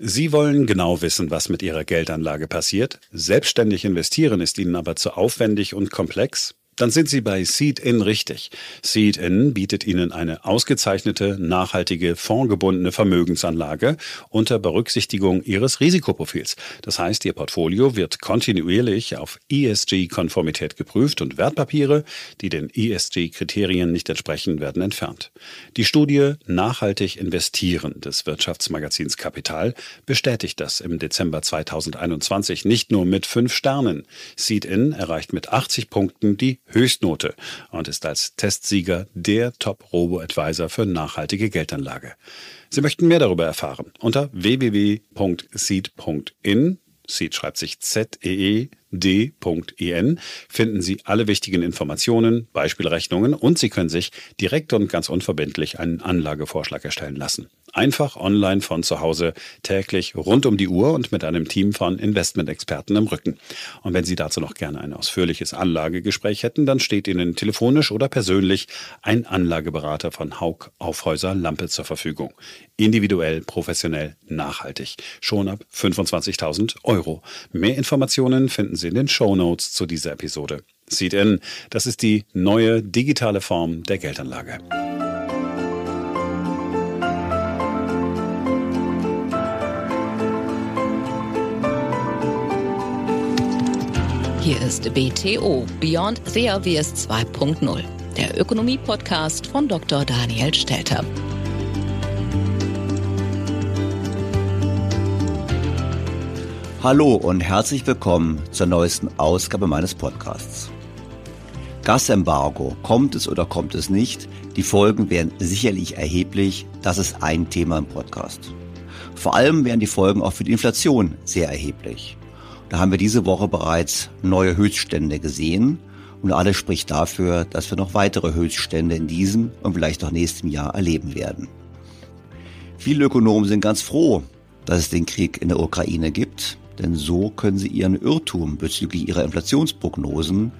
Sie wollen genau wissen, was mit Ihrer Geldanlage passiert. Selbstständig investieren ist Ihnen aber zu aufwendig und komplex. Dann sind Sie bei Seed-In richtig. Seed-In bietet Ihnen eine ausgezeichnete, nachhaltige, fondgebundene Vermögensanlage unter Berücksichtigung Ihres Risikoprofils. Das heißt, Ihr Portfolio wird kontinuierlich auf ESG-Konformität geprüft und Wertpapiere, die den ESG-Kriterien nicht entsprechen, werden entfernt. Die Studie Nachhaltig investieren des Wirtschaftsmagazins Kapital bestätigt das im Dezember 2021 nicht nur mit fünf Sternen. Seed-In erreicht mit 80 Punkten die Höchstnote und ist als Testsieger der Top-Robo-Advisor für nachhaltige Geldanlage. Sie möchten mehr darüber erfahren unter www.seed.in. Seed schreibt sich Z-E-E d.en finden Sie alle wichtigen Informationen, Beispielrechnungen und Sie können sich direkt und ganz unverbindlich einen Anlagevorschlag erstellen lassen. Einfach online von zu Hause, täglich rund um die Uhr und mit einem Team von Investmentexperten im Rücken. Und wenn Sie dazu noch gerne ein ausführliches Anlagegespräch hätten, dann steht Ihnen telefonisch oder persönlich ein Anlageberater von Haug Aufhäuser Lampe zur Verfügung. Individuell, professionell, nachhaltig. Schon ab 25.000 Euro. Mehr Informationen finden Sie in den Show Notes zu dieser Episode. Seed in, das ist die neue digitale Form der Geldanlage. Hier ist BTO Beyond Obvious 2.0, der Ökonomie-Podcast von Dr. Daniel Stelter. Hallo und herzlich willkommen zur neuesten Ausgabe meines Podcasts. Gasembargo, kommt es oder kommt es nicht? Die Folgen wären sicherlich erheblich, das ist ein Thema im Podcast. Vor allem wären die Folgen auch für die Inflation sehr erheblich. Da haben wir diese Woche bereits neue Höchststände gesehen und alles spricht dafür, dass wir noch weitere Höchststände in diesem und vielleicht auch nächstem Jahr erleben werden. Viele Ökonomen sind ganz froh, dass es den Krieg in der Ukraine gibt, denn so können sie ihren Irrtum bezüglich ihrer Inflationsprognosen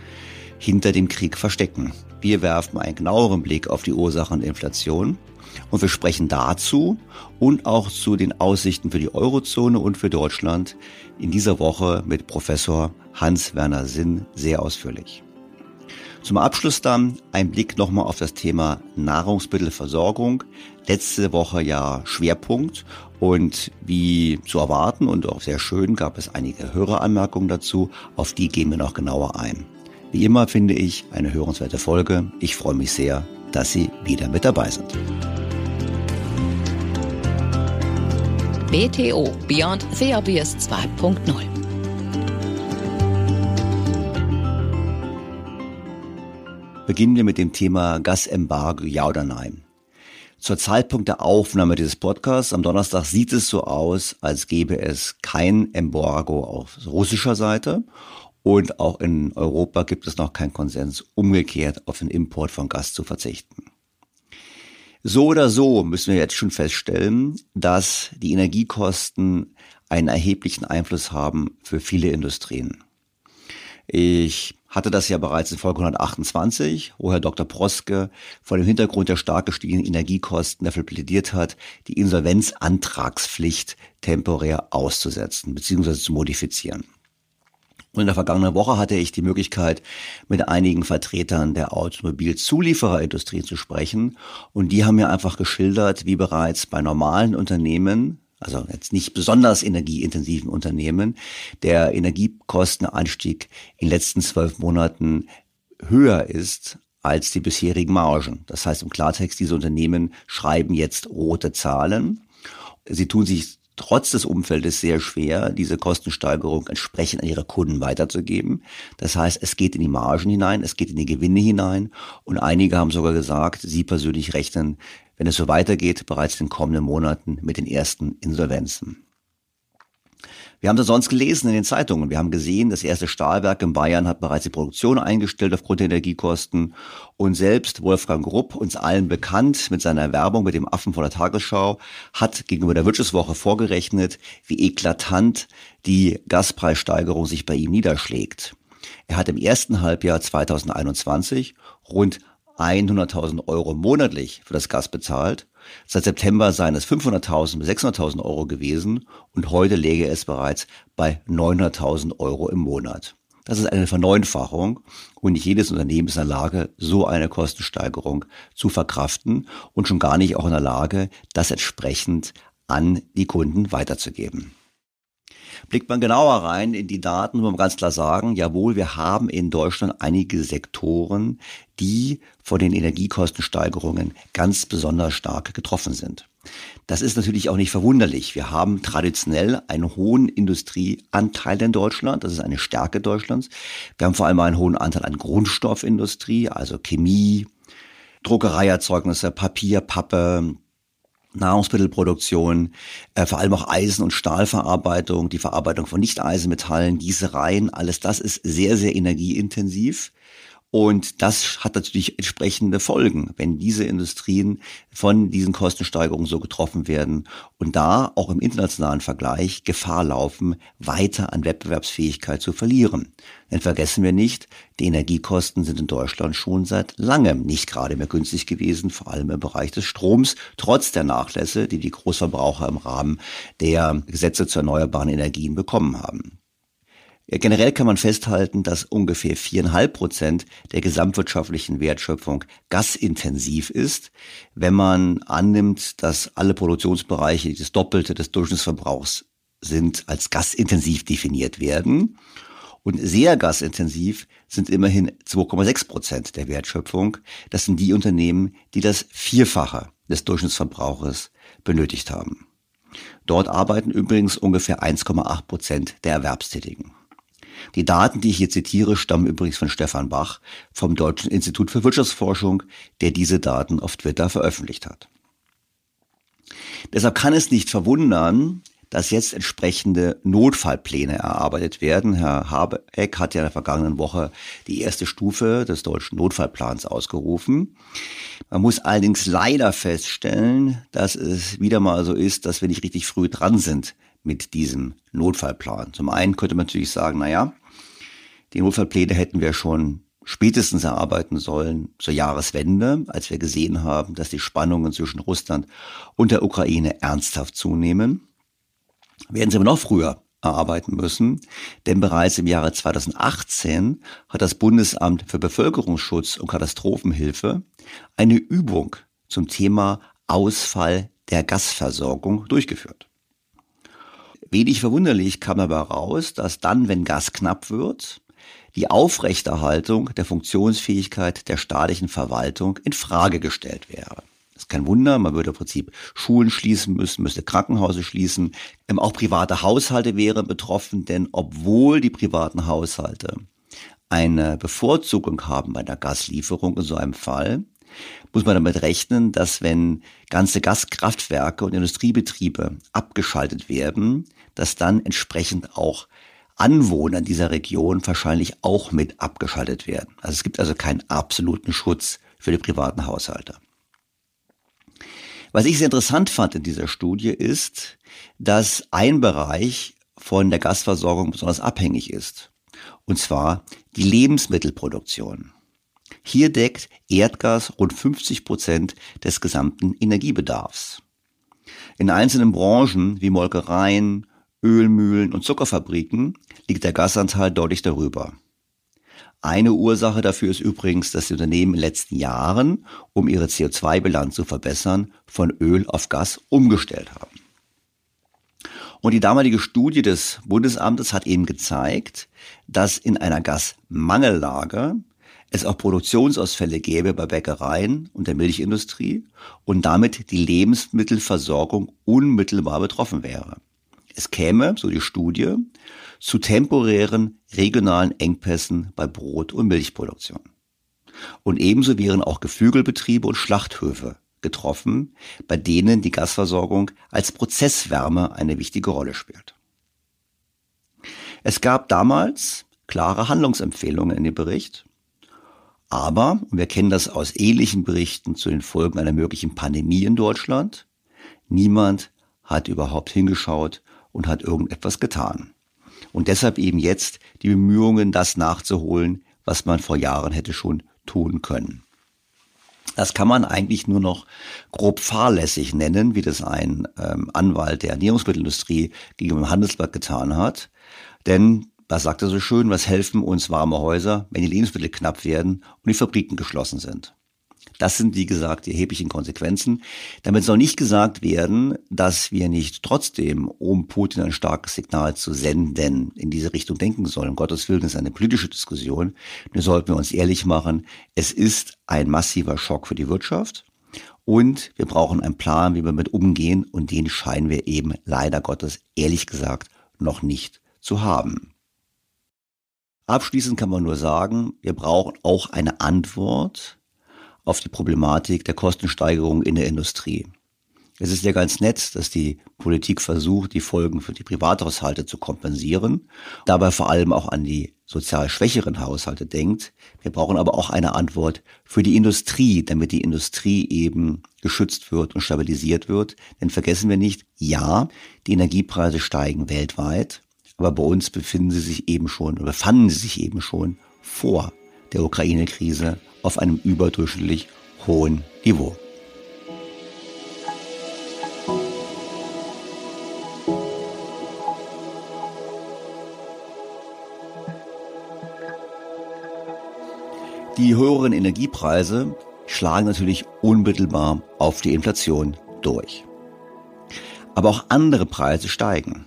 hinter dem Krieg verstecken. Wir werfen einen genaueren Blick auf die Ursachen der Inflation und wir sprechen dazu und auch zu den Aussichten für die Eurozone und für Deutschland in dieser Woche mit Professor Hans-Werner Sinn sehr ausführlich. Zum Abschluss dann ein Blick nochmal auf das Thema Nahrungsmittelversorgung. Letzte Woche ja Schwerpunkt und wie zu erwarten und auch sehr schön gab es einige Höreranmerkungen dazu. Auf die gehen wir noch genauer ein. Wie immer finde ich eine hörenswerte Folge. Ich freue mich sehr, dass Sie wieder mit dabei sind. BTO Beyond Obvious 2.0 Beginnen wir mit dem Thema Gasembargo, ja oder nein. Zur Zeitpunkt der Aufnahme dieses Podcasts am Donnerstag sieht es so aus, als gäbe es kein Embargo auf russischer Seite und auch in Europa gibt es noch keinen Konsens, umgekehrt auf den Import von Gas zu verzichten. So oder so müssen wir jetzt schon feststellen, dass die Energiekosten einen erheblichen Einfluss haben für viele Industrien. Ich hatte das ja bereits in Folge 128, wo Herr Dr. Proske vor dem Hintergrund der stark gestiegenen Energiekosten dafür plädiert hat, die Insolvenzantragspflicht temporär auszusetzen bzw. zu modifizieren. Und in der vergangenen Woche hatte ich die Möglichkeit, mit einigen Vertretern der Automobilzuliefererindustrie zu sprechen. Und die haben mir einfach geschildert, wie bereits bei normalen Unternehmen also jetzt nicht besonders energieintensiven Unternehmen, der Energiekostenanstieg in den letzten zwölf Monaten höher ist als die bisherigen Margen. Das heißt im Klartext, diese Unternehmen schreiben jetzt rote Zahlen. Sie tun sich trotz des Umfeldes sehr schwer, diese Kostensteigerung entsprechend an ihre Kunden weiterzugeben. Das heißt, es geht in die Margen hinein, es geht in die Gewinne hinein und einige haben sogar gesagt, sie persönlich rechnen wenn es so weitergeht, bereits in den kommenden Monaten mit den ersten Insolvenzen. Wir haben das sonst gelesen in den Zeitungen. Wir haben gesehen, das erste Stahlwerk in Bayern hat bereits die Produktion eingestellt aufgrund der Energiekosten. Und selbst Wolfgang Grupp, uns allen bekannt mit seiner Werbung mit dem Affen vor der Tagesschau, hat gegenüber der Wirtschaftswoche vorgerechnet, wie eklatant die Gaspreissteigerung sich bei ihm niederschlägt. Er hat im ersten Halbjahr 2021 rund 100.000 Euro monatlich für das Gas bezahlt Seit September seien es 500.000 bis 600.000 Euro gewesen und heute läge es bereits bei 900.000 Euro im Monat. Das ist eine Verneunfachung und nicht jedes Unternehmen ist in der Lage, so eine Kostensteigerung zu verkraften und schon gar nicht auch in der Lage, das entsprechend an die Kunden weiterzugeben. Blickt man genauer rein in die Daten, muss man ganz klar sagen, jawohl, wir haben in Deutschland einige Sektoren, die von den Energiekostensteigerungen ganz besonders stark getroffen sind. Das ist natürlich auch nicht verwunderlich. Wir haben traditionell einen hohen Industrieanteil in Deutschland. Das ist eine Stärke Deutschlands. Wir haben vor allem einen hohen Anteil an Grundstoffindustrie, also Chemie, Druckereierzeugnisse, Papier, Pappe, Nahrungsmittelproduktion, äh, vor allem auch Eisen- und Stahlverarbeitung, die Verarbeitung von Nicht-Eisenmetallen, Gießereien, alles das ist sehr, sehr energieintensiv. Und das hat natürlich entsprechende Folgen, wenn diese Industrien von diesen Kostensteigerungen so getroffen werden und da auch im internationalen Vergleich Gefahr laufen, weiter an Wettbewerbsfähigkeit zu verlieren. Denn vergessen wir nicht, die Energiekosten sind in Deutschland schon seit langem nicht gerade mehr günstig gewesen, vor allem im Bereich des Stroms, trotz der Nachlässe, die die Großverbraucher im Rahmen der Gesetze zu erneuerbaren Energien bekommen haben. Generell kann man festhalten, dass ungefähr viereinhalb Prozent der gesamtwirtschaftlichen Wertschöpfung gasintensiv ist, wenn man annimmt, dass alle Produktionsbereiche, die das Doppelte des Durchschnittsverbrauchs sind, als gasintensiv definiert werden. Und sehr gasintensiv sind immerhin 2,6 Prozent der Wertschöpfung. Das sind die Unternehmen, die das Vierfache des Durchschnittsverbrauches benötigt haben. Dort arbeiten übrigens ungefähr 1,8 Prozent der Erwerbstätigen. Die Daten, die ich hier zitiere, stammen übrigens von Stefan Bach vom Deutschen Institut für Wirtschaftsforschung, der diese Daten auf Twitter veröffentlicht hat. Deshalb kann es nicht verwundern, dass jetzt entsprechende Notfallpläne erarbeitet werden. Herr Habeck hat ja in der vergangenen Woche die erste Stufe des deutschen Notfallplans ausgerufen. Man muss allerdings leider feststellen, dass es wieder mal so ist, dass wir nicht richtig früh dran sind mit diesem Notfallplan. Zum einen könnte man natürlich sagen, naja, die Notfallpläne hätten wir schon spätestens erarbeiten sollen zur Jahreswende, als wir gesehen haben, dass die Spannungen zwischen Russland und der Ukraine ernsthaft zunehmen. Werden sie aber noch früher erarbeiten müssen, denn bereits im Jahre 2018 hat das Bundesamt für Bevölkerungsschutz und Katastrophenhilfe eine Übung zum Thema Ausfall der Gasversorgung durchgeführt. Wenig verwunderlich kam aber raus, dass dann, wenn Gas knapp wird, die Aufrechterhaltung der Funktionsfähigkeit der staatlichen Verwaltung in Frage gestellt wäre. Das ist kein Wunder, man würde im Prinzip Schulen schließen müssen, müsste Krankenhäuser schließen. Ähm, auch private Haushalte wären betroffen, denn obwohl die privaten Haushalte eine Bevorzugung haben bei der Gaslieferung in so einem Fall, muss man damit rechnen, dass wenn ganze Gaskraftwerke und Industriebetriebe abgeschaltet werden, dass dann entsprechend auch Anwohner dieser Region wahrscheinlich auch mit abgeschaltet werden. Also es gibt also keinen absoluten Schutz für die privaten Haushalte. Was ich sehr interessant fand in dieser Studie ist, dass ein Bereich von der Gasversorgung besonders abhängig ist. Und zwar die Lebensmittelproduktion. Hier deckt Erdgas rund 50 Prozent des gesamten Energiebedarfs. In einzelnen Branchen wie Molkereien, Ölmühlen und Zuckerfabriken liegt der Gasanteil deutlich darüber. Eine Ursache dafür ist übrigens, dass die Unternehmen in den letzten Jahren, um ihre CO2-Bilanz zu verbessern, von Öl auf Gas umgestellt haben. Und die damalige Studie des Bundesamtes hat eben gezeigt, dass in einer Gasmangellage es auch Produktionsausfälle gäbe bei Bäckereien und der Milchindustrie und damit die Lebensmittelversorgung unmittelbar betroffen wäre. Es käme, so die Studie, zu temporären regionalen Engpässen bei Brot- und Milchproduktion. Und ebenso wären auch Geflügelbetriebe und Schlachthöfe getroffen, bei denen die Gasversorgung als Prozesswärme eine wichtige Rolle spielt. Es gab damals klare Handlungsempfehlungen in dem Bericht aber, und wir kennen das aus ähnlichen Berichten zu den Folgen einer möglichen Pandemie in Deutschland, niemand hat überhaupt hingeschaut und hat irgendetwas getan. Und deshalb eben jetzt die Bemühungen, das nachzuholen, was man vor Jahren hätte schon tun können. Das kann man eigentlich nur noch grob fahrlässig nennen, wie das ein ähm, Anwalt der Ernährungsmittelindustrie gegenüber dem Handelsblatt getan hat. Denn, da sagt er so schön, was helfen uns warme Häuser, wenn die Lebensmittel knapp werden und die Fabriken geschlossen sind. Das sind, wie gesagt, die erheblichen Konsequenzen. Damit soll nicht gesagt werden, dass wir nicht trotzdem, um Putin ein starkes Signal zu senden, in diese Richtung denken sollen. Gottes Willen ist eine politische Diskussion. Nur sollten wir uns ehrlich machen, es ist ein massiver Schock für die Wirtschaft. Und wir brauchen einen Plan, wie wir damit umgehen. Und den scheinen wir eben leider Gottes, ehrlich gesagt, noch nicht zu haben. Abschließend kann man nur sagen, wir brauchen auch eine Antwort auf die Problematik der Kostensteigerung in der Industrie. Es ist ja ganz nett, dass die Politik versucht, die Folgen für die Privathaushalte zu kompensieren, dabei vor allem auch an die sozial schwächeren Haushalte denkt. Wir brauchen aber auch eine Antwort für die Industrie, damit die Industrie eben geschützt wird und stabilisiert wird. Denn vergessen wir nicht, ja, die Energiepreise steigen weltweit, aber bei uns befinden sie sich eben schon oder befanden sie sich eben schon vor der Ukraine-Krise auf einem überdurchschnittlich hohen Niveau. Die höheren Energiepreise schlagen natürlich unmittelbar auf die Inflation durch. Aber auch andere Preise steigen.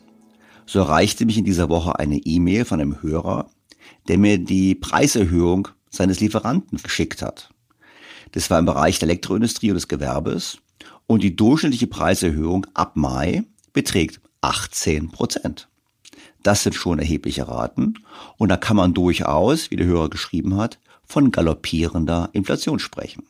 So erreichte mich in dieser Woche eine E-Mail von einem Hörer, der mir die Preiserhöhung seines Lieferanten geschickt hat. Das war im Bereich der Elektroindustrie und des Gewerbes und die durchschnittliche Preiserhöhung ab Mai beträgt 18 Prozent. Das sind schon erhebliche Raten und da kann man durchaus, wie der Hörer geschrieben hat, von galoppierender Inflation sprechen.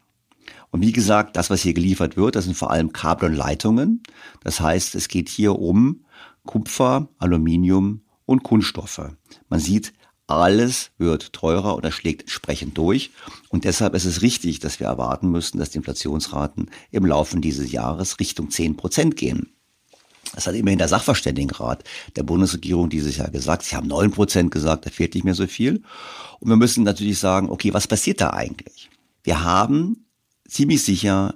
Und wie gesagt, das, was hier geliefert wird, das sind vor allem Kabel und Leitungen. Das heißt, es geht hier um Kupfer, Aluminium und Kunststoffe. Man sieht, alles wird teurer oder schlägt entsprechend durch. Und deshalb ist es richtig, dass wir erwarten müssen, dass die Inflationsraten im Laufe dieses Jahres Richtung 10 Prozent gehen. Das hat immerhin der Sachverständigenrat der Bundesregierung dieses Jahr gesagt. Sie haben 9 Prozent gesagt, da fehlt nicht mehr so viel. Und wir müssen natürlich sagen, okay, was passiert da eigentlich? Wir haben ziemlich sicher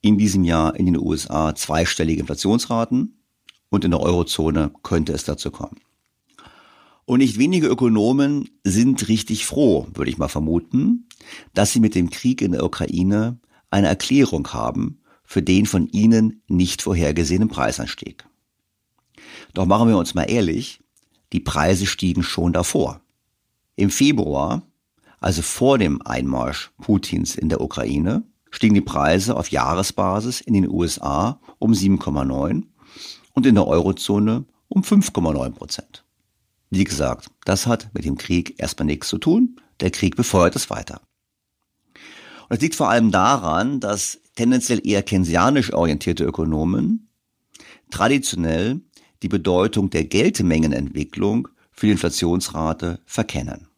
in diesem Jahr in den USA zweistellige Inflationsraten und in der Eurozone könnte es dazu kommen. Und nicht wenige Ökonomen sind richtig froh, würde ich mal vermuten, dass sie mit dem Krieg in der Ukraine eine Erklärung haben für den von ihnen nicht vorhergesehenen Preisanstieg. Doch machen wir uns mal ehrlich, die Preise stiegen schon davor. Im Februar, also vor dem Einmarsch Putins in der Ukraine, stiegen die Preise auf Jahresbasis in den USA um 7,9 und in der Eurozone um 5,9 Prozent. Wie gesagt, das hat mit dem Krieg erstmal nichts zu tun. Der Krieg befeuert es weiter. Und das liegt vor allem daran, dass tendenziell eher keynesianisch orientierte Ökonomen traditionell die Bedeutung der Geldmengenentwicklung für die Inflationsrate verkennen.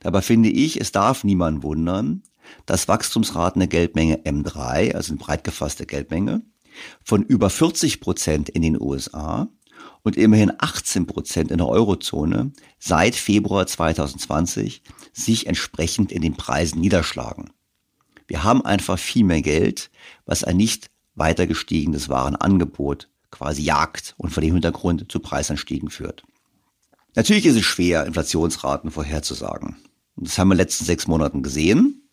Dabei finde ich, es darf niemand wundern, dass Wachstumsraten der Geldmenge M3, also eine breit gefasste Geldmenge, von über 40 Prozent in den USA und immerhin 18 Prozent in der Eurozone seit Februar 2020 sich entsprechend in den Preisen niederschlagen. Wir haben einfach viel mehr Geld, was ein nicht weiter gestiegenes Warenangebot quasi jagt und vor dem Hintergrund zu Preisanstiegen führt. Natürlich ist es schwer, Inflationsraten vorherzusagen. Das haben wir in den letzten sechs Monaten gesehen.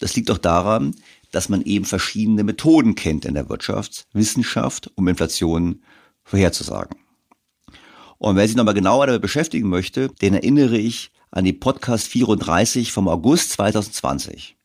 Das liegt auch daran, dass man eben verschiedene Methoden kennt in der Wirtschaftswissenschaft, um Inflation vorherzusagen. Und wer sich nochmal genauer damit beschäftigen möchte, den erinnere ich an die Podcast 34 vom August 2020.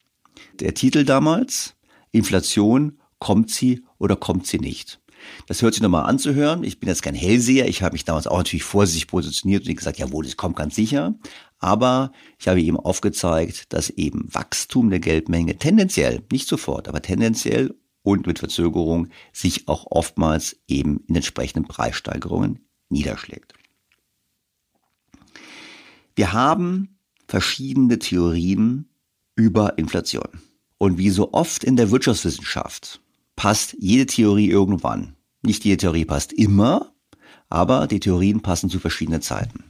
Der Titel damals, Inflation, kommt sie oder kommt sie nicht? Das hört sich nochmal anzuhören. Ich bin jetzt kein Hellseher. Ich habe mich damals auch natürlich vorsichtig positioniert und gesagt, jawohl, das kommt ganz sicher. Aber ich habe eben aufgezeigt, dass eben Wachstum der Geldmenge tendenziell, nicht sofort, aber tendenziell und mit Verzögerung sich auch oftmals eben in entsprechenden Preissteigerungen niederschlägt. Wir haben verschiedene Theorien über Inflation. Und wie so oft in der Wirtschaftswissenschaft passt jede Theorie irgendwann. Nicht jede Theorie passt immer, aber die Theorien passen zu verschiedenen Zeiten.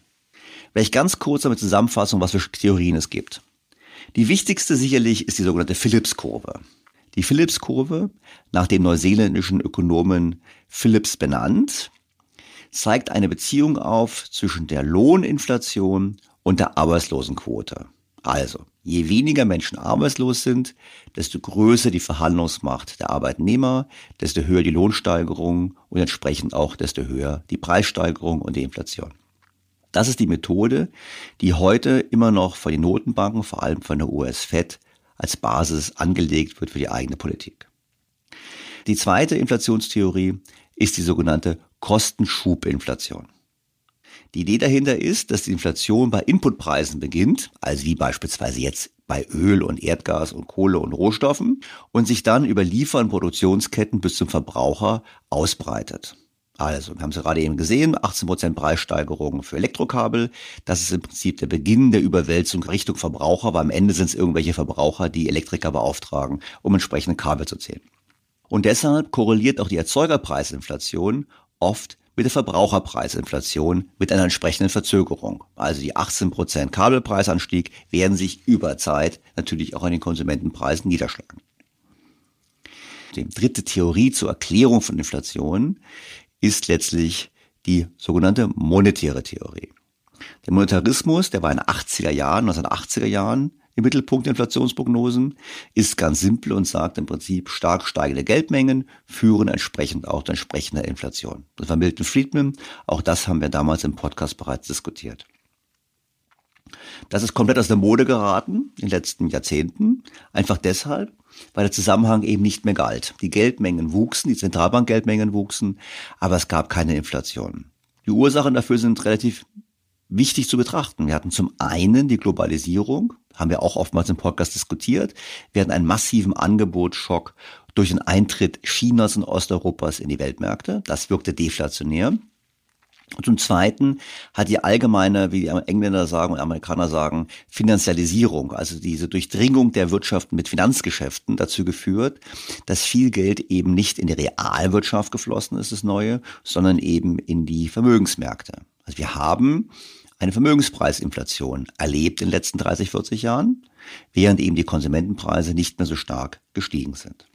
Vielleicht ganz kurz damit Zusammenfassung, was für Theorien es gibt. Die wichtigste sicherlich ist die sogenannte Phillips-Kurve. Die Phillips-Kurve, nach dem neuseeländischen Ökonomen Phillips benannt, zeigt eine Beziehung auf zwischen der Lohninflation und der Arbeitslosenquote. Also, je weniger Menschen arbeitslos sind, desto größer die Verhandlungsmacht der Arbeitnehmer, desto höher die Lohnsteigerung und entsprechend auch desto höher die Preissteigerung und die Inflation. Das ist die Methode, die heute immer noch von den Notenbanken, vor allem von der US-Fed, als Basis angelegt wird für die eigene Politik. Die zweite Inflationstheorie ist die sogenannte Kostenschubinflation. Die Idee dahinter ist, dass die Inflation bei Inputpreisen beginnt, also wie beispielsweise jetzt bei Öl und Erdgas und Kohle und Rohstoffen, und sich dann über Liefer- und Produktionsketten bis zum Verbraucher ausbreitet. Also, wir haben es gerade eben gesehen, 18% Preissteigerung für Elektrokabel. Das ist im Prinzip der Beginn der Überwälzung Richtung Verbraucher, weil am Ende sind es irgendwelche Verbraucher, die Elektriker beauftragen, um entsprechende Kabel zu zählen. Und deshalb korreliert auch die Erzeugerpreisinflation oft mit der Verbraucherpreisinflation mit einer entsprechenden Verzögerung. Also die 18% Kabelpreisanstieg werden sich über Zeit natürlich auch an den Konsumentenpreisen niederschlagen. Die dritte Theorie zur Erklärung von Inflation ist letztlich die sogenannte monetäre Theorie. Der Monetarismus, der war in den 80er Jahren, 1980er Jahren im Mittelpunkt der Inflationsprognosen, ist ganz simpel und sagt im Prinzip, stark steigende Geldmengen führen entsprechend auch zu entsprechender Inflation. Das war Milton Friedman, auch das haben wir damals im Podcast bereits diskutiert. Das ist komplett aus der Mode geraten in den letzten Jahrzehnten, einfach deshalb, weil der Zusammenhang eben nicht mehr galt. Die Geldmengen wuchsen, die Zentralbankgeldmengen wuchsen, aber es gab keine Inflation. Die Ursachen dafür sind relativ wichtig zu betrachten. Wir hatten zum einen die Globalisierung, haben wir auch oftmals im Podcast diskutiert. Wir hatten einen massiven Angebotsschock durch den Eintritt Chinas und Osteuropas in die Weltmärkte. Das wirkte deflationär. Und zum Zweiten hat die allgemeine, wie die Engländer sagen und Amerikaner sagen, Finanzialisierung, also diese Durchdringung der Wirtschaft mit Finanzgeschäften dazu geführt, dass viel Geld eben nicht in die Realwirtschaft geflossen ist, das Neue, sondern eben in die Vermögensmärkte. Also wir haben eine Vermögenspreisinflation erlebt in den letzten 30, 40 Jahren, während eben die Konsumentenpreise nicht mehr so stark gestiegen sind.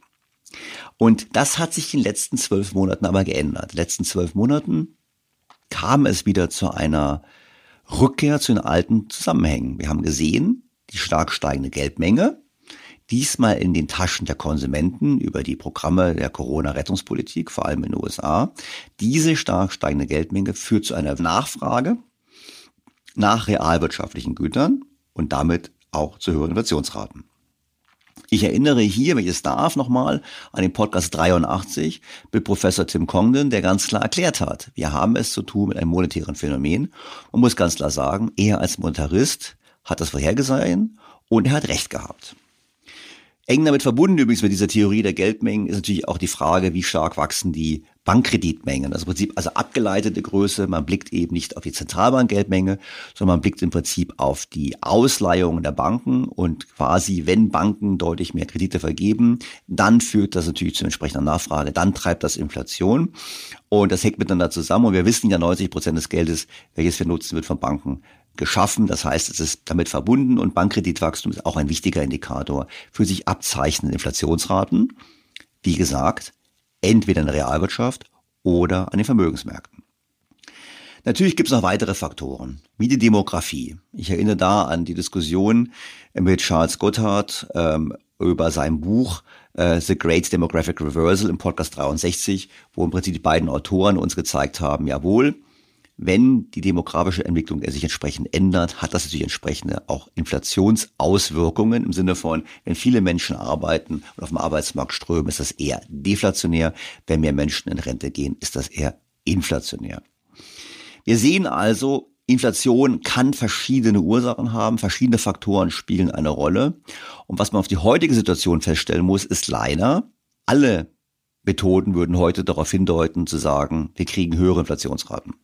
Und das hat sich in den letzten zwölf Monaten aber geändert. In den letzten zwölf Monaten kam es wieder zu einer Rückkehr zu den alten Zusammenhängen. Wir haben gesehen, die stark steigende Geldmenge, diesmal in den Taschen der Konsumenten über die Programme der Corona-Rettungspolitik, vor allem in den USA. Diese stark steigende Geldmenge führt zu einer Nachfrage nach realwirtschaftlichen Gütern und damit auch zu höheren Inflationsraten. Ich erinnere hier, wenn ich es darf, nochmal an den Podcast 83 mit Professor Tim Congdon, der ganz klar erklärt hat, wir haben es zu tun mit einem monetären Phänomen. Man muss ganz klar sagen, er als Monetarist hat das vorhergesehen und er hat recht gehabt. Eng damit verbunden übrigens mit dieser Theorie der Geldmengen ist natürlich auch die Frage, wie stark wachsen die Bankkreditmengen. Also im Prinzip, also abgeleitete Größe. Man blickt eben nicht auf die Zentralbankgeldmenge, sondern man blickt im Prinzip auf die Ausleihungen der Banken und quasi, wenn Banken deutlich mehr Kredite vergeben, dann führt das natürlich zu entsprechender Nachfrage. Dann treibt das Inflation. Und das hängt miteinander zusammen. Und wir wissen ja, 90 Prozent des Geldes, welches wir nutzen, wird von Banken geschaffen. Das heißt, es ist damit verbunden und Bankkreditwachstum ist auch ein wichtiger Indikator für sich abzeichnende Inflationsraten. Wie gesagt, entweder in der Realwirtschaft oder an den Vermögensmärkten. Natürlich gibt es noch weitere Faktoren, wie die Demografie. Ich erinnere da an die Diskussion mit Charles Gotthard ähm, über sein Buch äh, The Great Demographic Reversal im Podcast 63, wo im Prinzip die beiden Autoren uns gezeigt haben, jawohl, wenn die demografische Entwicklung sich entsprechend ändert, hat das natürlich entsprechende auch Inflationsauswirkungen im Sinne von, wenn viele Menschen arbeiten und auf dem Arbeitsmarkt strömen, ist das eher deflationär. Wenn mehr Menschen in Rente gehen, ist das eher inflationär. Wir sehen also, Inflation kann verschiedene Ursachen haben, verschiedene Faktoren spielen eine Rolle. Und was man auf die heutige Situation feststellen muss, ist leider, alle Methoden würden heute darauf hindeuten, zu sagen, wir kriegen höhere Inflationsraten.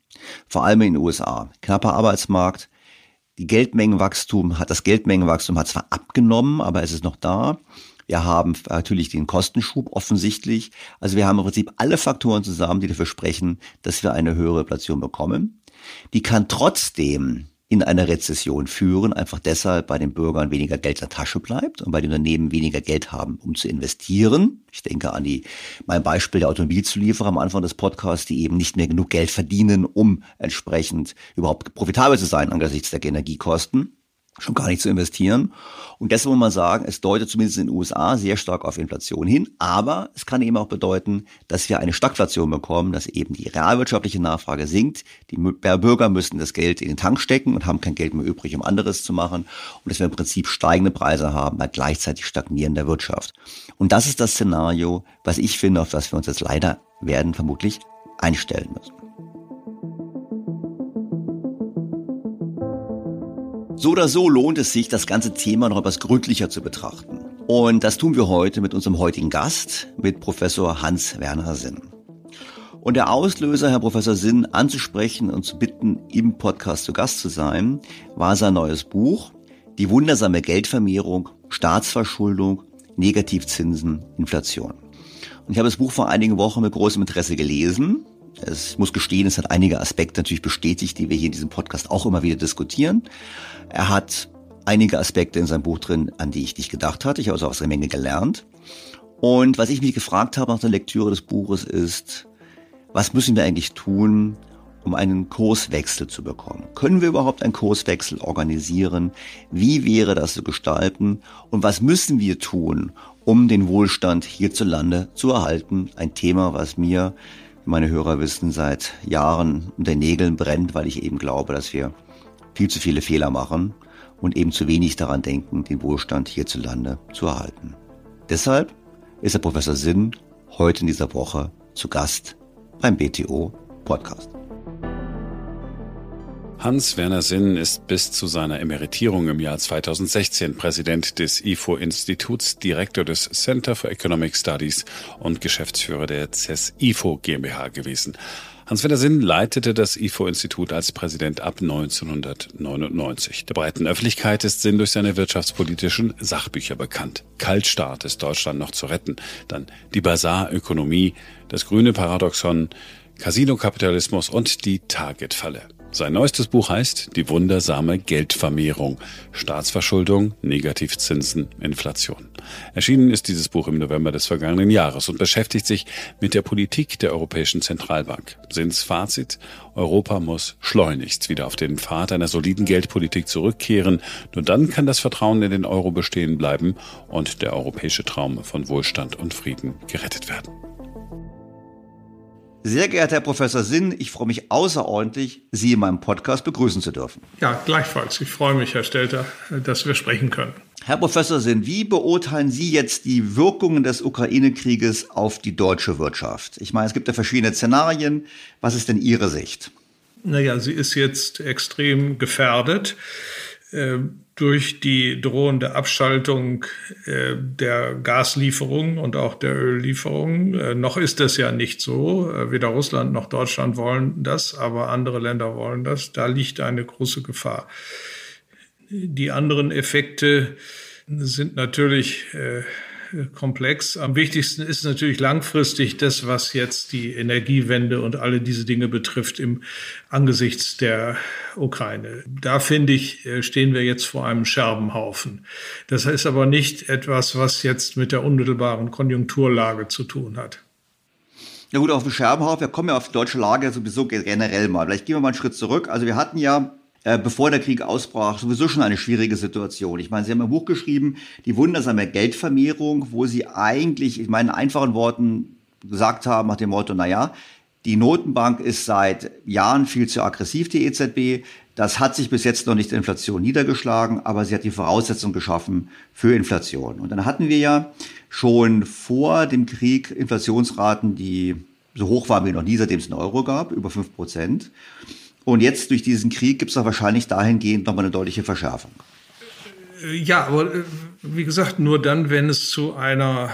Vor allem in den USA. Knapper Arbeitsmarkt. Die Geldmengenwachstum hat, das Geldmengenwachstum hat zwar abgenommen, aber es ist noch da. Wir haben natürlich den Kostenschub offensichtlich. Also wir haben im Prinzip alle Faktoren zusammen, die dafür sprechen, dass wir eine höhere Inflation bekommen. Die kann trotzdem in eine Rezession führen, einfach deshalb bei den Bürgern weniger Geld in der Tasche bleibt und bei den Unternehmen weniger Geld haben, um zu investieren. Ich denke an die, mein Beispiel der Automobilzulieferer am Anfang des Podcasts, die eben nicht mehr genug Geld verdienen, um entsprechend überhaupt profitabel zu sein angesichts der Energiekosten schon gar nicht zu investieren. Und deshalb muss man sagen, es deutet zumindest in den USA sehr stark auf Inflation hin. Aber es kann eben auch bedeuten, dass wir eine Stagflation bekommen, dass eben die realwirtschaftliche Nachfrage sinkt. Die Bürger müssen das Geld in den Tank stecken und haben kein Geld mehr übrig, um anderes zu machen. Und dass wir im Prinzip steigende Preise haben bei gleichzeitig stagnierender Wirtschaft. Und das ist das Szenario, was ich finde, auf das wir uns jetzt leider werden vermutlich einstellen müssen. So oder so lohnt es sich, das ganze Thema noch etwas gründlicher zu betrachten. Und das tun wir heute mit unserem heutigen Gast, mit Professor Hans-Werner Sinn. Und der Auslöser, Herr Professor Sinn anzusprechen und zu bitten, im Podcast zu Gast zu sein, war sein neues Buch, Die wundersame Geldvermehrung, Staatsverschuldung, Negativzinsen, Inflation. Und ich habe das Buch vor einigen Wochen mit großem Interesse gelesen. Es muss gestehen, es hat einige Aspekte natürlich bestätigt, die wir hier in diesem Podcast auch immer wieder diskutieren. Er hat einige Aspekte in seinem Buch drin, an die ich nicht gedacht hatte. Ich habe also aus der Menge gelernt. Und was ich mich gefragt habe nach der Lektüre des Buches ist, was müssen wir eigentlich tun, um einen Kurswechsel zu bekommen? Können wir überhaupt einen Kurswechsel organisieren? Wie wäre das zu gestalten? Und was müssen wir tun, um den Wohlstand hierzulande zu erhalten? Ein Thema, was mir, meine Hörer wissen, seit Jahren unter Nägeln brennt, weil ich eben glaube, dass wir viel zu viele Fehler machen und eben zu wenig daran denken, den Wohlstand hierzulande zu erhalten. Deshalb ist der Professor Sinn heute in dieser Woche zu Gast beim BTO Podcast. Hans-Werner Sinn ist bis zu seiner Emeritierung im Jahr 2016 Präsident des IFO-Instituts, Direktor des Center for Economic Studies und Geschäftsführer der CES IFO GmbH gewesen. Hans-Werner Sinn leitete das IFO-Institut als Präsident ab 1999. Der breiten Öffentlichkeit ist Sinn durch seine wirtschaftspolitischen Sachbücher bekannt. Kaltstart ist Deutschland noch zu retten. Dann die Basarökonomie, das grüne Paradoxon, Casino-Kapitalismus und die Target-Falle. Sein neuestes Buch heißt Die wundersame Geldvermehrung. Staatsverschuldung, Negativzinsen, Inflation. Erschienen ist dieses Buch im November des vergangenen Jahres und beschäftigt sich mit der Politik der Europäischen Zentralbank. Sinns Fazit, Europa muss schleunigst wieder auf den Pfad einer soliden Geldpolitik zurückkehren. Nur dann kann das Vertrauen in den Euro bestehen bleiben und der europäische Traum von Wohlstand und Frieden gerettet werden. Sehr geehrter Herr Professor Sinn, ich freue mich außerordentlich, Sie in meinem Podcast begrüßen zu dürfen. Ja, gleichfalls. Ich freue mich, Herr Stelter, dass wir sprechen können. Herr Professor Sinn, wie beurteilen Sie jetzt die Wirkungen des Ukraine-Krieges auf die deutsche Wirtschaft? Ich meine, es gibt ja verschiedene Szenarien. Was ist denn Ihre Sicht? Naja, sie ist jetzt extrem gefährdet. Äh, durch die drohende Abschaltung äh, der Gaslieferungen und auch der Öllieferungen. Äh, noch ist das ja nicht so. Äh, weder Russland noch Deutschland wollen das, aber andere Länder wollen das. Da liegt eine große Gefahr. Die anderen Effekte sind natürlich äh, komplex. Am wichtigsten ist natürlich langfristig das, was jetzt die Energiewende und alle diese Dinge betrifft im angesichts der Ukraine. Da finde ich, äh, stehen wir jetzt vor einem Scherbenhaufen. Das ist aber nicht etwas, was jetzt mit der unmittelbaren Konjunkturlage zu tun hat. Na gut, auf den Scherbenhaufen, wir kommen ja auf die deutsche Lage sowieso generell mal. Vielleicht gehen wir mal einen Schritt zurück. Also wir hatten ja äh, bevor der Krieg ausbrach, sowieso schon eine schwierige Situation. Ich meine, Sie haben ein Buch geschrieben, die wundersame Geldvermehrung, wo Sie eigentlich, ich meine, in einfachen Worten gesagt haben nach dem Motto, na ja, die Notenbank ist seit Jahren viel zu aggressiv, die EZB. Das hat sich bis jetzt noch nicht in Inflation niedergeschlagen, aber sie hat die Voraussetzung geschaffen für Inflation. Und dann hatten wir ja schon vor dem Krieg Inflationsraten, die so hoch waren wie noch nie, seitdem es einen Euro gab, über fünf Prozent. Und jetzt durch diesen Krieg gibt es da wahrscheinlich dahingehend nochmal eine deutliche Verschärfung. Ja, aber äh, wie gesagt, nur dann, wenn es zu einer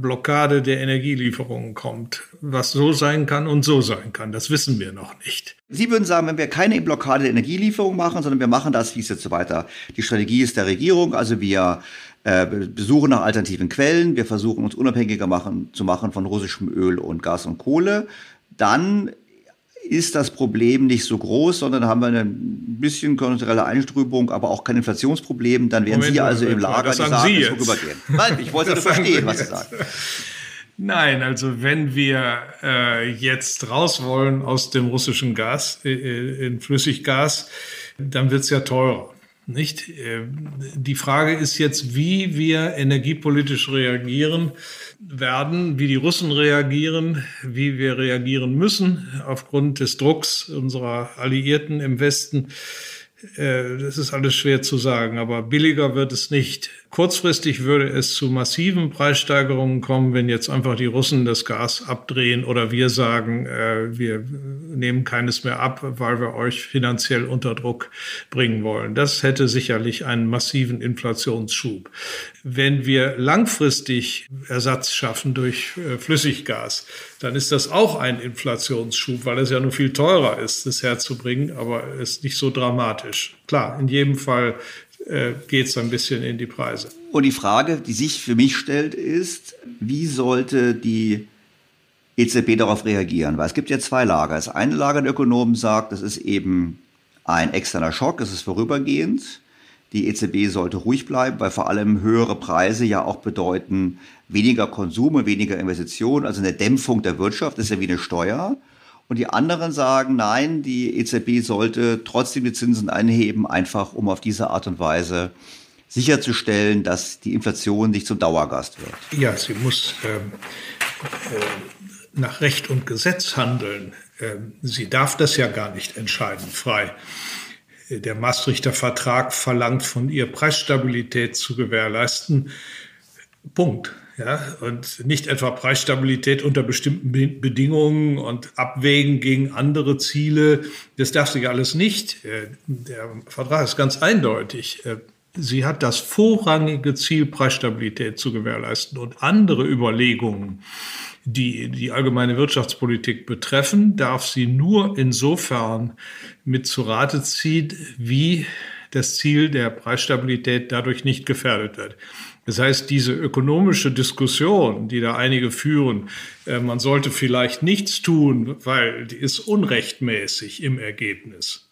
Blockade der Energielieferungen kommt. Was so sein kann und so sein kann, das wissen wir noch nicht. Sie würden sagen, wenn wir keine Blockade der Energielieferung machen, sondern wir machen das, wie es jetzt so weiter. Die Strategie ist der Regierung, also wir äh, besuchen nach alternativen Quellen, wir versuchen uns unabhängiger machen, zu machen von russischem Öl und Gas und Kohle. Dann ist das Problem nicht so groß, sondern haben wir ein bisschen konjunkturelle Einstrübung, aber auch kein Inflationsproblem. Dann wären Moment, Sie also Moment, im Lager, die sagen, Sie jetzt. vorübergehen. Nein, ich wollte das verstehen, was Sie sagen. Nein, also wenn wir äh, jetzt raus wollen aus dem russischen Gas äh, äh in Flüssiggas, dann wird's ja teurer. Nicht? Äh, die Frage ist jetzt, wie wir energiepolitisch reagieren werden, wie die Russen reagieren, wie wir reagieren müssen aufgrund des Drucks unserer Alliierten im Westen. Äh, das ist alles schwer zu sagen, aber billiger wird es nicht. Kurzfristig würde es zu massiven Preissteigerungen kommen, wenn jetzt einfach die Russen das Gas abdrehen oder wir sagen, äh, wir nehmen keines mehr ab, weil wir euch finanziell unter Druck bringen wollen. Das hätte sicherlich einen massiven Inflationsschub. Wenn wir langfristig Ersatz schaffen durch äh, Flüssiggas, dann ist das auch ein Inflationsschub, weil es ja nur viel teurer ist, das herzubringen, aber es ist nicht so dramatisch. Klar, in jedem Fall äh, geht es ein bisschen in die Preise. Und die Frage, die sich für mich stellt, ist, wie sollte die EZB darauf reagieren? Weil es gibt ja zwei Lager. Das eine Lager der Ökonomen sagt, das ist eben ein externer Schock, es ist vorübergehend. Die EZB sollte ruhig bleiben, weil vor allem höhere Preise ja auch bedeuten weniger Konsum und weniger Investitionen, also eine Dämpfung der Wirtschaft, das ist ja wie eine Steuer. Und die anderen sagen, nein, die EZB sollte trotzdem die Zinsen anheben, einfach um auf diese Art und Weise sicherzustellen, dass die Inflation nicht zum Dauergast wird. Ja, sie muss ähm, äh, nach Recht und Gesetz handeln. Ähm, sie darf das ja gar nicht entscheiden, frei. Der Maastrichter Vertrag verlangt von ihr Preisstabilität zu gewährleisten. Punkt. Ja, und nicht etwa Preisstabilität unter bestimmten Bedingungen und Abwägen gegen andere Ziele. Das darf sie alles nicht. Äh, der Vertrag ist ganz eindeutig. Äh, sie hat das vorrangige Ziel, Preisstabilität zu gewährleisten und andere Überlegungen, die die allgemeine Wirtschaftspolitik betreffen, darf sie nur insofern mit zu Rate ziehen, wie das Ziel der Preisstabilität dadurch nicht gefährdet wird. Das heißt, diese ökonomische Diskussion, die da einige führen, äh, man sollte vielleicht nichts tun, weil die ist unrechtmäßig im Ergebnis.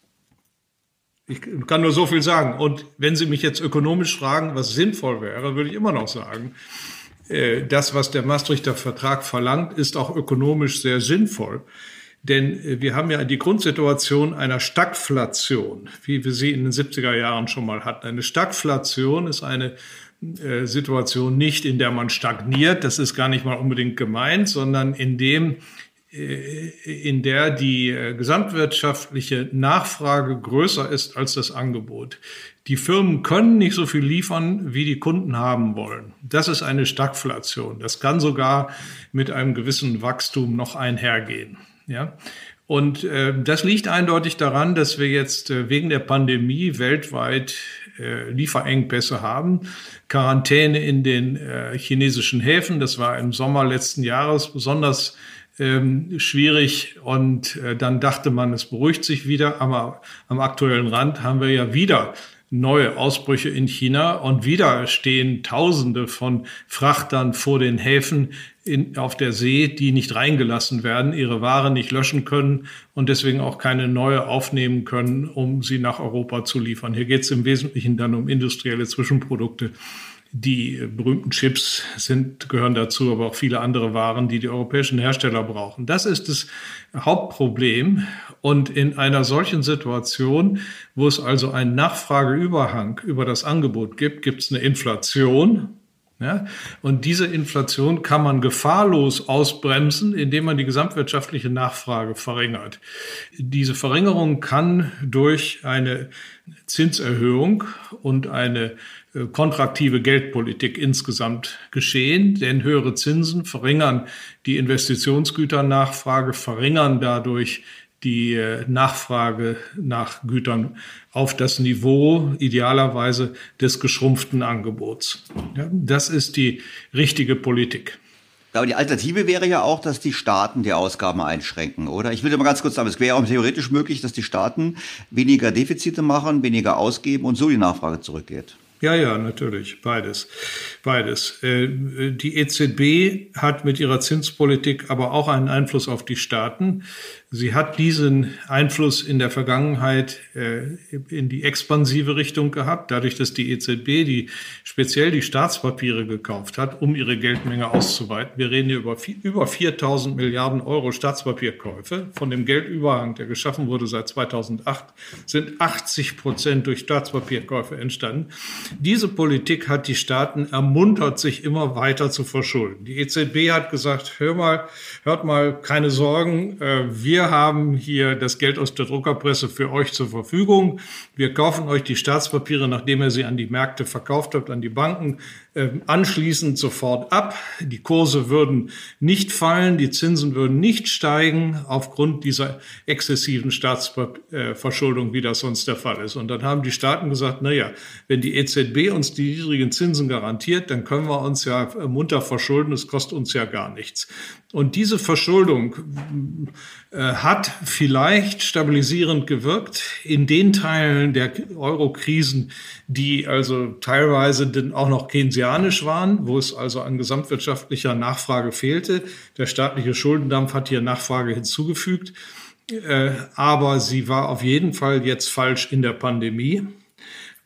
Ich kann nur so viel sagen. Und wenn Sie mich jetzt ökonomisch fragen, was sinnvoll wäre, würde ich immer noch sagen, äh, das, was der Maastrichter Vertrag verlangt, ist auch ökonomisch sehr sinnvoll. Denn äh, wir haben ja die Grundsituation einer Stagflation, wie wir sie in den 70er Jahren schon mal hatten. Eine Stagflation ist eine Situation nicht, in der man stagniert, das ist gar nicht mal unbedingt gemeint, sondern in dem, äh, in der die äh, gesamtwirtschaftliche Nachfrage größer ist als das Angebot. Die Firmen können nicht so viel liefern, wie die Kunden haben wollen. Das ist eine Stagflation. Das kann sogar mit einem gewissen Wachstum noch einhergehen. Ja? Und äh, das liegt eindeutig daran, dass wir jetzt äh, wegen der Pandemie weltweit äh, Lieferengpässe haben. Quarantäne in den äh, chinesischen Häfen, das war im Sommer letzten Jahres besonders ähm, schwierig und äh, dann dachte man, es beruhigt sich wieder, aber am aktuellen Rand haben wir ja wieder neue Ausbrüche in China und wieder stehen Tausende von Frachtern vor den Häfen in, auf der See, die nicht reingelassen werden, ihre Ware nicht löschen können und deswegen auch keine neue aufnehmen können, um sie nach Europa zu liefern. Hier geht es im Wesentlichen dann um industrielle Zwischenprodukte. Die berühmten Chips sind, gehören dazu, aber auch viele andere Waren, die die europäischen Hersteller brauchen. Das ist das Hauptproblem. Und in einer solchen Situation, wo es also einen Nachfrageüberhang über das Angebot gibt, gibt es eine Inflation. Ja? Und diese Inflation kann man gefahrlos ausbremsen, indem man die gesamtwirtschaftliche Nachfrage verringert. Diese Verringerung kann durch eine Zinserhöhung und eine kontraktive Geldpolitik insgesamt geschehen, denn höhere Zinsen verringern die Investitionsgüternachfrage, verringern dadurch die äh, Nachfrage nach Gütern auf das Niveau idealerweise des geschrumpften Angebots. Ja, das ist die richtige Politik. Aber die Alternative wäre ja auch, dass die Staaten die Ausgaben einschränken, oder? Ich will mal ganz kurz sagen, es wäre auch theoretisch möglich, dass die Staaten weniger Defizite machen, weniger ausgeben und so die Nachfrage zurückgeht. Ja, ja, natürlich, beides. Beides. Äh, die EZB hat mit ihrer Zinspolitik aber auch einen Einfluss auf die Staaten. Sie hat diesen Einfluss in der Vergangenheit äh, in die expansive Richtung gehabt, dadurch, dass die EZB die speziell die Staatspapiere gekauft hat, um ihre Geldmenge auszuweiten. Wir reden hier über über 4000 Milliarden Euro Staatspapierkäufe. Von dem Geldüberhang, der geschaffen wurde seit 2008, sind 80 Prozent durch Staatspapierkäufe entstanden. Diese Politik hat die Staaten ermuntert, sich immer weiter zu verschulden. Die EZB hat gesagt, hör mal, hört mal, keine Sorgen, äh, wir haben hier das Geld aus der Druckerpresse für euch zur Verfügung. Wir kaufen euch die Staatspapiere, nachdem ihr sie an die Märkte verkauft habt, an die Banken, anschließend sofort ab. Die Kurse würden nicht fallen, die Zinsen würden nicht steigen aufgrund dieser exzessiven Staatsverschuldung, wie das sonst der Fall ist. Und dann haben die Staaten gesagt, na ja, wenn die EZB uns die niedrigen Zinsen garantiert, dann können wir uns ja munter verschulden, es kostet uns ja gar nichts. Und diese Verschuldung äh, hat vielleicht stabilisierend gewirkt in den Teilen der Euro-Krisen, die also teilweise dann auch noch keynesianisch waren, wo es also an gesamtwirtschaftlicher Nachfrage fehlte. Der staatliche Schuldendampf hat hier Nachfrage hinzugefügt. Äh, aber sie war auf jeden Fall jetzt falsch in der Pandemie.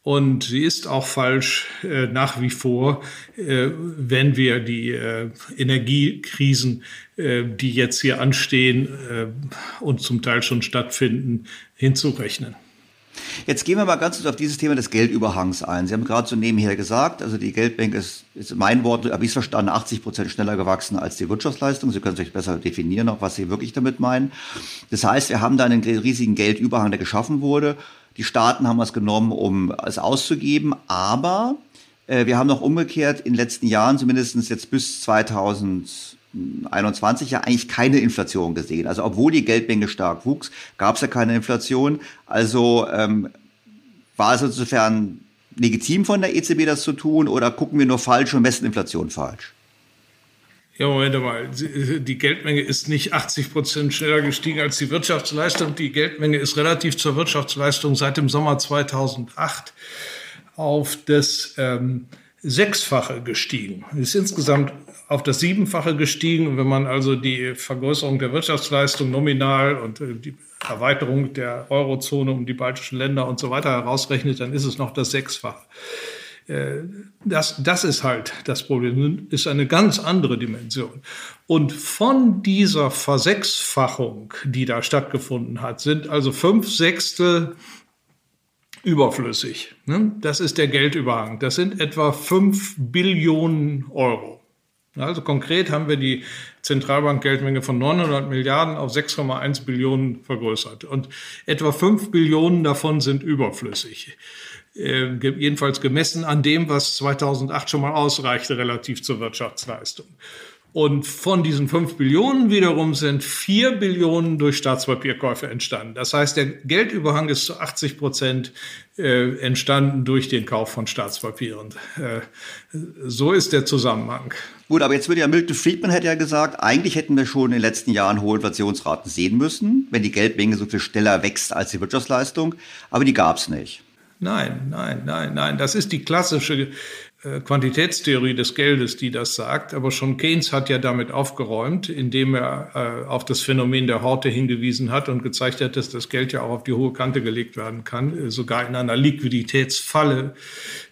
Und sie ist auch falsch äh, nach wie vor, äh, wenn wir die äh, Energiekrisen, äh, die jetzt hier anstehen äh, und zum Teil schon stattfinden, hinzurechnen. Jetzt gehen wir mal ganz kurz auf dieses Thema des Geldüberhangs ein. Sie haben gerade so nebenher gesagt, also die Geldbank ist, ist mein Wort, habe ich es verstanden, 80 Prozent schneller gewachsen als die Wirtschaftsleistung. Sie können es euch besser definieren, auch was Sie wirklich damit meinen. Das heißt, wir haben da einen riesigen Geldüberhang, der geschaffen wurde. Die Staaten haben es genommen, um es auszugeben, aber äh, wir haben noch umgekehrt in den letzten Jahren, zumindest jetzt bis 2000 21 ja eigentlich keine Inflation gesehen. Also obwohl die Geldmenge stark wuchs, gab es ja keine Inflation. Also ähm, war es insofern legitim von der EZB das zu tun oder gucken wir nur falsch und messen Inflation falsch? Ja, Moment mal. Die Geldmenge ist nicht 80 Prozent schneller gestiegen als die Wirtschaftsleistung. Die Geldmenge ist relativ zur Wirtschaftsleistung seit dem Sommer 2008 auf das ähm, Sechsfache gestiegen. Es ist insgesamt auf das Siebenfache gestiegen. Wenn man also die Vergrößerung der Wirtschaftsleistung nominal und äh, die Erweiterung der Eurozone um die baltischen Länder und so weiter herausrechnet, dann ist es noch das Sechsfache. Äh, das, das ist halt das Problem, ist eine ganz andere Dimension. Und von dieser Versechsfachung, die da stattgefunden hat, sind also fünf Sechstel überflüssig. Ne? Das ist der Geldüberhang. Das sind etwa 5 Billionen Euro. Also konkret haben wir die Zentralbankgeldmenge von 900 Milliarden auf 6,1 Billionen vergrößert. Und etwa 5 Billionen davon sind überflüssig. Äh, jedenfalls gemessen an dem, was 2008 schon mal ausreichte relativ zur Wirtschaftsleistung. Und von diesen 5 Billionen wiederum sind 4 Billionen durch Staatspapierkäufe entstanden. Das heißt, der Geldüberhang ist zu 80 Prozent äh, entstanden durch den Kauf von Staatspapieren. Äh, so ist der Zusammenhang. Gut, aber jetzt würde ja Milton Friedman hätte ja gesagt, eigentlich hätten wir schon in den letzten Jahren hohe Inflationsraten sehen müssen, wenn die Geldmenge so viel schneller wächst als die Wirtschaftsleistung. Aber die gab es nicht. Nein, nein, nein, nein. Das ist die klassische Quantitätstheorie des Geldes, die das sagt. Aber schon Keynes hat ja damit aufgeräumt, indem er äh, auf das Phänomen der Horte hingewiesen hat und gezeigt hat, dass das Geld ja auch auf die hohe Kante gelegt werden kann, äh, sogar in einer Liquiditätsfalle,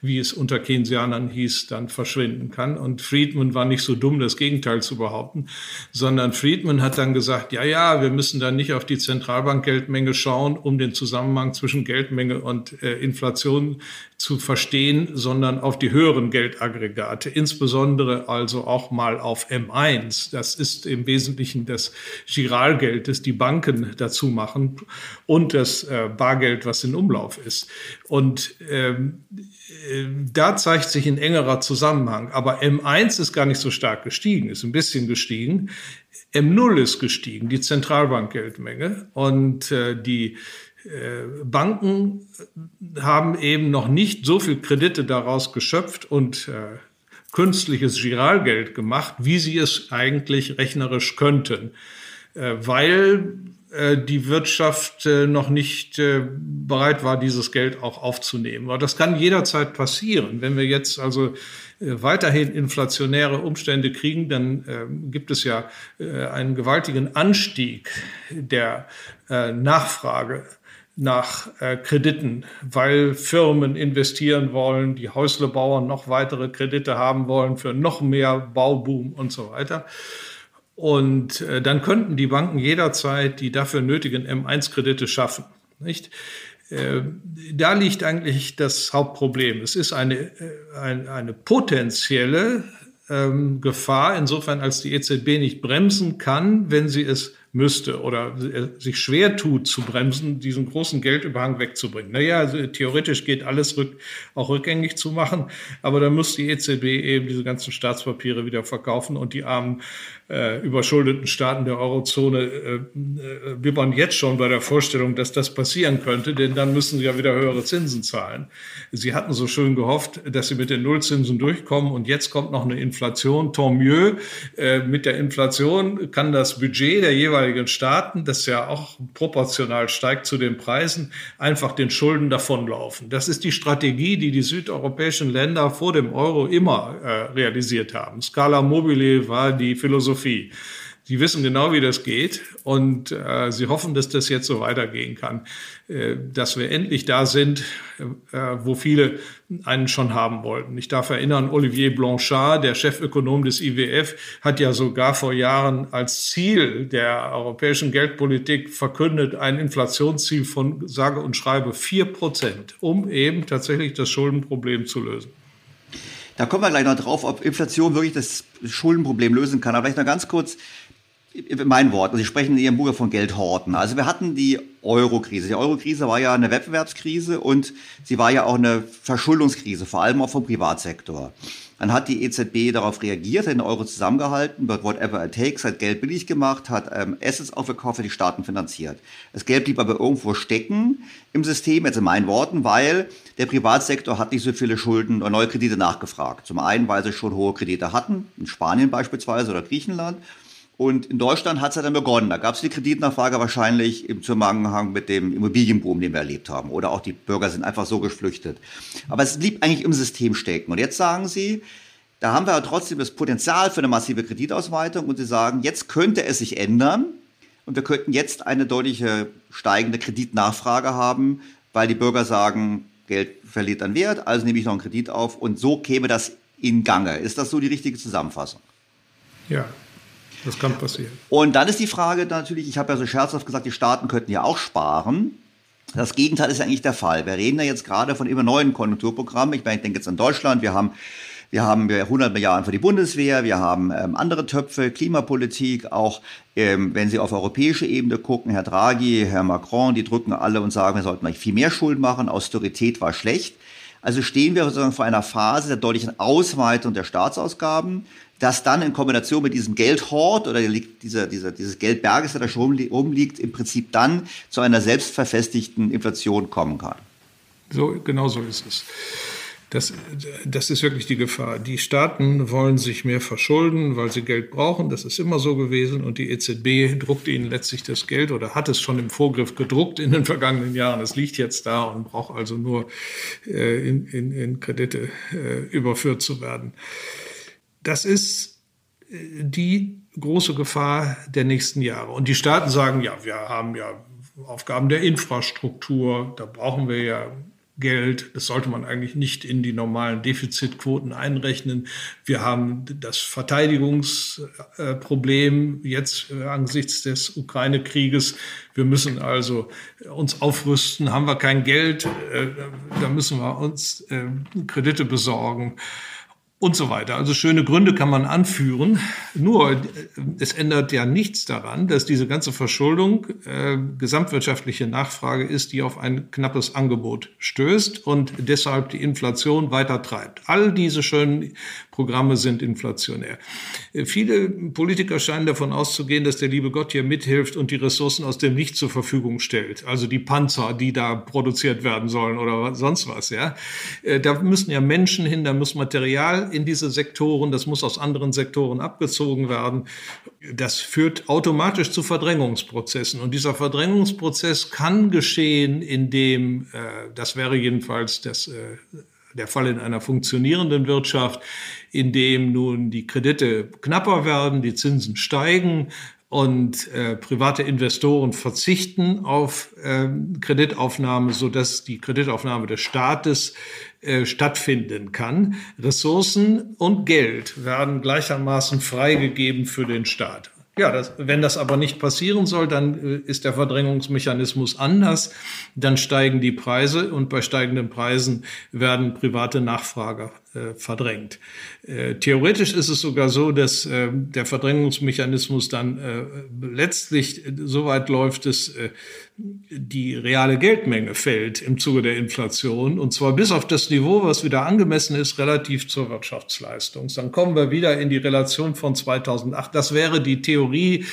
wie es unter Keynesianern hieß, dann verschwinden kann. Und Friedman war nicht so dumm, das Gegenteil zu behaupten, sondern Friedman hat dann gesagt, ja, ja, wir müssen dann nicht auf die Zentralbankgeldmenge schauen, um den Zusammenhang zwischen Geldmenge und äh, Inflation zu verstehen, sondern auf die höheren Geldaggregate, insbesondere also auch mal auf M1. Das ist im Wesentlichen das Giralgeld, das die Banken dazu machen und das äh, Bargeld, was in Umlauf ist. Und ähm, äh, da zeigt sich ein engerer Zusammenhang. Aber M1 ist gar nicht so stark gestiegen, ist ein bisschen gestiegen. M0 ist gestiegen, die Zentralbankgeldmenge. Und äh, die Banken haben eben noch nicht so viel Kredite daraus geschöpft und äh, künstliches Giralgeld gemacht, wie sie es eigentlich rechnerisch könnten, äh, weil äh, die Wirtschaft äh, noch nicht äh, bereit war, dieses Geld auch aufzunehmen. Aber das kann jederzeit passieren. Wenn wir jetzt also weiterhin inflationäre Umstände kriegen, dann gibt es ja einen gewaltigen Anstieg der Nachfrage nach Krediten, weil Firmen investieren wollen, die Häuslebauern noch weitere Kredite haben wollen für noch mehr Bauboom und so weiter. Und äh, dann könnten die Banken jederzeit die dafür nötigen M1-Kredite schaffen. Nicht? Äh, da liegt eigentlich das Hauptproblem. Es ist eine, äh, eine, eine potenzielle ähm, Gefahr, insofern als die EZB nicht bremsen kann, wenn sie es müsste oder sich schwer tut zu bremsen, diesen großen Geldüberhang wegzubringen. Naja, also theoretisch geht alles rück, auch rückgängig zu machen, aber dann muss die EZB eben diese ganzen Staatspapiere wieder verkaufen und die armen äh, überschuldeten Staaten der Eurozone äh, äh, bibbern jetzt schon bei der Vorstellung, dass das passieren könnte, denn dann müssen sie ja wieder höhere Zinsen zahlen. Sie hatten so schön gehofft, dass sie mit den Nullzinsen durchkommen und jetzt kommt noch eine Inflation. Tant mieux. Äh, mit der Inflation kann das Budget der jeweiligen Staaten, das ja auch proportional steigt zu den Preisen, einfach den Schulden davonlaufen. Das ist die Strategie, die die südeuropäischen Länder vor dem Euro immer äh, realisiert haben. Scala mobile war die Philosophie Philosophie. Sie wissen genau, wie das geht und äh, sie hoffen, dass das jetzt so weitergehen kann, äh, dass wir endlich da sind, äh, wo viele einen schon haben wollten. Ich darf erinnern, Olivier Blanchard, der Chefökonom des IWF, hat ja sogar vor Jahren als Ziel der europäischen Geldpolitik verkündet, ein Inflationsziel von sage und schreibe vier Prozent, um eben tatsächlich das Schuldenproblem zu lösen. Da kommen wir gleich noch drauf, ob Inflation wirklich das Schuldenproblem lösen kann. Aber vielleicht noch ganz kurz mein Wort. Also Sie sprechen in Ihrem Buch von Geldhorten. Also wir hatten die Euro-Krise. Die Euro-Krise war ja eine Wettbewerbskrise und sie war ja auch eine Verschuldungskrise, vor allem auch vom Privatsektor. Dann hat die EZB darauf reagiert, hat den Euro zusammengehalten, whatever it takes, hat Geld billig gemacht, hat ähm, Assets aufgekauft, hat die Staaten finanziert. Das Geld blieb aber irgendwo stecken im System, jetzt in meinen Worten, weil der Privatsektor hat nicht so viele Schulden oder neue Kredite nachgefragt. Zum einen, weil sie schon hohe Kredite hatten, in Spanien beispielsweise oder Griechenland. Und in Deutschland hat es ja dann begonnen. Da gab es die Kreditnachfrage wahrscheinlich im Zusammenhang mit dem Immobilienboom, den wir erlebt haben. Oder auch die Bürger sind einfach so geflüchtet. Aber es blieb eigentlich im System stecken. Und jetzt sagen Sie, da haben wir ja trotzdem das Potenzial für eine massive Kreditausweitung. Und Sie sagen, jetzt könnte es sich ändern. Und wir könnten jetzt eine deutliche steigende Kreditnachfrage haben, weil die Bürger sagen, Geld verliert an Wert, also nehme ich noch einen Kredit auf. Und so käme das in Gange. Ist das so die richtige Zusammenfassung? Ja, das kann passieren. Und dann ist die Frage natürlich, ich habe ja so scherzhaft gesagt, die Staaten könnten ja auch sparen. Das Gegenteil ist ja eigentlich der Fall. Wir reden ja jetzt gerade von immer neuen Konjunkturprogrammen. Ich meine, ich denke jetzt an Deutschland. Wir haben wir haben 100 Milliarden für die Bundeswehr, wir haben ähm, andere Töpfe, Klimapolitik, auch ähm, wenn Sie auf europäische Ebene gucken, Herr Draghi, Herr Macron, die drücken alle und sagen, wir sollten eigentlich viel mehr Schulden machen, Austerität war schlecht. Also stehen wir sozusagen vor einer Phase der deutlichen Ausweitung der Staatsausgaben das dann in Kombination mit diesem Geldhort oder dieser, dieser, dieses Geldberges, der da schon rumliegt, im Prinzip dann zu einer selbstverfestigten Inflation kommen kann. So, genau so ist es. Das, das ist wirklich die Gefahr. Die Staaten wollen sich mehr verschulden, weil sie Geld brauchen. Das ist immer so gewesen. Und die EZB druckt ihnen letztlich das Geld oder hat es schon im Vorgriff gedruckt in den vergangenen Jahren. Es liegt jetzt da und braucht also nur äh, in, in, in Kredite äh, überführt zu werden. Das ist äh, die große Gefahr der nächsten Jahre. Und die Staaten sagen, ja, wir haben ja Aufgaben der Infrastruktur, da brauchen wir ja Geld. Das sollte man eigentlich nicht in die normalen Defizitquoten einrechnen. Wir haben das Verteidigungsproblem jetzt äh, angesichts des Ukraine-Krieges. Wir müssen also uns aufrüsten. Haben wir kein Geld, äh, da müssen wir uns Kredite besorgen und so weiter. Also schöne Gründe kann man anführen. Nur äh, es ändert ja nichts daran, dass diese ganze Verschuldung äh, gesamtwirtschaftliche Nachfrage ist, die auf ein knappes Angebot stößt und deshalb die Inflation weiter treibt. All diese schönen Programme sind inflationär. Äh, viele Politiker scheinen davon auszugehen, dass der liebe Gott hier mithilft und die Ressourcen aus dem Nichts zur Verfügung stellt. Also die Panzer, die da produziert werden sollen oder sonst was. Ja, äh, da müssen ja Menschen hin, da muss Material in diese Sektoren, das muss aus anderen Sektoren abgezogen werden. Das führt automatisch zu Verdrängungsprozessen und dieser Verdrängungsprozess kann geschehen, indem äh, das wäre jedenfalls das der Fall in einer funktionierenden Wirtschaft, in dem nun die Kredite knapper werden, die Zinsen steigen und äh, private Investoren verzichten auf äh, Kreditaufnahme, so dass die Kreditaufnahme des Staates äh, stattfinden kann. Ressourcen und Geld werden gleichermaßen freigegeben für den Staat. Ja, das, wenn das aber nicht passieren soll, dann äh, ist der Verdrängungsmechanismus anders. Dann steigen die Preise und bei steigenden Preisen werden private Nachfrager äh, verdrängt. Äh, theoretisch ist es sogar so, dass äh, der Verdrängungsmechanismus dann äh, letztlich so weit läuft, dass äh, die reale Geldmenge fällt im Zuge der Inflation und zwar bis auf das Niveau, was wieder angemessen ist, relativ zur Wirtschaftsleistung. Dann kommen wir wieder in die Relation von 2008. Das wäre die Theorie,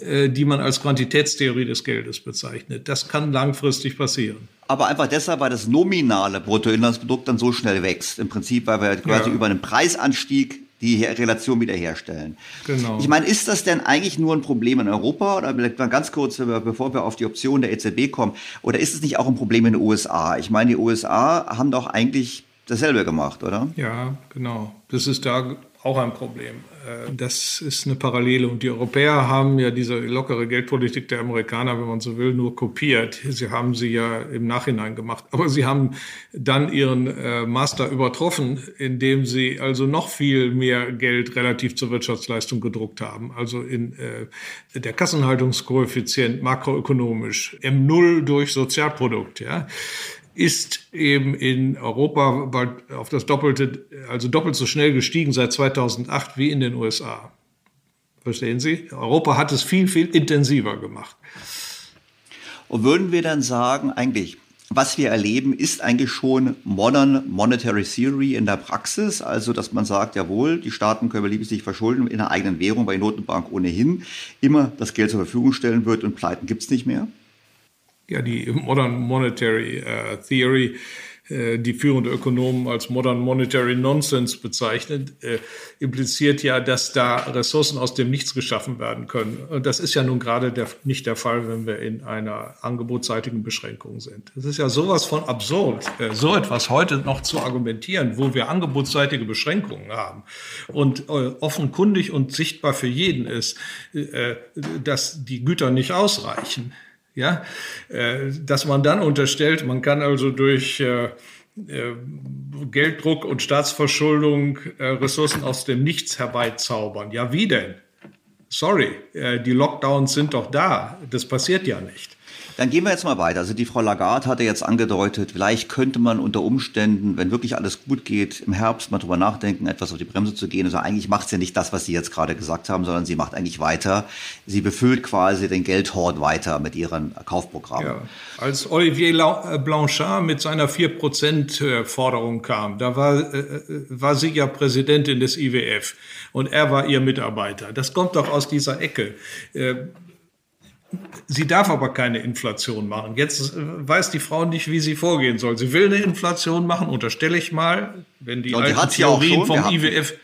äh, die man als Quantitätstheorie des Geldes bezeichnet. Das kann langfristig passieren aber einfach deshalb, weil das nominale Bruttoinlandsprodukt dann so schnell wächst. Im Prinzip, weil wir quasi ja. über einen Preisanstieg die Relation wiederherstellen. Genau. Ich meine, ist das denn eigentlich nur ein Problem in Europa oder vielleicht mal ganz kurz, bevor wir auf die Option der EZB kommen, oder ist es nicht auch ein Problem in den USA? Ich meine, die USA haben doch eigentlich dasselbe gemacht, oder? Ja, genau. Das ist da auch ein Problem. Äh, das ist eine Parallele. Und die Europäer haben ja diese lockere Geldpolitik der Amerikaner, wenn man so will, nur kopiert. Sie haben sie ja im Nachhinein gemacht. Aber sie haben dann ihren äh, Master übertroffen, indem sie also noch viel mehr Geld relativ zur Wirtschaftsleistung gedruckt haben. Also in äh, der Kassenhaltungskoeffizient makroökonomisch M0 durch Sozialprodukt. Ja ist eben in Europa bald auf das Doppelte, also doppelt so schnell gestiegen seit 2008 wie in den USA. Verstehen Sie? Europa hat es viel, viel intensiver gemacht. Und würden wir dann sagen, eigentlich, was wir erleben, ist eigentlich schon Modern Monetary Theory in der Praxis. Also, dass man sagt, jawohl, die Staaten können beliebig sich verschulden in der eigenen Währung, weil die Notenbank ohnehin immer das Geld zur Verfügung stellen wird und Pleiten gibt es nicht mehr ja, die Modern Monetary äh, Theory, äh, die führende Ökonomen als Modern Monetary Nonsense bezeichnet, äh, impliziert ja, dass da Ressourcen aus dem Nichts geschaffen werden können. Und das ist ja nun gerade der, nicht der Fall, wenn wir in einer angebotsseitigen Beschränkung sind. Es ist ja sowas von absurd, äh, so etwas heute noch zu argumentieren, wo wir angebotsseitige Beschränkungen haben und äh, offenkundig und sichtbar für jeden ist, dass die Güter nicht ausreichen ja, äh, dass man dann unterstellt, man kann also durch äh, äh, Gelddruck und Staatsverschuldung Ressourcen aus dem Nichts herbeizaubern. Ja, wie denn? Sorry, die Lockdowns sind doch da. Das passiert ja nicht. Dann gehen wir jetzt mal weiter. Also die Frau Lagarde hatte jetzt angedeutet, vielleicht könnte man unter Umständen, wenn wirklich alles gut geht, im Herbst mal drüber nachdenken, etwas auf die Bremse zu gehen. Also eigentlich macht sie nicht das, was Sie jetzt gerade gesagt haben, sondern sie macht eigentlich weiter. Sie befüllt quasi den Geldhort weiter mit ihren Kaufprogrammen. Ja. Als Olivier äh, Blanchard mit seiner 4%-Forderung kam, da war, äh, äh, war sie ja Präsidentin des IWF und er war ihr Mitarbeiter. Das kommt doch aus dieser Ecke. Sie darf aber keine Inflation machen. Jetzt äh, weiß die Frau nicht, wie sie vorgehen soll. Sie will eine Inflation machen, unterstelle ich mal, wenn die, ja, die alten Theorien vom haben, IWF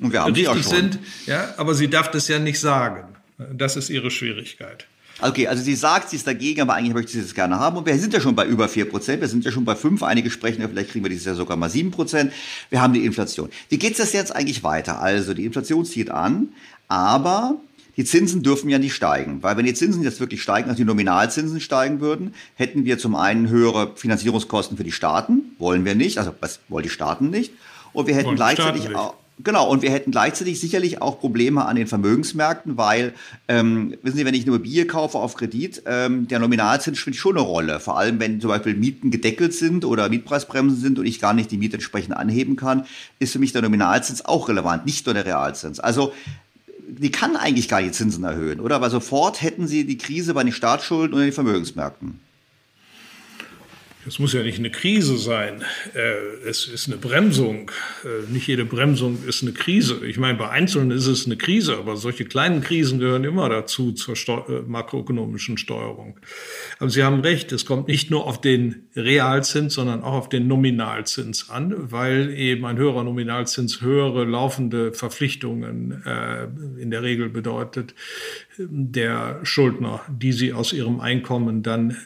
richtig sind. Ja, aber sie darf das ja nicht sagen. Das ist ihre Schwierigkeit. Okay, also sie sagt, sie ist dagegen, aber eigentlich möchte sie das gerne haben. Und wir sind ja schon bei über 4 Prozent, wir sind ja schon bei 5. Einige sprechen ja, vielleicht kriegen wir dieses Jahr sogar mal 7 Prozent. Wir haben die Inflation. Wie geht es jetzt eigentlich weiter? Also die Inflation zieht an, aber die Zinsen dürfen ja nicht steigen, weil wenn die Zinsen jetzt wirklich steigen, also die Nominalzinsen steigen würden, hätten wir zum einen höhere Finanzierungskosten für die Staaten, wollen wir nicht, also was wollen die Staaten nicht, und wir hätten wollen gleichzeitig auch Genau, und wir hätten gleichzeitig sicherlich auch Probleme an den Vermögensmärkten, weil, ähm, wissen Sie, wenn ich eine Immobilie kaufe auf Kredit, ähm, der Nominalzins spielt schon eine Rolle. Vor allem, wenn zum Beispiel Mieten gedeckelt sind oder Mietpreisbremsen sind und ich gar nicht die Miete entsprechend anheben kann, ist für mich der Nominalzins auch relevant, nicht nur der Realzins. Also die kann eigentlich gar nicht Zinsen erhöhen, oder? Weil sofort hätten sie die Krise bei den Staatsschulden und den Vermögensmärkten. Es muss ja nicht eine Krise sein. Äh, es ist eine Bremsung. Äh, nicht jede Bremsung ist eine Krise. Ich meine, bei Einzelnen ist es eine Krise, aber solche kleinen Krisen gehören immer dazu zur Steu äh, makroökonomischen Steuerung. Aber Sie haben recht, es kommt nicht nur auf den Realzins, sondern auch auf den Nominalzins an, weil eben ein höherer Nominalzins höhere laufende Verpflichtungen in der Regel bedeutet der Schuldner, die sie aus ihrem Einkommen dann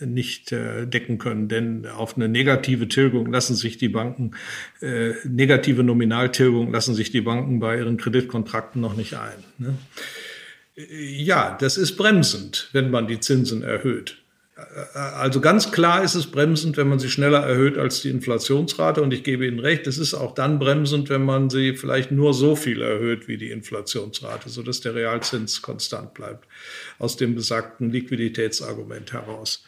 nicht decken können. Denn auf eine negative Tilgung lassen sich die Banken, äh, negative Nominaltilgung lassen sich die Banken bei ihren Kreditkontrakten noch nicht ein. Ne? Ja, das ist bremsend, wenn man die Zinsen erhöht. Also ganz klar ist es bremsend, wenn man sie schneller erhöht als die Inflationsrate. Und ich gebe Ihnen recht, es ist auch dann bremsend, wenn man sie vielleicht nur so viel erhöht wie die Inflationsrate, sodass der Realzins konstant bleibt. Aus dem besagten Liquiditätsargument heraus.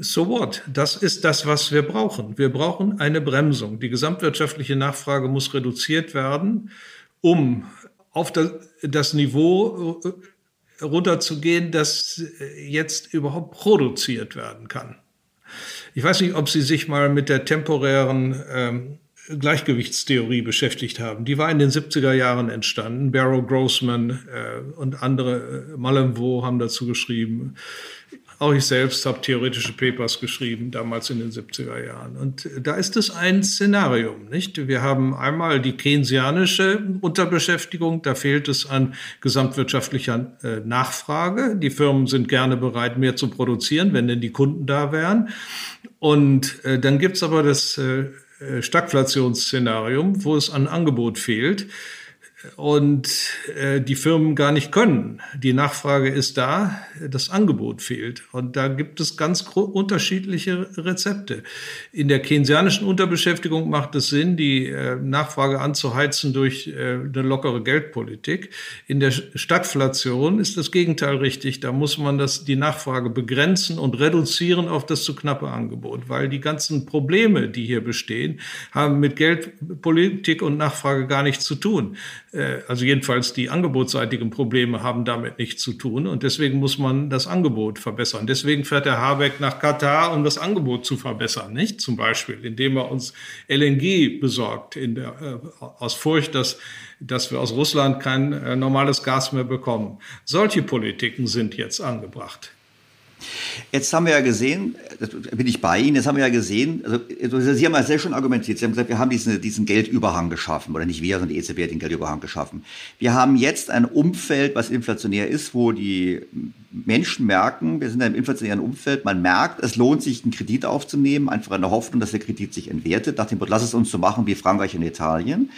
So what? Das ist das, was wir brauchen. Wir brauchen eine Bremsung. Die gesamtwirtschaftliche Nachfrage muss reduziert werden, um auf das, Niveau äh, runterzugehen, das jetzt überhaupt produziert werden kann. Ich weiß nicht, ob Sie sich mal mit der temporären ähm, Gleichgewichtstheorie beschäftigt haben. Die war in den 70er Jahren entstanden. Barrow Grossman äh, und andere, äh, Malenvaux haben dazu geschrieben. Auch ich selbst habe theoretische Papers geschrieben, damals in den 70er Jahren. Und da ist es ein Szenarium, nicht? Wir haben einmal die keynesianische Unterbeschäftigung, da fehlt es an gesamtwirtschaftlicher äh, Nachfrage. Die Firmen sind gerne bereit, mehr zu produzieren, wenn denn die Kunden da wären. Und äh, dann gibt's aber das äh, Stagflationsszenarium, wo es an Angebot fehlt und äh, die Firmen gar nicht können. Die Nachfrage ist da, das Angebot fehlt. Und da gibt es ganz unterschiedliche Rezepte. In der keynesianischen Unterbeschäftigung macht es Sinn, die äh, Nachfrage anzuheizen durch äh, eine lockere Geldpolitik. In der Stagflation ist das Gegenteil richtig. Da muss man das, die Nachfrage begrenzen und reduzieren auf das zu knappe Angebot, weil die ganzen Probleme, die hier bestehen, haben mit Geldpolitik und Nachfrage gar nichts zu tun. Äh, also jedenfalls die angebotsseitigen Probleme haben damit nichts zu tun. Und deswegen muss man das Angebot verbessern. Deswegen fährt der Habeck nach Katar, um das Angebot zu verbessern, nicht? Zum Beispiel, indem er uns LNG besorgt, der, äh, aus Furcht, dass, dass wir aus Russland kein äh, normales Gas mehr bekommen. Solche Politiken sind jetzt angebracht. Jetzt haben wir ja gesehen, bin ich bei Ihnen, jetzt haben wir ja gesehen, also Sie haben ja sehr schön argumentiert, Sie haben gesagt, wir haben diesen, diesen Geldüberhang geschaffen, oder nicht wir, sondern die EZB hat den Geldüberhang geschaffen. Wir haben jetzt ein Umfeld, was inflationär ist, wo die Menschen merken, wir sind in einem inflationären Umfeld, man merkt, es lohnt sich, einen Kredit aufzunehmen, einfach in der Hoffnung, dass der Kredit sich entwertet, nach dem Motto, lass es uns so machen wie Frankreich und Italien.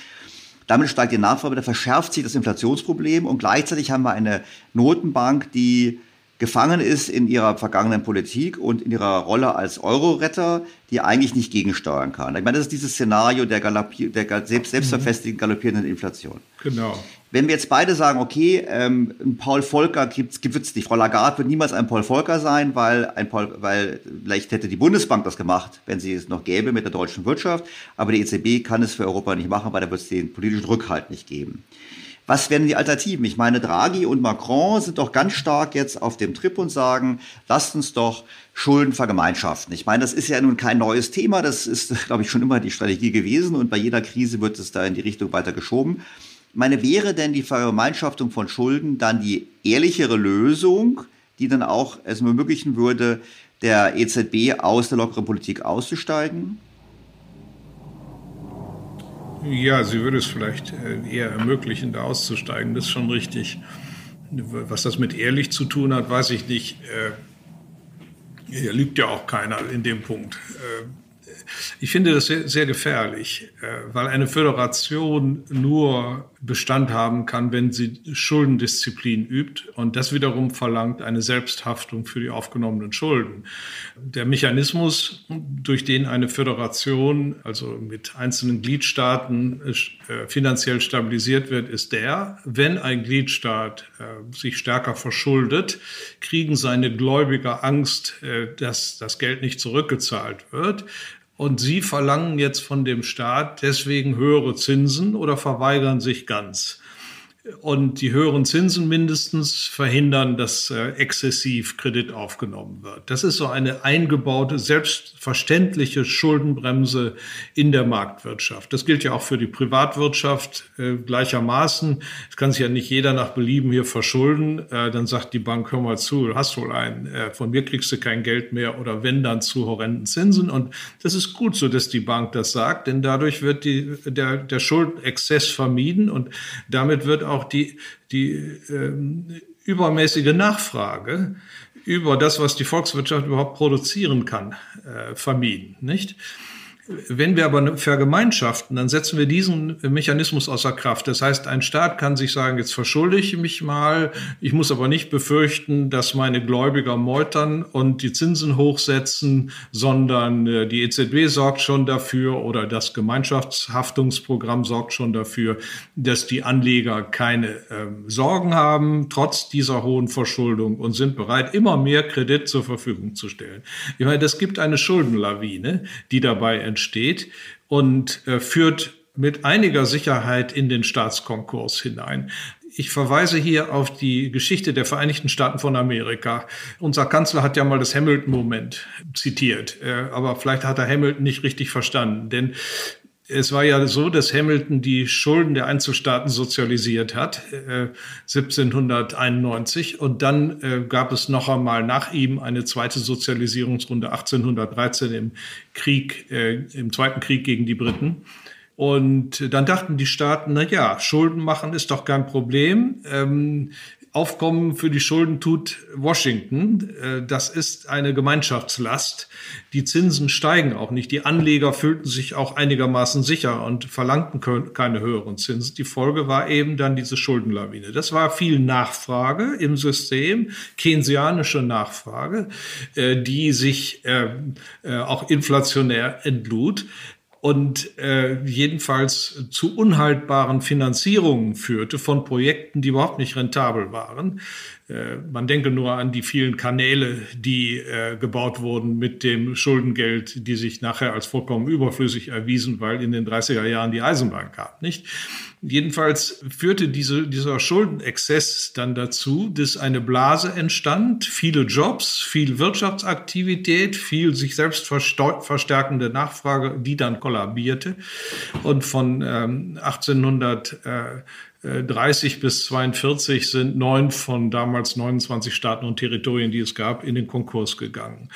Damit steigt die Nachfrage, da verschärft sich das Inflationsproblem und gleichzeitig haben wir eine Notenbank, die gefangen ist in ihrer vergangenen Politik und in ihrer Rolle als Euro-Retter, die eigentlich nicht gegensteuern kann. Ich meine, das ist dieses Szenario der, Galoppier der selbst, selbstverfestigten, galoppierenden Inflation. Genau. Wenn wir jetzt beide sagen, okay, ähm, ein Paul Volcker gibt es nicht. Frau Lagarde wird niemals ein Paul Volcker sein, weil, ein Paul, weil vielleicht hätte die Bundesbank das gemacht, wenn sie es noch gäbe mit der deutschen Wirtschaft. Aber die EZB kann es für Europa nicht machen, weil da wird es den politischen Rückhalt nicht geben. Was wären die Alternativen? Ich meine, Draghi und Macron sind doch ganz stark jetzt auf dem Trip und sagen, lasst uns doch Schulden vergemeinschaften. Ich meine, das ist ja nun kein neues Thema. Das ist, glaube ich, schon immer die Strategie gewesen und bei jeder Krise wird es da in die Richtung weiter geschoben. Ich meine, wäre denn die Vergemeinschaftung von Schulden dann die ehrlichere Lösung, die dann auch es ermöglichen würde, der EZB aus der lockeren Politik auszusteigen? Ja, sie würde es vielleicht äh, eher ermöglichen, da auszusteigen. Das ist schon richtig. Was das mit ehrlich zu tun hat, weiß ich nicht. Äh, hier lügt ja auch keiner in dem Punkt. Ich finde das sehr, sehr gefährlich, äh, weil eine Föderation nur Bestand haben kann, wenn sie Schuldendisziplin übt. Und das wiederum verlangt eine Selbsthaftung für die aufgenommenen Schulden. Der Mechanismus, durch den eine Föderation, also mit einzelnen Gliedstaaten, äh, finanziell stabilisiert wird, ist der, wenn ein Gliedstaat äh, sich stärker verschuldet, kriegen seine Gläubiger Angst, dass das Geld nicht zurückgezahlt wird. Und Sie verlangen jetzt von dem Staat deswegen höhere Zinsen oder verweigern sich ganz. Und die höheren Zinsen mindestens verhindern, dass äh, exzessiv Kredit aufgenommen wird. Das ist so eine eingebaute, selbstverständliche Schuldenbremse in der Marktwirtschaft. Das gilt ja auch für die Privatwirtschaft äh, gleichermaßen. Es kann sich ja nicht jeder nach Belieben hier verschulden. Äh, dann sagt die Bank, hör mal zu, hast wohl einen, äh, von mir kriegst du kein Geld mehr oder wenn dann zu horrenden Zinsen. Und das ist gut so, dass die Bank das sagt, denn dadurch wird die, der, der Schuldenexzess vermieden und damit wird auch die, die ähm, übermäßige Nachfrage über das, was die Volkswirtschaft überhaupt produzieren kann, äh, vermieden, nicht? Wenn wir aber vergemeinschaften, dann setzen wir diesen Mechanismus außer Kraft. Das heißt, ein Staat kann sich sagen, jetzt verschulde ich mich mal, ich muss aber nicht befürchten, dass meine Gläubiger meutern und die Zinsen hochsetzen, sondern äh, die EZB sorgt schon dafür oder das Gemeinschaftshaftungsprogramm sorgt schon dafür, dass die Anleger keine äh, Sorgen haben, trotz dieser hohen Verschuldung und sind bereit, immer mehr Kredit zur Verfügung zu stellen. Ich meine, das gibt eine Schuldenlawine, die dabei entsteht entsteht und äh, führt mit einiger Sicherheit in den Staatskonkurs hinein. Ich verweise hier auf die Geschichte der Vereinigten Staaten von Amerika. Unser Kanzler hat ja mal das Hamilton-Moment zitiert, äh, aber vielleicht hat er Hamilton nicht richtig verstanden, denn es war ja so, dass Hamilton die Schulden der Einzelstaaten sozialisiert hat, äh, 1791. Und dann äh, gab es noch einmal nach ihm eine zweite Sozialisierungsrunde 1813 im Krieg, äh, im Zweiten Krieg gegen die Briten. Und dann dachten die Staaten, na ja, Schulden machen ist doch kein Problem. Ähm, Aufkommen für die Schulden tut Washington. Äh, das ist eine Gemeinschaftslast. Die Zinsen steigen auch nicht. Die Anleger fühlten sich auch einigermaßen sicher und verlangten keine höheren Zinsen. Die Folge war eben dann diese Schuldenlawine. Das war viel Nachfrage im System, keynesianische Nachfrage, äh, die sich äh, auch inflationär entlud und äh, jedenfalls zu unhaltbaren Finanzierungen führte von Projekten, die überhaupt nicht rentabel waren. Äh, man denke nur an die vielen Kanäle, die äh, gebaut wurden mit dem Schuldengeld, die sich nachher als vollkommen überflüssig erwiesen, weil in den 30er Jahren die Eisenbahn kam, nicht? Jedenfalls führte diese, dieser Schuldenexzess dann dazu, dass eine Blase entstand, viele Jobs, viel Wirtschaftsaktivität, viel sich selbst verstärkende Nachfrage, die dann kollabierte. Und von ähm, 1800 äh, 30 bis 42 sind neun von damals 29 Staaten und Territorien, die es gab, in den Konkurs gegangen.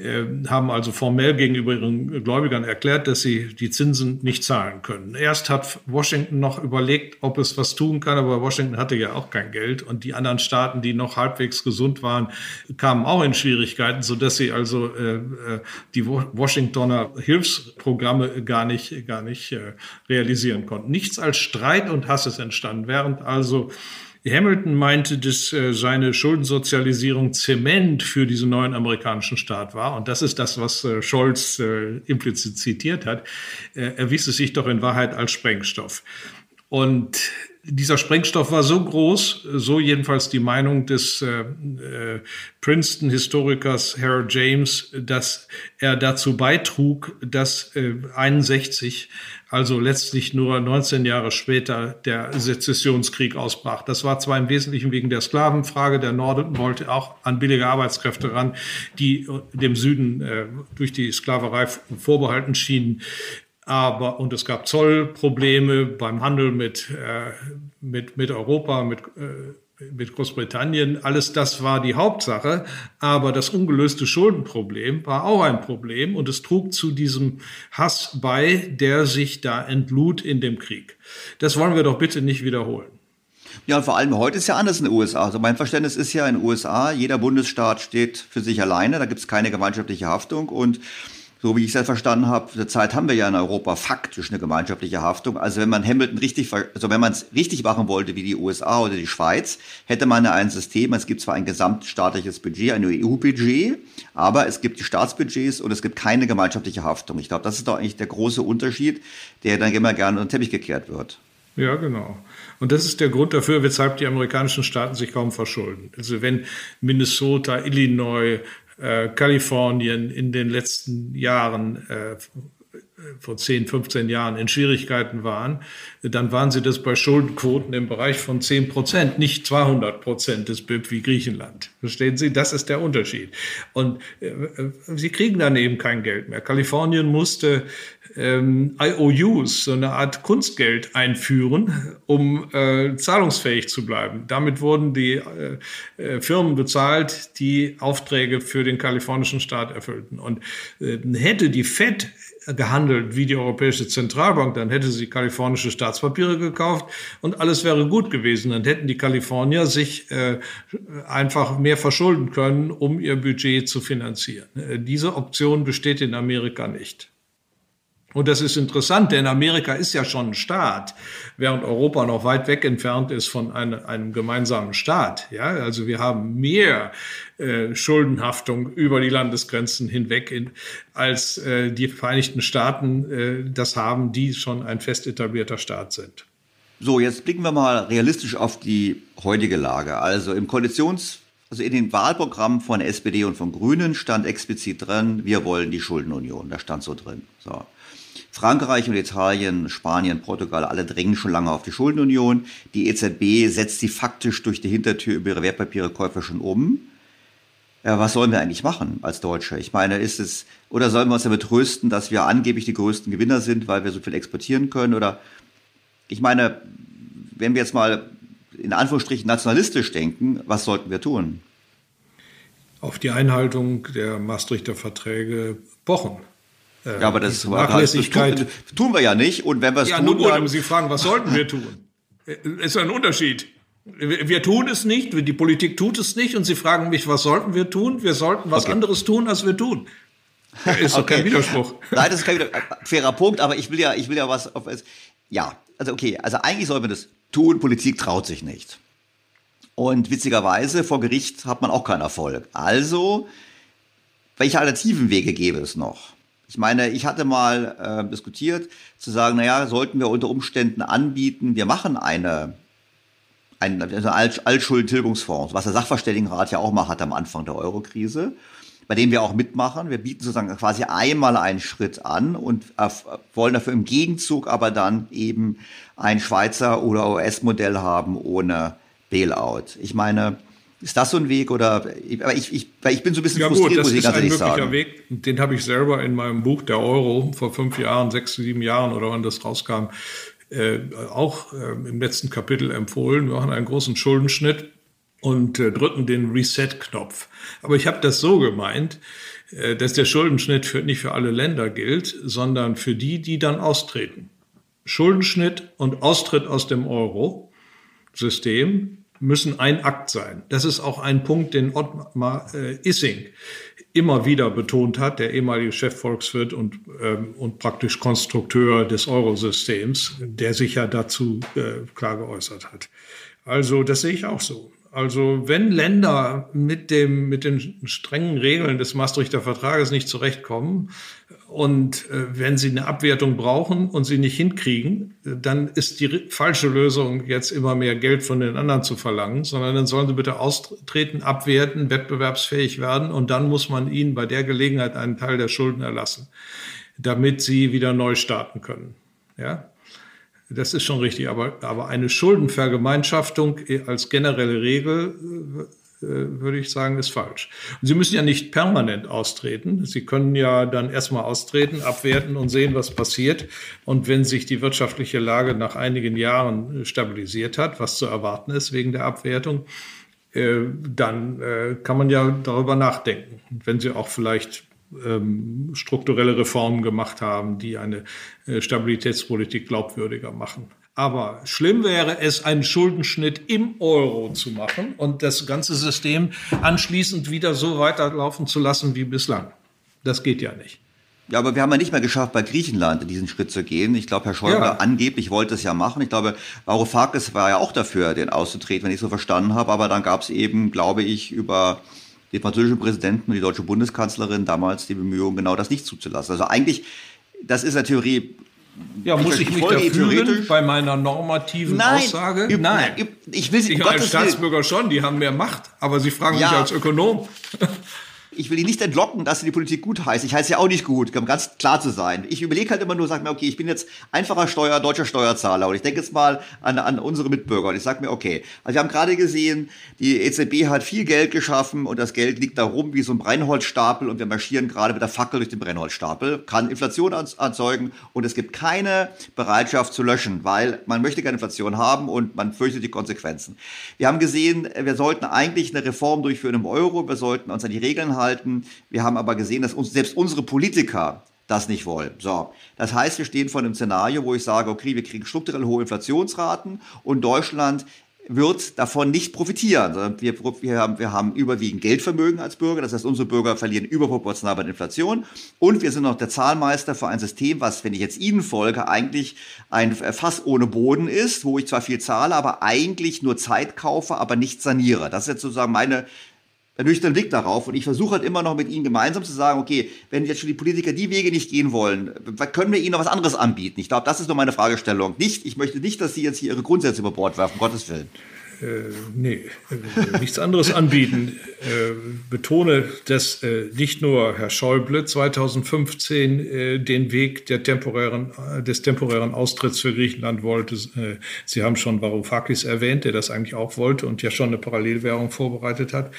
Äh, haben also formell gegenüber ihren Gläubigern erklärt, dass sie die Zinsen nicht zahlen können. Erst hat Washington noch überlegt, ob es was tun kann, aber Washington hatte ja auch kein Geld und die anderen Staaten, die noch halbwegs gesund waren, kamen auch in Schwierigkeiten, so dass sie also äh, äh die Washingtoner Hilfsprogramme gar nicht gar nicht äh, realisieren konnten. Nichts als Streit und Hass ist entstanden, während also Hamilton meinte, dass äh, seine Schuldensozialisierung Zement für diesen neuen amerikanischen Staat war. Und das ist das, was äh, Scholz äh, implizit zitiert hat. erwies es sich doch in Wahrheit als Sprengstoff. Und dieser Sprengstoff war so groß, so jedenfalls die Meinung des Princeton-Historikers Harold James, dass er dazu beitrug, dass äh, 61, also letztlich nur 19 Jahre später, der Sezessionskrieg ausbrach. Das war zwar im Wesentlichen wegen der Sklavenfrage. Der Norden wollte auch an billige Arbeitskräfte ran, die dem Süden äh, durch die Sklaverei vorbehalten schienen aber und es gab Zollprobleme beim Handel mit, äh, mit, mit Europa, mit, äh, mit Großbritannien. Alles das war die Hauptsache, aber das ungelöste Schuldenproblem war auch ein Problem und es trug zu diesem Hass bei, der sich da entlud in dem Krieg. Das wollen wir doch bitte nicht wiederholen. Ja, und vor allem heute ist ja anders in den USA. Also mein Verständnis ist ja in den USA, jeder Bundesstaat steht für sich alleine, da gibt es keine gemeinschaftliche Haftung und so wie ich es verstanden habe, zurzeit haben wir ja in Europa faktisch eine gemeinschaftliche Haftung. Also wenn man Hamilton richtig, also wenn man es richtig machen wollte wie die USA oder die Schweiz, hätte man ja ein System, es gibt zwar ein gesamtstaatliches Budget, ein EU-Budget, aber es gibt die Staatsbudgets und es gibt keine gemeinschaftliche Haftung. Ich glaube, das ist doch eigentlich der große Unterschied, der dann immer gerne unter den Teppich gekehrt wird. Ja, genau. Und das ist der Grund dafür, weshalb die amerikanischen Staaten sich kaum verschulden. Also wenn Minnesota, Illinois, Kalifornien in den letzten Jahren äh, vor 10, 15 Jahren in Schwierigkeiten waren, dann waren sie das bei Schuldenquoten im Bereich von 10 Prozent, nicht 200 Prozent des BIP wie Griechenland. Verstehen Sie? Das ist der Unterschied. Und äh, sie kriegen dann eben kein Geld mehr. Kalifornien musste ähm, IOUs, so eine Art Kunstgeld einführen, um äh, zahlungsfähig zu bleiben. Damit wurden die äh, äh, Firmen bezahlt, die Aufträge für den kalifornischen Staat erfüllten. Und äh, hätte die Fed gehandelt wie die Europäische Zentralbank, dann hätte sie kalifornische Staatspapiere gekauft und alles wäre gut gewesen. Dann hätten die Kalifornier sich äh, einfach mehr verschulden können, um ihr Budget zu finanzieren. Äh, diese Option besteht in Amerika nicht. Und das ist interessant, denn Amerika ist ja schon ein Staat, während Europa noch weit weg entfernt ist von einem, einem gemeinsamen Staat. Ja, also wir haben mehr äh, Schuldenhaftung über die Landesgrenzen hinweg, in, als äh, die Vereinigten Staaten äh, das haben, die schon ein fest etablierter Staat sind. So, jetzt blicken wir mal realistisch auf die heutige Lage. Also im Koalitions also in den Wahlprogrammen von SPD und von Grünen stand explizit drin, wir wollen die Schuldenunion. Da stand so drin. So. Frankreich und Italien, Spanien, Portugal, alle drängen schon lange auf die Schuldenunion. Die EZB setzt sie faktisch durch die Hintertür über ihre Wertpapierekäufe schon um. Ja, was sollen wir eigentlich machen als Deutsche? Ich meine, ist es, oder sollen wir uns damit trösten, dass wir angeblich die größten Gewinner sind, weil wir so viel exportieren können? Oder, ich meine, wenn wir jetzt mal in Anführungsstrichen nationalistisch denken, was sollten wir tun? Auf die Einhaltung der Maastrichter Verträge pochen. Äh, ja, aber das, Nachlässigkeit. Das tun, tun, wir ja nicht. Und wenn wir es ja, tun, nun gut, dann, Sie fragen, was sollten wir tun? Äh, ist ein Unterschied. Wir tun es nicht, die Politik tut es nicht und Sie fragen mich, was sollten wir tun? Wir sollten was okay. anderes tun, als wir tun. Ist doch okay. kein Widerspruch. Nein, das ist kein Widerspruch. Fairer Punkt, aber ich will ja, ich will ja was auf es. Ja, also okay, also eigentlich soll man das tun, Politik traut sich nicht. Und witzigerweise, vor Gericht hat man auch keinen Erfolg. Also, welche alternativen Wege gäbe es noch? Ich meine, ich hatte mal äh, diskutiert, zu sagen, naja, sollten wir unter Umständen anbieten, wir machen eine, eine, eine Altschuldentilgungsfonds, was der Sachverständigenrat ja auch mal hat am Anfang der Eurokrise, bei dem wir auch mitmachen. Wir bieten sozusagen quasi einmal einen Schritt an und wollen dafür im Gegenzug aber dann eben ein Schweizer oder US-Modell haben ohne Bailout. Ich meine, ist das so ein Weg oder? Aber ich, ich, ich bin so ein bisschen ja, frustriert, gut, das muss ich ganz ehrlich sagen. Das ist ein möglicher Weg. Den habe ich selber in meinem Buch Der Euro vor fünf Jahren, sechs, sieben Jahren oder wann das rauskam, äh, auch äh, im letzten Kapitel empfohlen. Wir machen einen großen Schuldenschnitt und äh, drücken den Reset-Knopf. Aber ich habe das so gemeint, äh, dass der Schuldenschnitt für, nicht für alle Länder gilt, sondern für die, die dann austreten. Schuldenschnitt und Austritt aus dem Euro-System müssen ein Akt sein. Das ist auch ein Punkt, den Ottmar äh, Issing immer wieder betont hat, der ehemalige Chefvolkswirt und, ähm, und praktisch Konstrukteur des Eurosystems, der sich ja dazu äh, klar geäußert hat. Also das sehe ich auch so. Also wenn Länder mit, dem, mit den strengen Regeln des Maastrichter Vertrages nicht zurechtkommen und äh, wenn sie eine Abwertung brauchen und sie nicht hinkriegen, dann ist die falsche Lösung, jetzt immer mehr Geld von den anderen zu verlangen, sondern dann sollen sie bitte austreten, abwerten, wettbewerbsfähig werden und dann muss man ihnen bei der Gelegenheit einen Teil der Schulden erlassen, damit sie wieder neu starten können. Ja? Das ist schon richtig, aber, aber eine Schuldenvergemeinschaftung als generelle Regel, äh, würde ich sagen, ist falsch. Und Sie müssen ja nicht permanent austreten. Sie können ja dann erstmal austreten, abwerten und sehen, was passiert. Und wenn sich die wirtschaftliche Lage nach einigen Jahren stabilisiert hat, was zu erwarten ist wegen der Abwertung, äh, dann äh, kann man ja darüber nachdenken. Wenn Sie auch vielleicht ähm, strukturelle Reformen gemacht haben, die eine äh, Stabilitätspolitik glaubwürdiger machen. Aber schlimm wäre es, einen Schuldenschnitt im Euro zu machen und das ganze System anschließend wieder so weiterlaufen zu lassen wie bislang. Das geht ja nicht. Ja, aber wir haben ja nicht mehr geschafft, bei Griechenland diesen Schritt zu gehen. Ich glaube, Herr Schäuble ja. angeblich wollte es ja machen. Ich glaube, Varoufakis war ja auch dafür, den auszutreten, wenn ich so verstanden habe. Aber dann gab es eben, glaube ich, über den französischen Präsidenten und die deutsche Bundeskanzlerin damals die Bemühungen, genau das nicht zuzulassen. Also eigentlich, das ist eine Theorie. Ja, ich muss ich mich da fühlen bei meiner normativen Nein, Aussage? Nein. Ich will Sie ich als Staatsbürger schon, die haben mehr Macht, aber Sie fragen ja. mich als Ökonom. Ich will ihn nicht entlocken, dass er die Politik gut heißt. Ich heiße ja auch nicht gut, um ganz klar zu sein. Ich überlege halt immer nur, sag mir, okay, ich bin jetzt einfacher Steuer, deutscher Steuerzahler und ich denke jetzt mal an, an unsere Mitbürger und ich sage mir, okay, also wir haben gerade gesehen, die EZB hat viel Geld geschaffen und das Geld liegt da rum wie so ein Brennholzstapel und wir marschieren gerade mit der Fackel durch den Brennholzstapel, kann Inflation erzeugen und es gibt keine Bereitschaft zu löschen, weil man möchte keine Inflation haben und man fürchtet die Konsequenzen. Wir haben gesehen, wir sollten eigentlich eine Reform durchführen im Euro, wir sollten uns an die Regeln halten. Wir haben aber gesehen, dass uns, selbst unsere Politiker das nicht wollen. So, das heißt, wir stehen vor einem Szenario, wo ich sage, okay, wir kriegen strukturell hohe Inflationsraten und Deutschland wird davon nicht profitieren, wir, wir, haben, wir haben überwiegend Geldvermögen als Bürger. Das heißt, unsere Bürger verlieren überproportional bei der Inflation. Und wir sind noch der Zahlmeister für ein System, was, wenn ich jetzt Ihnen folge, eigentlich ein Fass ohne Boden ist, wo ich zwar viel zahle, aber eigentlich nur Zeit kaufe, aber nicht saniere. Das ist jetzt sozusagen meine nüchternen Blick darauf. Und ich versuche halt immer noch mit ihnen gemeinsam zu sagen, okay, wenn jetzt schon die Politiker die Wege nicht gehen wollen, können wir ihnen noch was anderes anbieten? Ich glaube, das ist nur meine Fragestellung. Nicht, ich möchte nicht, dass sie jetzt hier ihre Grundsätze über Bord werfen, um Gottes Willen. Äh, nee, äh, nichts anderes anbieten. Äh, betone, dass äh, nicht nur Herr Schäuble 2015 äh, den Weg der temporären, äh, des temporären Austritts für Griechenland wollte. Sie haben schon Varoufakis erwähnt, der das eigentlich auch wollte und ja schon eine Parallelwährung vorbereitet hat.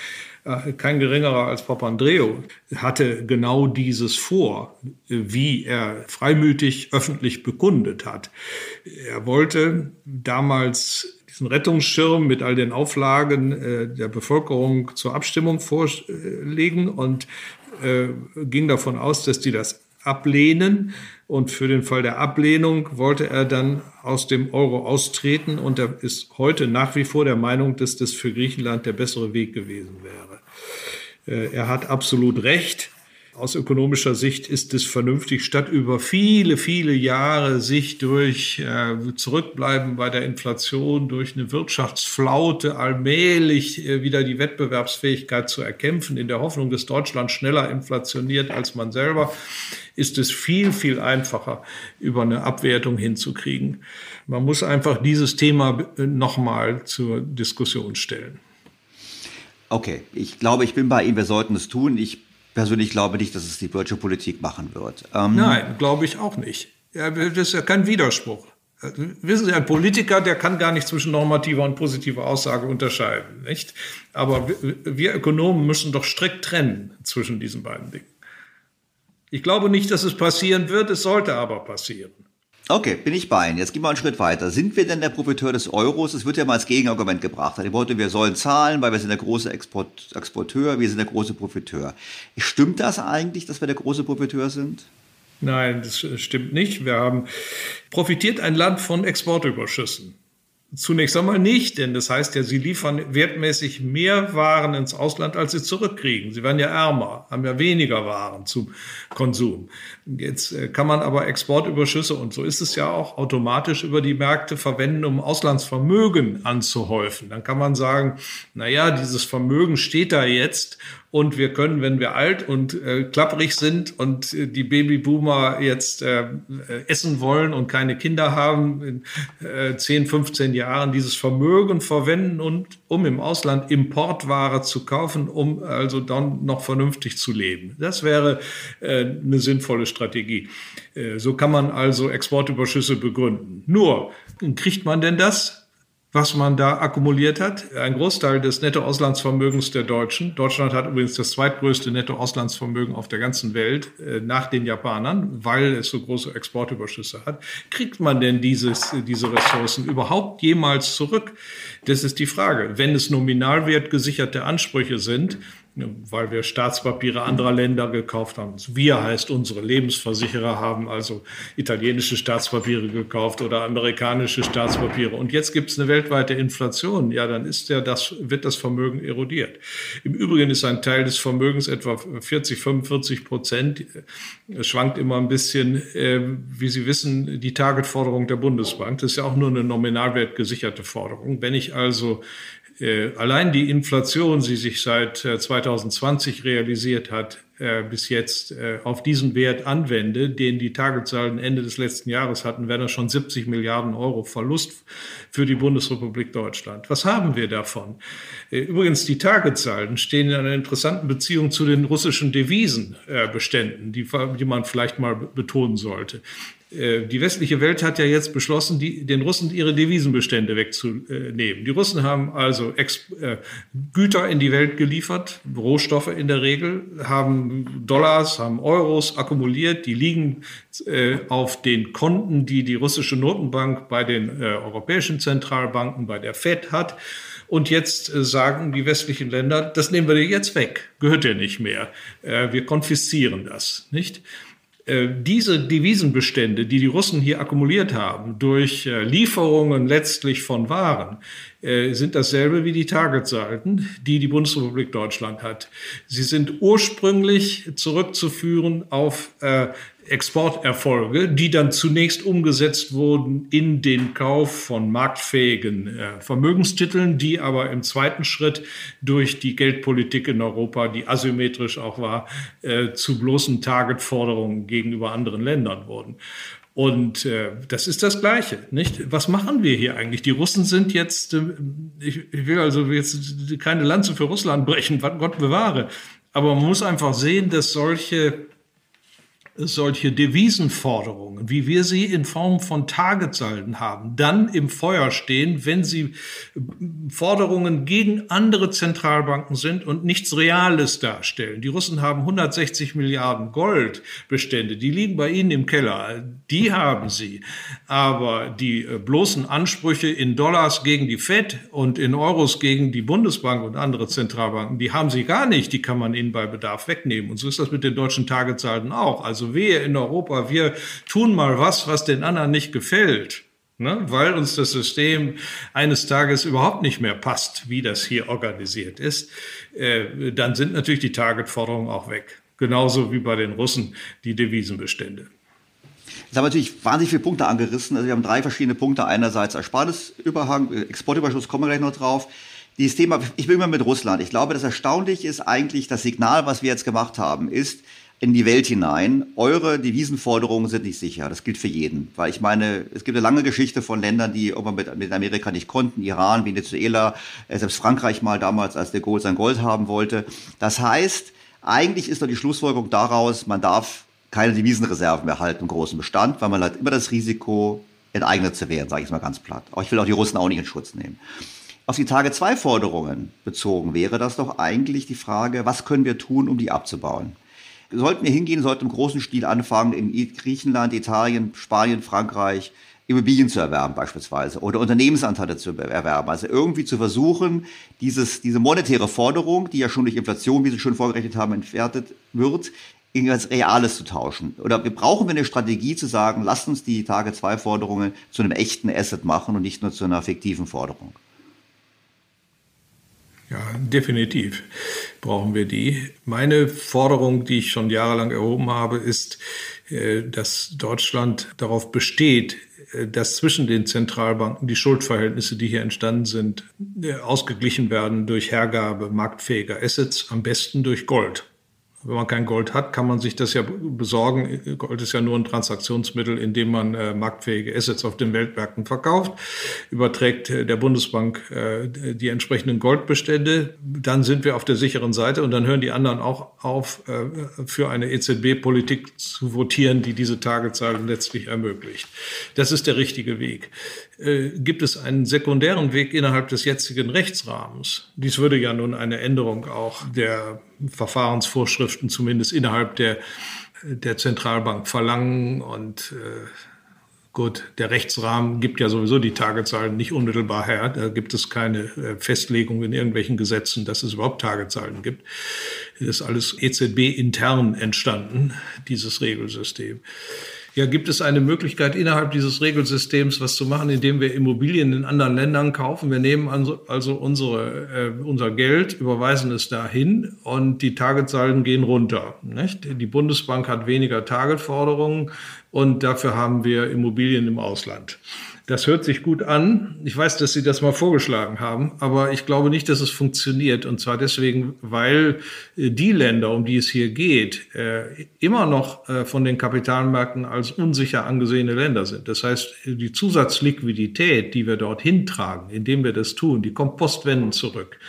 Kein geringerer als Papandreou hatte genau dieses vor, wie er freimütig öffentlich bekundet hat. Er wollte damals diesen Rettungsschirm mit all den Auflagen äh, der Bevölkerung zur Abstimmung vorlegen und äh, ging davon aus, dass die das ablehnen. Und für den Fall der Ablehnung wollte er dann aus dem Euro austreten. Und er ist heute nach wie vor der Meinung, dass das für Griechenland der bessere Weg gewesen wäre. Äh, er hat absolut recht. Aus ökonomischer Sicht ist es vernünftig, statt über viele, viele Jahre sich durch äh, Zurückbleiben bei der Inflation, durch eine Wirtschaftsflaute allmählich äh, wieder die Wettbewerbsfähigkeit zu erkämpfen, in der Hoffnung, dass Deutschland schneller inflationiert als man selber, ist es viel, viel einfacher, über eine Abwertung hinzukriegen. Man muss einfach dieses Thema äh, nochmal zur Diskussion stellen. Okay, ich glaube, ich bin bei Ihnen, wir sollten es tun. Ich persönlich glaube nicht, dass es die deutsche Politik machen wird. Ähm Nein, glaube ich auch nicht. Ja, das ist ja kein Widerspruch. Wissen Sie, ein Politiker, der kann gar nicht zwischen normativer und positiver Aussage unterscheiden, nicht? Aber wir Ökonomen müssen doch strikt trennen zwischen diesen beiden Dingen. Ich glaube nicht, dass es passieren wird, es sollte aber passieren. Okay, bin ich bei Ihnen. Jetzt gehen wir einen Schritt weiter. Sind wir denn der Profiteur des Euros? Es wird ja mal als Gegenargument gebracht. Die Worte, wir sollen zahlen, weil wir sind der große Export, Exporteur, wir sind der große Profiteur. Stimmt das eigentlich, dass wir der große Profiteur sind? Nein, das stimmt nicht. Wir haben profitiert ein Land von Exportüberschüssen. Zunächst einmal nicht, denn das heißt ja, sie liefern wertmäßig mehr Waren ins Ausland, als sie zurückkriegen. Sie werden ja ärmer, haben ja weniger Waren zum Konsum. Jetzt äh, kann man aber Exportüberschüsse, und so ist es ja auch, automatisch über die Märkte verwenden, um Auslandsvermögen anzuhäufen. Dann kann man sagen, na ja, dieses Vermögen steht da jetzt und wir können, wenn wir alt und äh, klapprig sind und äh, die Babyboomer jetzt äh, essen wollen und keine Kinder haben, in äh, 10, 15 Jahren dieses Vermögen verwenden und um im Ausland Importware zu kaufen, um also dann noch vernünftig zu leben. Das wäre äh, eine sinnvolle Strategie. Äh, so kann man also Exportüberschüsse begründen. Nur, kriegt man denn das? Was man da akkumuliert hat. Ein Großteil des Nettoauslandsvermögens der Deutschen. Deutschland hat übrigens das zweitgrößte Nettoauslandsvermögen auf der ganzen Welt äh, nach den Japanern, weil es so große Exportüberschüsse hat. Kriegt man denn dieses, diese Ressourcen überhaupt jemals zurück? Das ist die Frage. Wenn es nominalwertgesicherte Ansprüche sind, weil wir Staatspapiere anderer Länder gekauft haben. Wir heißt unsere Lebensversicherer haben also italienische Staatspapiere gekauft oder amerikanische Staatspapiere. Und jetzt gibt es eine weltweite Inflation. Ja, dann ist ja das, wird das Vermögen erodiert. Im Übrigen ist ein Teil des Vermögens etwa 40, 45 Prozent. Es schwankt immer ein bisschen, äh, wie Sie wissen, die Targetforderung der Bundesbank. Das ist ja auch nur eine nominalwertgesicherte Forderung. Wenn ich also allein die Inflation, die sich seit 2020 äh, realisiert hat, äh, bis jetzt äh, auf diesen Wert anwende, den die Targetzahlen Ende des letzten Jahres hatten, wären das schon 70 Milliarden Euro Verlust für die Bundesrepublik Deutschland. Was haben wir davon? Äh, übrigens, die Targetzahlen stehen in einer interessanten Beziehung zu den russischen Devisenbeständen, die, die man vielleicht mal betonen sollte. Äh, die westliche Welt hat ja jetzt beschlossen, die, den Russen ihre Devisenbestände wegzunehmen. Die Russen haben also Ex äh, Güter in die Welt geliefert, Rohstoffe in der Regel, haben Dollars, haben Euros akkumuliert, die liegen äh, auf den Konten, die die russische Notenbank bei den äh, europäischen Zentralbanken, bei der Fed hat. Und jetzt äh, sagen die westlichen Länder, das nehmen wir dir jetzt weg, gehört dir nicht mehr. Äh, wir konfiszieren das, nicht? Äh, diese Devisenbestände, die die Russen hier akkumuliert haben, durch äh, Lieferungen letztlich von Waren, äh, sind dasselbe wie die Targetsalden, die die Bundesrepublik Deutschland hat. Sie sind ursprünglich zurückzuführen auf Exporterfolge, die dann zunächst umgesetzt wurden in den Kauf von marktfähigen äh, Vermögenstiteln, die aber im zweiten Schritt durch die Geldpolitik in Europa, die asymmetrisch auch war, äh, zu bloßen Targetforderungen gegenüber anderen Ländern wurden. Und äh, das ist das Gleiche, nicht? Was machen wir hier eigentlich? Die Russen sind jetzt, äh, ich, ich will also jetzt keine Lanze für Russland brechen, Gott bewahre. Aber man muss einfach sehen, dass solche solche Devisenforderungen, wie wir sie in Form von Tagesalden haben, dann im Feuer stehen, wenn sie Forderungen gegen andere Zentralbanken sind und nichts Reales darstellen. Die Russen haben 160 Milliarden Goldbestände, die liegen bei ihnen im Keller, die haben sie. Aber die äh, bloßen Ansprüche in Dollars gegen die Fed und in Euros gegen die Bundesbank und andere Zentralbanken, die haben sie gar nicht, die kann man ihnen bei Bedarf wegnehmen. Und so ist das mit den deutschen Tagesalden auch. Also wehe in Europa, wir tun mal was, was den anderen nicht gefällt. Ne, weil uns das System eines Tages überhaupt nicht mehr passt, wie das hier organisiert ist, äh, dann sind natürlich die Targetforderungen auch weg. Genauso wie bei den Russen die Devisenbestände. Jetzt haben wir natürlich wahnsinnig viele Punkte angerissen. Also wir haben drei verschiedene Punkte. Einerseits Ersparnisüberhang, Exportüberschuss, kommen wir gleich noch drauf. Dieses Thema, ich will mal mit Russland. Ich glaube, das Erstaunliche ist eigentlich, das Signal, was wir jetzt gemacht haben, ist, in die Welt hinein. Eure Devisenforderungen sind nicht sicher. Das gilt für jeden. Weil ich meine, es gibt eine lange Geschichte von Ländern, die irgendwann mit, mit Amerika nicht konnten. Iran, Venezuela, äh, selbst Frankreich mal damals, als de Gaulle sein Gold haben wollte. Das heißt, eigentlich ist doch die Schlussfolgerung daraus, man darf keine Devisenreserven mehr halten im großen Bestand, weil man hat immer das Risiko, enteignet zu werden, sage ich mal ganz platt. Aber ich will auch die Russen auch nicht in Schutz nehmen. Auf die Tage zwei Forderungen bezogen wäre das doch eigentlich die Frage, was können wir tun, um die abzubauen? Sollten wir hingehen, sollten im großen Stil anfangen, in Griechenland, Italien, Spanien, Frankreich Immobilien zu erwerben beispielsweise oder Unternehmensanteile zu erwerben. Also irgendwie zu versuchen, dieses, diese monetäre Forderung, die ja schon durch Inflation, wie Sie schon vorgerechnet haben, entwertet wird, in etwas Reales zu tauschen. Oder wir brauchen wir eine Strategie zu sagen, lasst uns die Tage-2-Forderungen zu einem echten Asset machen und nicht nur zu einer fiktiven Forderung. Ja, definitiv brauchen wir die. Meine Forderung, die ich schon jahrelang erhoben habe, ist, äh, dass Deutschland darauf besteht, äh, dass zwischen den Zentralbanken die Schuldverhältnisse, die hier entstanden sind, äh, ausgeglichen werden durch Hergabe marktfähiger Assets, am besten durch Gold. Wenn man kein Gold hat, kann man sich das ja besorgen. Gold ist ja nur ein Transaktionsmittel, in dem man äh, marktfähige Assets auf den Weltmärkten verkauft, überträgt äh, der Bundesbank äh, die entsprechenden Goldbestände. Dann sind wir auf der sicheren Seite und dann hören die anderen auch auf, äh, für eine EZB-Politik zu votieren, die diese Tagezahlen letztlich ermöglicht. Das ist der richtige Weg. Äh, gibt es einen sekundären Weg innerhalb des jetzigen Rechtsrahmens? Dies würde ja nun eine Änderung auch der Verfahrensvorschriften zumindest innerhalb der, der Zentralbank verlangen. Und äh, gut, der Rechtsrahmen gibt ja sowieso die Tagezahlen nicht unmittelbar her. Da gibt es keine äh, Festlegung in irgendwelchen Gesetzen, dass es überhaupt Tagezahlen gibt. Das ist alles EZB intern entstanden, dieses Regelsystem. Ja, gibt es eine Möglichkeit innerhalb dieses Regelsystems was zu machen, indem wir Immobilien in anderen Ländern kaufen? Wir nehmen also, also unsere, äh, unser Geld, überweisen es dahin und die Targetsalden gehen runter. Nicht? Die Bundesbank hat weniger Targetforderungen und dafür haben wir Immobilien im Ausland. Das hört sich gut an. Ich weiß, dass Sie das mal vorgeschlagen haben, aber ich glaube nicht, dass es funktioniert. Und zwar deswegen, weil äh, die Länder, um die es hier geht, äh, immer noch äh, von den Kapitalmärkten als unsicher angesehene Länder sind. Das heißt, die Zusatzliquidität, die wir dorthin tragen, indem wir das tun, die kommt postwendend zurück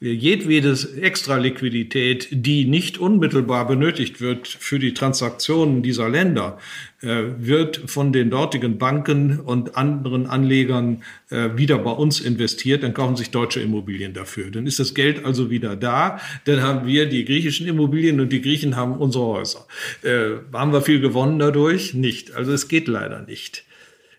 jedwede Extraliquidität, die nicht unmittelbar benötigt wird für die Transaktionen dieser Länder, äh, wird von den dortigen Banken und anderen Anlegern äh, wieder bei uns investiert. Dann kaufen sich deutsche Immobilien dafür. Dann ist das Geld also wieder da. Dann haben wir die griechischen Immobilien und die Griechen haben unsere Häuser. Äh, haben wir viel gewonnen dadurch? Nicht. Also es geht leider nicht.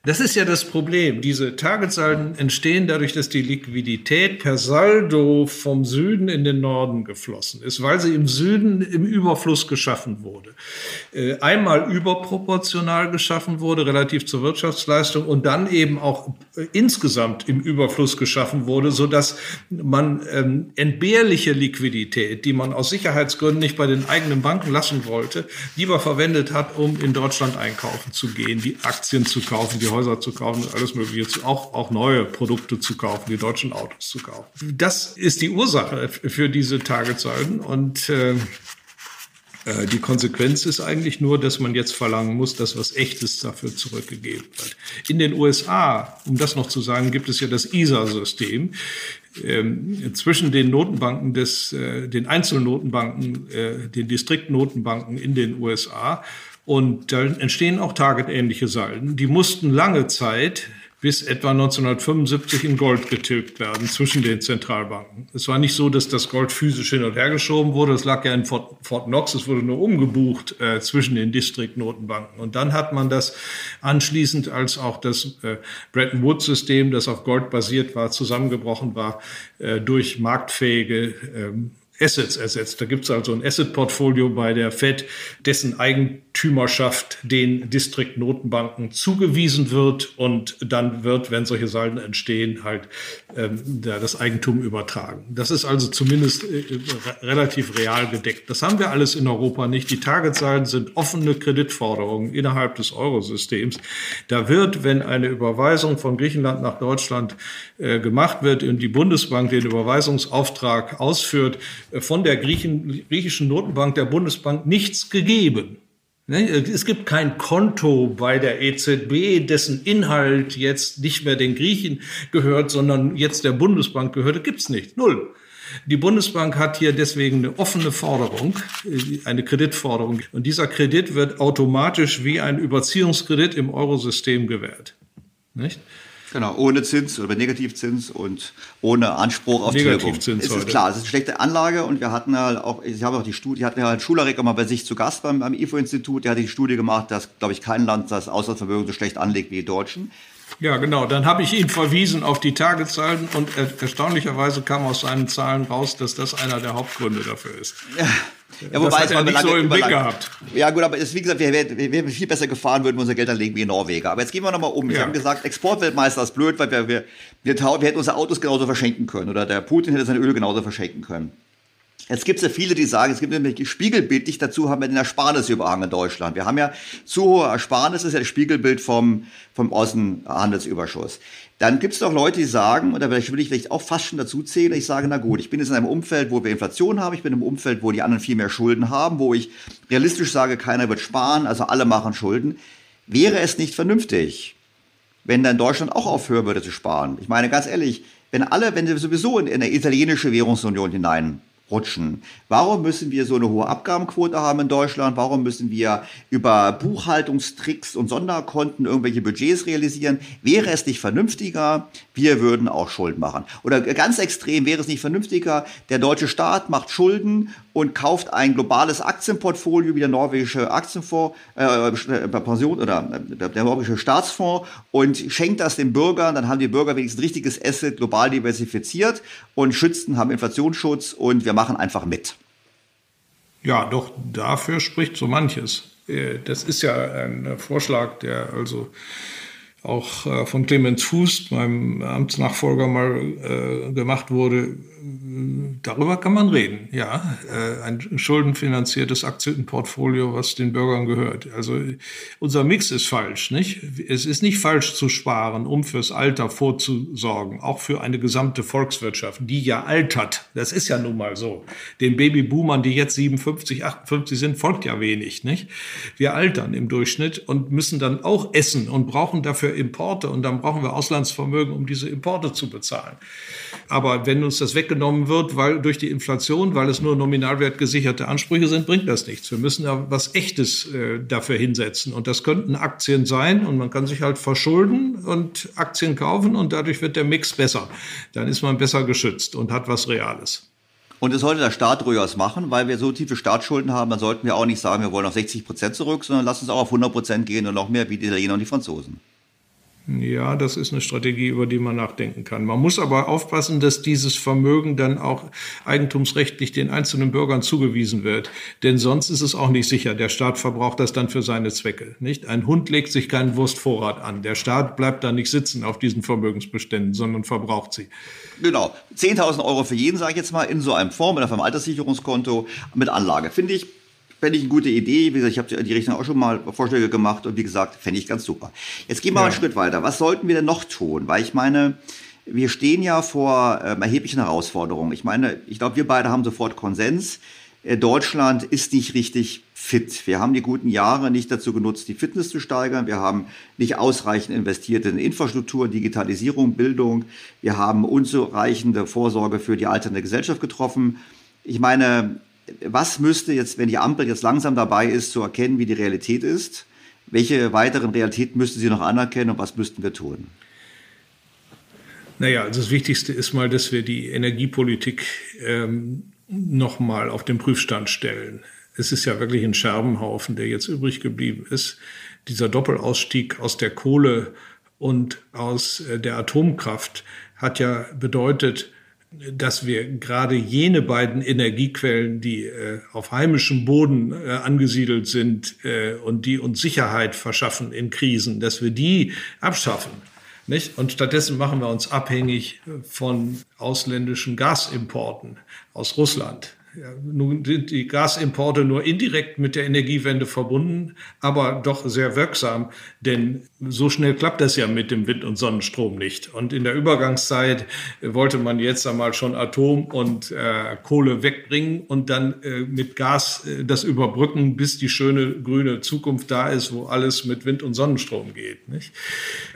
Das ist ja das Problem. Diese Targetsalden entstehen dadurch, dass die Liquidität per Saldo vom Süden in den Norden geflossen ist, weil sie im Süden im Überfluss geschaffen wurde. Äh, einmal überproportional geschaffen wurde, relativ zur Wirtschaftsleistung, und dann eben auch äh, insgesamt im Überfluss geschaffen wurde, so dass man ähm, entbehrliche Liquidität, die man aus Sicherheitsgründen nicht bei den eigenen Banken lassen wollte, lieber verwendet hat, um in Deutschland einkaufen zu gehen, die Aktien zu kaufen, die Häuser zu kaufen, alles Mögliche, auch, auch neue Produkte zu kaufen, die deutschen Autos zu kaufen. Das ist die Ursache für diese Targetsalden und äh, äh, die Konsequenz ist eigentlich nur, dass man jetzt verlangen muss, dass was Echtes dafür zurückgegeben wird. In den USA, um das noch zu sagen, gibt es ja das ISA-System. Ähm, zwischen den Notenbanken des, äh, den Einzelnotenbanken, äh, den Distriktnotenbanken in den USA und da entstehen auch targetähnliche Salden. Die mussten lange Zeit bis etwa 1975 in Gold getilgt werden zwischen den Zentralbanken. Es war nicht so, dass das Gold physisch hin und her geschoben wurde. Es lag ja in Fort, Fort Knox. Es wurde nur umgebucht äh, zwischen den Distriktnotenbanken. Und dann hat man das anschließend, als auch das äh, Bretton Woods-System, das auf Gold basiert war, zusammengebrochen war, äh, durch marktfähige ähm, Assets ersetzt. Da gibt es also ein Asset-Portfolio bei der Fed, dessen Eigentümerschaft den Distriktnotenbanken zugewiesen wird und dann wird, wenn solche Salden entstehen, halt ähm, das Eigentum übertragen. Das ist also zumindest äh, relativ real gedeckt. Das haben wir alles in Europa nicht. Die Targetsalden sind offene Kreditforderungen innerhalb des Eurosystems. Da wird, wenn eine Überweisung von Griechenland nach Deutschland äh, gemacht wird und die Bundesbank den Überweisungsauftrag ausführt, von der Griechen, griechischen Notenbank der Bundesbank nichts gegeben. Ne, es gibt kein Konto bei der EZB, dessen Inhalt jetzt nicht mehr den Griechen gehört, sondern jetzt der Bundesbank gehört. Das gibt's nicht. Null. Die Bundesbank hat hier deswegen eine offene Forderung, äh, eine Kreditforderung. Und dieser Kredit wird automatisch wie ein Überziehungskredit im Eurosystem gewährt. Nicht? Genau, ohne Zins oder Negativzins und ohne Anspruch auf Negativzins. Es ist klar, es ist eine schlechte Anlage und wir hatten ja auch, ich habe auch die Studie, hatten ja Schularek mal bei sich zu Gast beim, beim IFO-Institut, der hat die Studie gemacht, dass, glaube ich, kein Land das Auslandsvermögen so schlecht anlegt wie die Deutschen. Ja, genau. Dann habe ich ihn verwiesen auf die Tagezahlen und erstaunlicherweise kam aus seinen Zahlen raus, dass das einer der Hauptgründe dafür ist. Ja. Ja, wobei das hat er nicht lange, so im Blick gehabt. Ja gut, aber es, wie gesagt, wir wären viel besser gefahren, würden wir unser Geld anlegen wie in Norweger. Aber jetzt gehen wir nochmal um. Wir haben gesagt, Exportweltmeister ist blöd, weil wir, wir, wir, wir hätten unsere Autos genauso verschenken können oder der Putin hätte sein Öl genauso verschenken können. Jetzt gibt es ja viele, die sagen, es gibt nämlich spiegelbildlich dazu, haben wir den Ersparnisüberhang in Deutschland. Wir haben ja zu hohe Ersparnisse, das ist ja das Spiegelbild vom, vom Außenhandelsüberschuss. Dann gibt es doch Leute, die sagen, und da will ich vielleicht auch fast schon dazu zählen, ich sage, na gut, ich bin jetzt in einem Umfeld, wo wir Inflation haben, ich bin im Umfeld, wo die anderen viel mehr Schulden haben, wo ich realistisch sage, keiner wird sparen, also alle machen Schulden. Wäre es nicht vernünftig, wenn dann Deutschland auch aufhören würde zu sparen? Ich meine, ganz ehrlich, wenn alle, wenn wir sowieso in, in eine italienische Währungsunion hinein rutschen. Warum müssen wir so eine hohe Abgabenquote haben in Deutschland? Warum müssen wir über Buchhaltungstricks und Sonderkonten irgendwelche Budgets realisieren? Wäre es nicht vernünftiger, wir würden auch Schuld machen? Oder ganz extrem wäre es nicht vernünftiger, der deutsche Staat macht Schulden und kauft ein globales Aktienportfolio wie der norwegische Aktienfonds, äh, äh Pension oder äh, der norwegische Staatsfonds und schenkt das den Bürgern, dann haben die Bürger wenigstens ein richtiges Asset global diversifiziert und schützen, haben Inflationsschutz und wir machen einfach mit. Ja, doch dafür spricht so manches. Äh, das ist ja ein Vorschlag, der also auch äh, von Clemens Fuß, meinem Amtsnachfolger, mal äh, gemacht wurde, darüber kann man reden, ja. Äh, ein schuldenfinanziertes Aktienportfolio, was den Bürgern gehört. Also unser Mix ist falsch, nicht? Es ist nicht falsch zu sparen, um fürs Alter vorzusorgen, auch für eine gesamte Volkswirtschaft, die ja altert. Das ist ja nun mal so. Den Babyboomern, die jetzt 57, 58 sind, folgt ja wenig, nicht? Wir altern im Durchschnitt und müssen dann auch essen und brauchen dafür Importe und dann brauchen wir Auslandsvermögen, um diese Importe zu bezahlen. Aber wenn uns das weggenommen wird, weil durch die Inflation, weil es nur nominalwert gesicherte Ansprüche sind, bringt das nichts. Wir müssen ja was Echtes äh, dafür hinsetzen. Und das könnten Aktien sein. Und man kann sich halt verschulden und Aktien kaufen und dadurch wird der Mix besser. Dann ist man besser geschützt und hat was Reales. Und das sollte der Staat durchaus machen, weil wir so tiefe Staatsschulden haben, dann sollten wir auch nicht sagen, wir wollen auf 60 Prozent zurück, sondern lass uns auch auf 100 Prozent gehen und noch mehr wie die Italiener und die Franzosen. Ja, das ist eine Strategie, über die man nachdenken kann. Man muss aber aufpassen, dass dieses Vermögen dann auch eigentumsrechtlich den einzelnen Bürgern zugewiesen wird. Denn sonst ist es auch nicht sicher. Der Staat verbraucht das dann für seine Zwecke. Nicht? Ein Hund legt sich keinen Wurstvorrat an. Der Staat bleibt da nicht sitzen auf diesen Vermögensbeständen, sondern verbraucht sie. Genau. 10.000 Euro für jeden, sage ich jetzt mal, in so einem Fonds, mit einem Alterssicherungskonto, mit Anlage. Finde ich fände ich eine gute Idee. Wie gesagt, ich habe die Richtung auch schon mal Vorschläge gemacht und wie gesagt, fände ich ganz super. Jetzt gehen wir ja. mal einen Schritt weiter. Was sollten wir denn noch tun? Weil ich meine, wir stehen ja vor ähm, erheblichen Herausforderungen. Ich meine, ich glaube, wir beide haben sofort Konsens. Äh, Deutschland ist nicht richtig fit. Wir haben die guten Jahre nicht dazu genutzt, die Fitness zu steigern. Wir haben nicht ausreichend investiert in Infrastruktur, Digitalisierung, Bildung. Wir haben unzureichende Vorsorge für die alternde Gesellschaft getroffen. Ich meine, was müsste jetzt, wenn die Ampel jetzt langsam dabei ist, zu erkennen, wie die Realität ist, welche weiteren Realitäten müsste sie noch anerkennen und was müssten wir tun? Naja, also das Wichtigste ist mal, dass wir die Energiepolitik ähm, nochmal auf den Prüfstand stellen. Es ist ja wirklich ein Scherbenhaufen, der jetzt übrig geblieben ist. Dieser Doppelausstieg aus der Kohle und aus äh, der Atomkraft hat ja bedeutet, dass wir gerade jene beiden Energiequellen, die äh, auf heimischem Boden äh, angesiedelt sind äh, und die uns Sicherheit verschaffen in Krisen, dass wir die abschaffen. Nicht? Und stattdessen machen wir uns abhängig von ausländischen Gasimporten aus Russland. Ja, nun sind die Gasimporte nur indirekt mit der Energiewende verbunden, aber doch sehr wirksam, denn so schnell klappt das ja mit dem Wind- und Sonnenstrom nicht. Und in der Übergangszeit wollte man jetzt einmal schon Atom und äh, Kohle wegbringen und dann äh, mit Gas äh, das überbrücken, bis die schöne grüne Zukunft da ist, wo alles mit Wind- und Sonnenstrom geht. Nicht?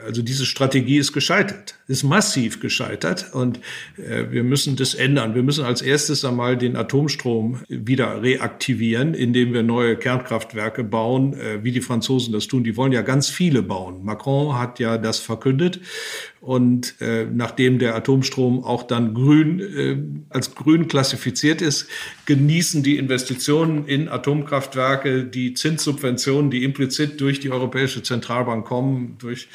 Also diese Strategie ist gescheitert, ist massiv gescheitert und äh, wir müssen das ändern. Wir müssen als erstes einmal den Atomstrom wieder reaktivieren, indem wir neue Kernkraftwerke bauen, äh, wie die Franzosen das tun. Die wollen ja ganz viele bauen. Macron hat ja das verkündet und äh, nachdem der Atomstrom auch dann grün äh, als grün klassifiziert ist, genießen die Investitionen in Atomkraftwerke die Zinssubventionen, die implizit durch die Europäische Zentralbank kommen, durch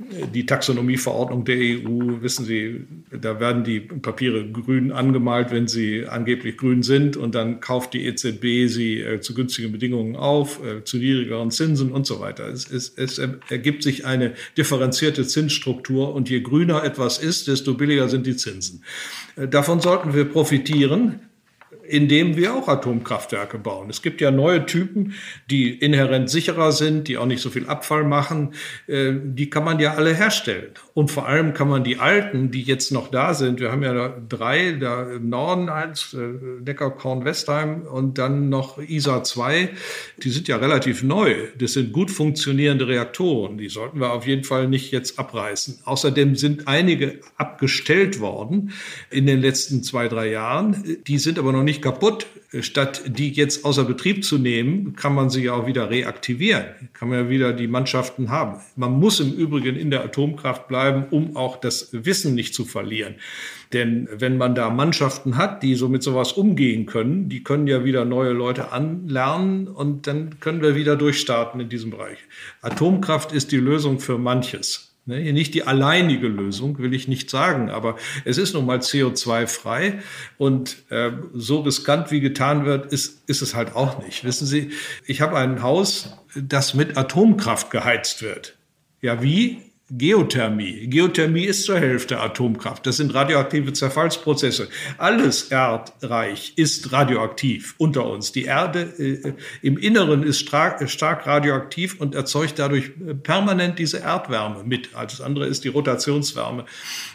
äh, die Taxonomieverordnung der EU. Wissen Sie, da werden die Papiere grün angemalt, wenn sie angeblich grün sind, und dann kauft die EZB sie äh, zu günstigen Bedingungen auf, äh, zu niedrigeren Zinsen und so weiter. Es, es, es ergibt sich eine differenzierte Zinsstruktur und je grüner etwas ist, desto billiger sind die Zinsen. Äh, davon sollten wir profitieren indem wir auch Atomkraftwerke bauen. Es gibt ja neue Typen, die inhärent sicherer sind, die auch nicht so viel Abfall machen. Äh, die kann man ja alle herstellen. Und vor allem kann man die alten, die jetzt noch da sind, wir haben ja drei, da im Norden eins, äh, Neckarkorn-Westheim und dann noch ISA 2, die sind ja relativ neu. Das sind gut funktionierende Reaktoren. Die sollten wir auf jeden Fall nicht jetzt abreißen. Außerdem sind einige abgestellt worden in den letzten zwei, drei Jahren. Die sind aber noch nicht kaputt. Statt die jetzt außer Betrieb zu nehmen, kann man sie ja auch wieder reaktivieren. Kann man ja wieder die Mannschaften haben. Man muss im Übrigen in der Atomkraft bleiben, um auch das Wissen nicht zu verlieren. Denn wenn man da Mannschaften hat, die so mit sowas umgehen können, die können ja wieder neue Leute anlernen und dann können wir wieder durchstarten in diesem Bereich. Atomkraft ist die Lösung für manches Ne, nicht die alleinige Lösung, will ich nicht sagen, aber es ist nun mal CO2-frei und äh, so riskant wie getan wird, ist, ist es halt auch nicht. Wissen Sie, ich habe ein Haus, das mit Atomkraft geheizt wird. Ja, wie? Geothermie. Geothermie ist zur Hälfte Atomkraft. Das sind radioaktive Zerfallsprozesse. Alles Erdreich ist radioaktiv unter uns. Die Erde äh, im Inneren ist stark, stark, radioaktiv und erzeugt dadurch äh, permanent diese Erdwärme mit. Alles andere ist die Rotationswärme.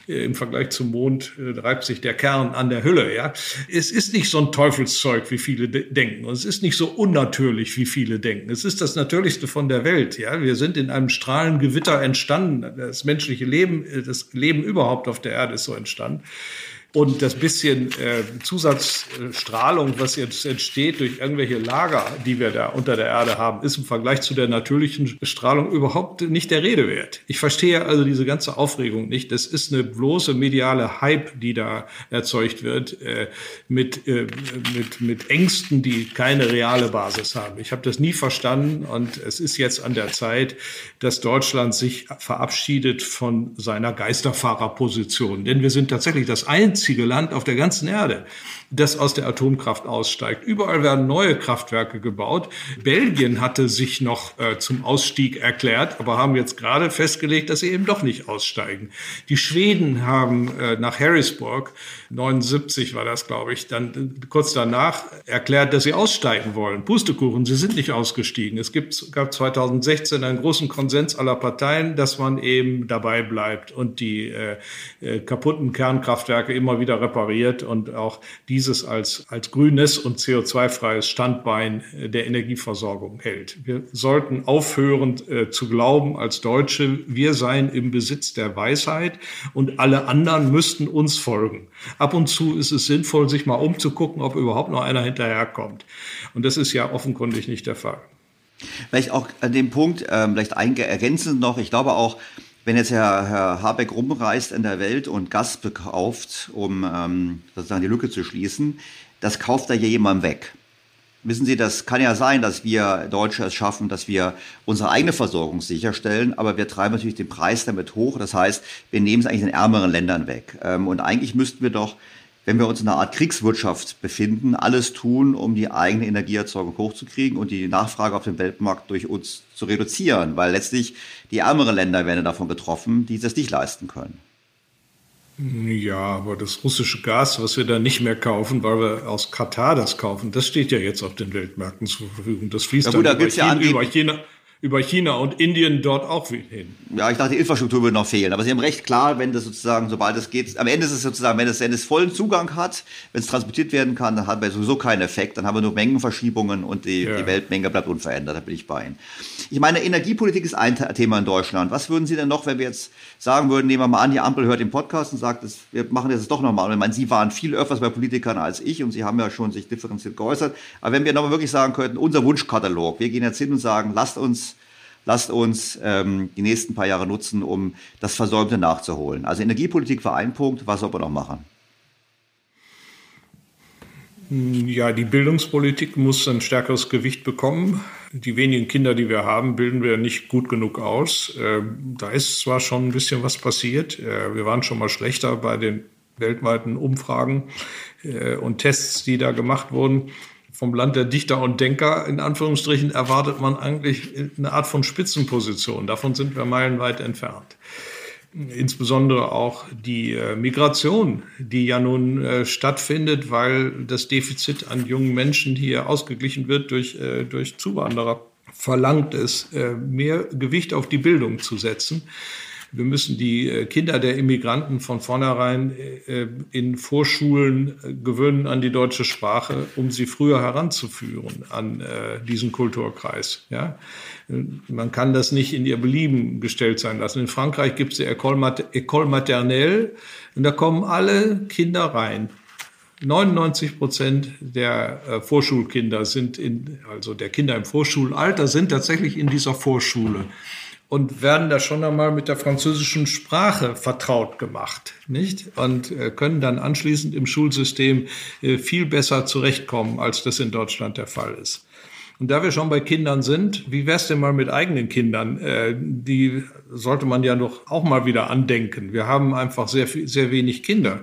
Äh, Im Vergleich zum Mond äh, reibt sich der Kern an der Hülle. Ja? Es ist nicht so ein Teufelszeug, wie viele de denken. Und es ist nicht so unnatürlich, wie viele denken. Es ist das Natürlichste von der Welt. Ja? Wir sind in einem Strahlengewitter entstanden das menschliche Leben, äh, das Leben überhaupt auf der Erde ist so entstanden. Und das bisschen äh, Zusatzstrahlung, was jetzt entsteht durch irgendwelche Lager, die wir da unter der Erde haben, ist im Vergleich zu der natürlichen Strahlung überhaupt nicht der Rede wert. Ich verstehe also diese ganze Aufregung nicht. Das ist eine bloße mediale Hype, die da erzeugt wird, äh, mit, äh, mit, mit Ängsten, die keine reale Basis haben. Ich habe das nie verstanden und es ist jetzt an der Zeit, dass Deutschland sich verabschiedet von seiner Geisterfahrerposition. Denn wir sind tatsächlich das einzige Land auf der ganzen Erde, das aus der Atomkraft aussteigt. Überall werden neue Kraftwerke gebaut. Belgien hatte sich noch äh, zum Ausstieg erklärt, aber haben jetzt gerade festgelegt, dass sie eben doch nicht aussteigen. Die Schweden haben äh, nach Harrisburg, 79 war das, glaube ich, dann äh, kurz danach erklärt, dass sie aussteigen wollen. Pustekuchen, sie sind nicht ausgestiegen. Es gibt, gab 2016 einen großen Konsens aller Parteien, dass man eben dabei bleibt und die äh, äh kaputten Kernkraftwerke immer wieder repariert und auch dieses als, als grünes und CO2-freies Standbein der Energieversorgung hält. Wir sollten aufhören äh, zu glauben als Deutsche, wir seien im Besitz der Weisheit und alle anderen müssten uns folgen. Ab und zu ist es sinnvoll, sich mal umzugucken, ob überhaupt noch einer hinterherkommt. Und das ist ja offenkundig nicht der Fall. Vielleicht auch an dem Punkt, ähm, vielleicht ergänzend noch, ich glaube auch, wenn jetzt Herr, Herr Habeck rumreist in der Welt und Gas bekauft, um ähm, sozusagen die Lücke zu schließen, das kauft er ja jemandem weg. Wissen Sie, das kann ja sein, dass wir Deutsche es schaffen, dass wir unsere eigene Versorgung sicherstellen, aber wir treiben natürlich den Preis damit hoch. Das heißt, wir nehmen es eigentlich den ärmeren Ländern weg. Ähm, und eigentlich müssten wir doch wenn wir uns in einer Art Kriegswirtschaft befinden, alles tun, um die eigene Energieerzeugung hochzukriegen und die Nachfrage auf dem Weltmarkt durch uns zu reduzieren, weil letztlich die ärmeren Länder werden davon getroffen, die das nicht leisten können. Ja, aber das russische Gas, was wir da nicht mehr kaufen, weil wir aus Katar das kaufen, das steht ja jetzt auf den Weltmärkten zur Verfügung. Das fließt ja, gut, dann da über, China, ja über China über China und Indien dort auch hin. Ja, ich dachte, die Infrastruktur würde noch fehlen. Aber Sie haben recht, klar, wenn das sozusagen, sobald es geht, am Ende ist es sozusagen, wenn es, wenn es vollen Zugang hat, wenn es transportiert werden kann, dann hat man sowieso keinen Effekt. Dann haben wir nur Mengenverschiebungen und die, ja. die Weltmenge bleibt unverändert. Da bin ich bei Ihnen. Ich meine, Energiepolitik ist ein Thema in Deutschland. Was würden Sie denn noch, wenn wir jetzt sagen würden, nehmen wir mal an, die Ampel hört den Podcast und sagt, das, wir machen das doch nochmal. Und ich meine, Sie waren viel öfters bei Politikern als ich und Sie haben ja schon sich differenziert geäußert. Aber wenn wir nochmal wirklich sagen könnten, unser Wunschkatalog, wir gehen jetzt hin und sagen, lasst uns lasst uns ähm, die nächsten paar Jahre nutzen, um das Versäumte nachzuholen. Also Energiepolitik war ein Punkt, was soll man noch machen? Ja, die Bildungspolitik muss ein stärkeres Gewicht bekommen. Die wenigen Kinder, die wir haben, bilden wir nicht gut genug aus. Ähm, da ist zwar schon ein bisschen was passiert. Äh, wir waren schon mal schlechter bei den weltweiten Umfragen äh, und Tests, die da gemacht wurden vom Land der Dichter und Denker, in Anführungsstrichen, erwartet man eigentlich eine Art von Spitzenposition. Davon sind wir meilenweit entfernt. Insbesondere auch die äh, Migration, die ja nun äh, stattfindet, weil das Defizit an jungen Menschen hier ausgeglichen wird durch, äh, durch Zuwanderer, verlangt es, mehr Gewicht auf die Bildung zu setzen. Wir müssen die äh, Kinder der Immigranten von vornherein äh, in Vorschulen äh, gewöhnen an die deutsche Sprache, um sie früher heranzuführen an diesen Kulturkreis. Ja? Man kann das nicht in ihr Belieben gestellt sein lassen. In Frankreich gibt es die École Maternelle und da kommen alle Kinder rein. 99 Prozent der Vorschulkinder sind in, also der Kinder im Vorschulalter sind tatsächlich in dieser Vorschule und werden da schon einmal mit der französischen Sprache vertraut gemacht, nicht? Und äh, können dann anschließend im Schulsystem äh, viel besser zurechtkommen, als das in Deutschland der Fall ist. Und da wir schon bei Kindern sind, wie wär's denn mal mit eigenen Kindern? Äh, die sollte man ja doch auch mal wieder andenken. Wir haben einfach sehr, sehr wenig Kinder.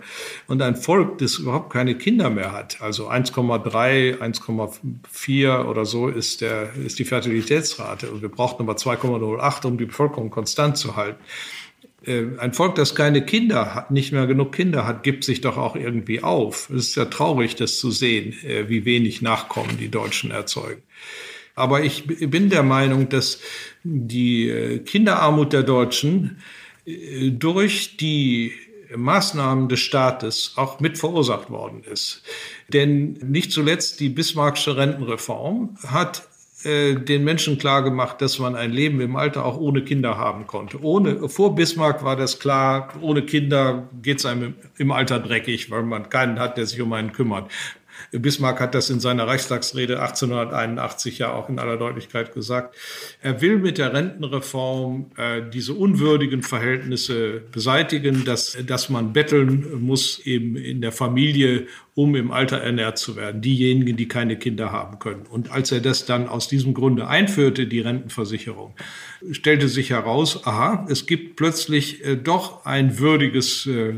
Und ein Volk, das überhaupt keine Kinder mehr hat, also 1,3, 1,4 oder so ist, der, ist die Fertilitätsrate. Und wir brauchen aber 2,08, um die Bevölkerung konstant zu halten. Äh, ein Volk, das keine Kinder hat, nicht mehr genug Kinder hat, gibt sich doch auch irgendwie auf. Es ist ja traurig, das zu sehen, äh, wie wenig Nachkommen die Deutschen erzeugen. Aber ich bin der Meinung, dass die äh, Kinderarmut der Deutschen durch die Maßnahmen des Staates auch mit verursacht worden ist. Denn nicht zuletzt die Bismarckische Rentenreform hat äh, den Menschen klar gemacht, dass man ein Leben im Alter auch ohne Kinder haben konnte. Ohne, vor Bismarck war das klar, ohne Kinder geht es einem im Alter dreckig, weil man keinen hat, der sich um einen kümmert. Bismarck hat das in seiner Reichstagsrede 1881 ja auch in aller Deutlichkeit gesagt. Er will mit der Rentenreform äh, diese unwürdigen Verhältnisse beseitigen, dass, dass man betteln muss eben in der Familie, um im Alter ernährt zu werden. Diejenigen, die keine Kinder haben können. Und als er das dann aus diesem Grunde einführte, die Rentenversicherung, stellte sich heraus, aha, es gibt plötzlich äh, doch ein würdiges äh,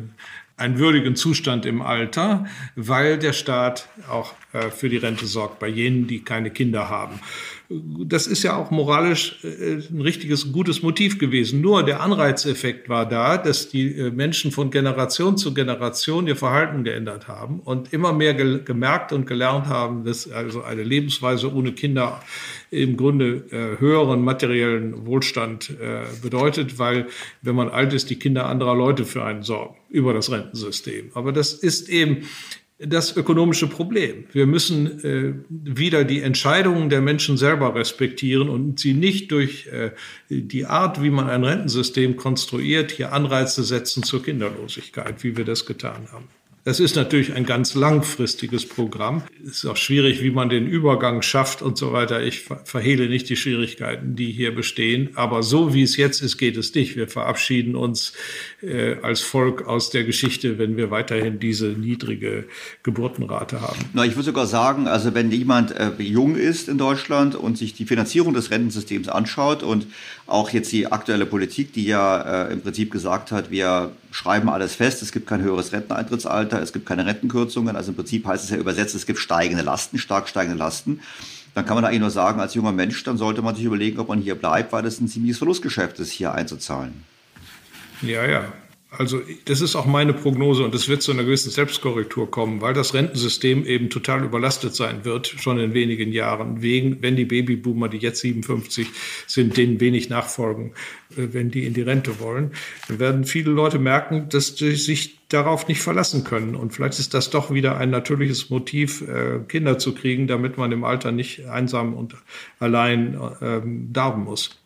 einen würdigen Zustand im Alter, weil der Staat auch äh, für die Rente sorgt bei jenen, die keine Kinder haben das ist ja auch moralisch äh, ein richtiges, gutes Motiv gewesen. Nur der Anreizeffekt war da, dass die äh, Menschen von Generation zu Generation ihr Verhalten geändert haben und immer mehr gemerkt und gelernt haben, dass also eine Lebensweise ohne Kinder im Grunde äh, höheren materiellen Wohlstand bedeutet, weil wenn man alt ist, die Kinder anderer Leute für einen sorgen über das Rentensystem. Aber das ist eben das ökonomische Problem. Wir müssen äh, wieder die Entscheidungen der Menschen selber respektieren und sie nicht durch äh, die Art, wie man ein Rentensystem konstruiert, hier Anreize setzen zur Kinderlosigkeit, wie wir das getan haben. Das ist natürlich ein ganz langfristiges Programm. Es ist auch schwierig, wie man den Übergang schafft und so weiter. Ich verhehle nicht die Schwierigkeiten, die hier bestehen. Aber so wie es jetzt ist, geht es nicht. Wir verabschieden uns äh, als Volk aus der Geschichte, wenn wir weiterhin diese niedrige Geburtenrate haben. Na, ich würde sogar sagen, also wenn jemand äh, jung ist in Deutschland und sich die Finanzierung des Rentensystems anschaut und auch jetzt die aktuelle Politik, die ja äh, im Prinzip gesagt hat, wir schreiben alles fest, es gibt kein höheres Renteneintrittsalter, es gibt keine Rentenkürzungen. Also im Prinzip heißt es ja übersetzt, es gibt steigende Lasten, stark steigende Lasten. Dann kann man eigentlich nur sagen, als junger Mensch, dann sollte man sich überlegen, ob man hier bleibt, weil es ein ziemliches Verlustgeschäft ist, hier einzuzahlen. Ja, ja. Also das ist auch meine Prognose und es wird zu einer gewissen Selbstkorrektur kommen, weil das Rentensystem eben total überlastet sein wird, schon in wenigen Jahren, wegen, wenn die Babyboomer, die jetzt 57 sind, denen wenig nachfolgen, äh, wenn die in die Rente wollen, dann werden viele Leute merken, dass sie sich darauf nicht verlassen können. Und vielleicht ist das doch wieder ein natürliches Motiv, äh, Kinder zu kriegen, damit man im Alter nicht einsam und allein ähm, darben muss.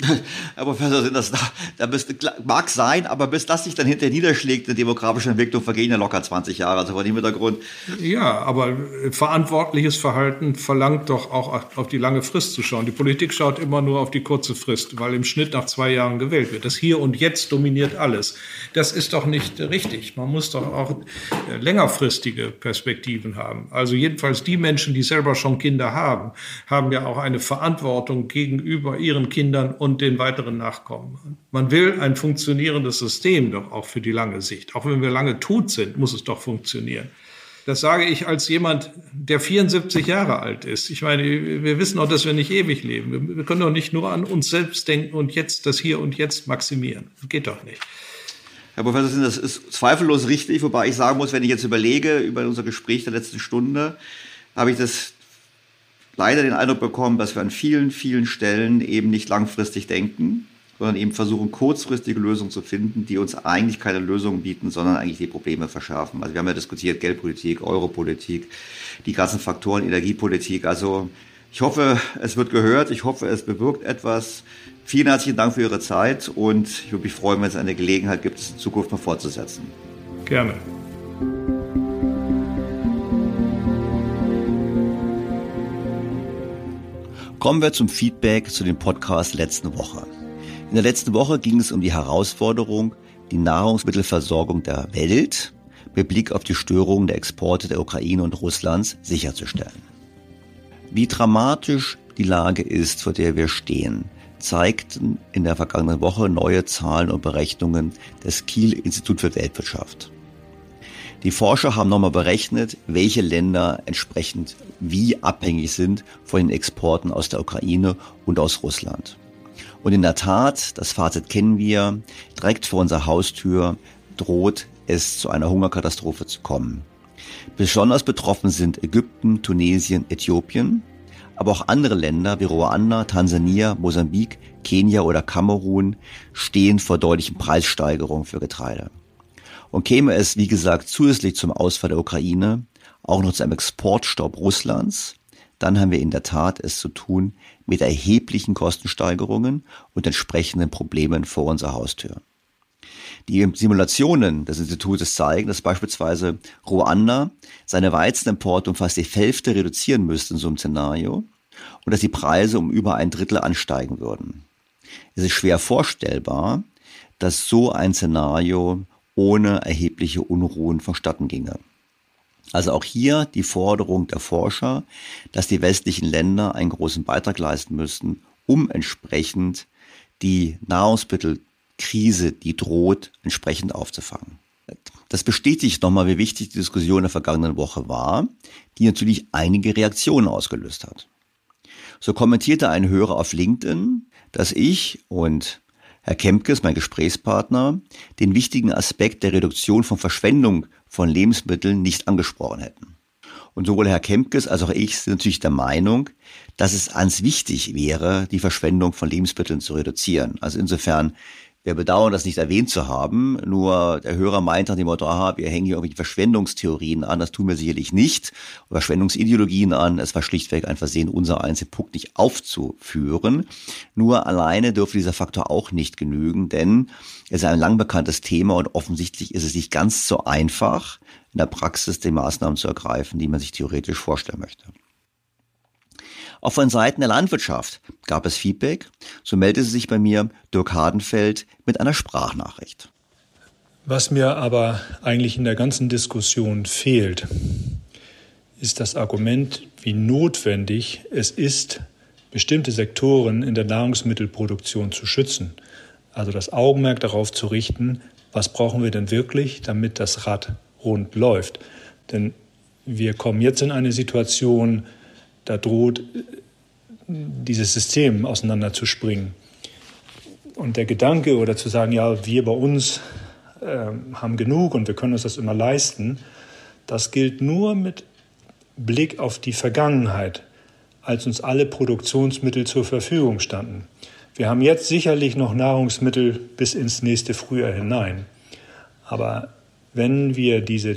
Herr Professor, das, da bist, mag sein, aber bis das sich dann hinterher niederschlägt, eine demografische Entwicklung, vergehen ja locker 20 Jahre, also vor dem Hintergrund. Ja, aber verantwortliches Verhalten verlangt doch auch auf die lange Frist zu schauen. Die Politik schaut immer nur auf die kurze Frist, weil im Schnitt nach zwei Jahren gewählt wird. Das Hier und Jetzt dominiert alles. Das ist doch nicht richtig. Man muss doch auch längerfristige Perspektiven haben. Also jedenfalls die Menschen, die selber schon Kinder haben, haben ja auch eine Verantwortung gegenüber ihren Kindern und den weiteren Nachkommen. Man will ein funktionierendes System doch auch für die lange Sicht. Auch wenn wir lange tot sind, muss es doch funktionieren. Das sage ich als jemand, der 74 Jahre alt ist. Ich meine, wir wissen auch, dass wir nicht ewig leben. Wir können doch nicht nur an uns selbst denken und jetzt das Hier und Jetzt maximieren. Das geht doch nicht. Herr Professor Sinn, das ist zweifellos richtig, wobei ich sagen muss, wenn ich jetzt überlege über unser Gespräch der letzten Stunde, habe ich das leider den Eindruck bekommen, dass wir an vielen, vielen Stellen eben nicht langfristig denken, sondern eben versuchen, kurzfristige Lösungen zu finden, die uns eigentlich keine Lösungen bieten, sondern eigentlich die Probleme verschärfen. Also wir haben ja diskutiert Geldpolitik, Europolitik, die ganzen Faktoren, Energiepolitik. Also ich hoffe, es wird gehört. Ich hoffe, es bewirkt etwas. Vielen herzlichen Dank für Ihre Zeit und ich würde mich freuen, wenn es eine Gelegenheit gibt, es in Zukunft mal fortzusetzen. Gerne. Kommen wir zum Feedback zu dem Podcast letzten Woche. In der letzten Woche ging es um die Herausforderung, die Nahrungsmittelversorgung der Welt mit Blick auf die Störungen der Exporte der Ukraine und Russlands sicherzustellen. Wie dramatisch die Lage ist, vor der wir stehen, zeigten in der vergangenen Woche neue Zahlen und Berechnungen des Kiel Institut für Weltwirtschaft. Die Forscher haben nochmal berechnet, welche Länder entsprechend wie abhängig sind von den Exporten aus der Ukraine und aus Russland. Und in der Tat, das Fazit kennen wir, direkt vor unserer Haustür droht es zu einer Hungerkatastrophe zu kommen. Besonders betroffen sind Ägypten, Tunesien, Äthiopien, aber auch andere Länder wie Ruanda, Tansania, Mosambik, Kenia oder Kamerun stehen vor deutlichen Preissteigerungen für Getreide. Und käme es, wie gesagt, zusätzlich zum Ausfall der Ukraine auch noch zu einem Exportstopp Russlands, dann haben wir in der Tat es zu tun mit erheblichen Kostensteigerungen und entsprechenden Problemen vor unserer Haustür. Die Simulationen des Institutes zeigen, dass beispielsweise Ruanda seine Weizenimporte um fast die Hälfte reduzieren müsste in so einem Szenario und dass die Preise um über ein Drittel ansteigen würden. Es ist schwer vorstellbar, dass so ein Szenario ohne erhebliche Unruhen vonstatten ginge. Also auch hier die Forderung der Forscher, dass die westlichen Länder einen großen Beitrag leisten müssten, um entsprechend die Nahrungsmittelkrise, die droht, entsprechend aufzufangen. Das bestätigt nochmal, wie wichtig die Diskussion der vergangenen Woche war, die natürlich einige Reaktionen ausgelöst hat. So kommentierte ein Hörer auf LinkedIn, dass ich und Herr Kempkes, mein Gesprächspartner, den wichtigen Aspekt der Reduktion von Verschwendung von Lebensmitteln nicht angesprochen hätten. Und sowohl Herr Kempkes als auch ich sind natürlich der Meinung, dass es ans wichtig wäre, die Verschwendung von Lebensmitteln zu reduzieren. Also insofern wir bedauern, das nicht erwähnt zu haben. Nur der Hörer meint nach dem Motto, aha, wir hängen hier irgendwelche Verschwendungstheorien an. Das tun wir sicherlich nicht. Verschwendungsideologien an. Es war schlichtweg ein Versehen, unser einzelnen Punkt nicht aufzuführen. Nur alleine dürfte dieser Faktor auch nicht genügen, denn es ist ein lang bekanntes Thema und offensichtlich ist es nicht ganz so einfach, in der Praxis die Maßnahmen zu ergreifen, die man sich theoretisch vorstellen möchte. Auch von Seiten der Landwirtschaft gab es Feedback. So meldete sich bei mir Dirk Hardenfeld mit einer Sprachnachricht. Was mir aber eigentlich in der ganzen Diskussion fehlt, ist das Argument, wie notwendig es ist, bestimmte Sektoren in der Nahrungsmittelproduktion zu schützen. Also das Augenmerk darauf zu richten, was brauchen wir denn wirklich, damit das Rad rund läuft. Denn wir kommen jetzt in eine Situation, da droht dieses System auseinanderzuspringen. Und der Gedanke oder zu sagen, ja, wir bei uns äh, haben genug und wir können uns das immer leisten, das gilt nur mit Blick auf die Vergangenheit, als uns alle Produktionsmittel zur Verfügung standen. Wir haben jetzt sicherlich noch Nahrungsmittel bis ins nächste Frühjahr hinein. Aber wenn wir diese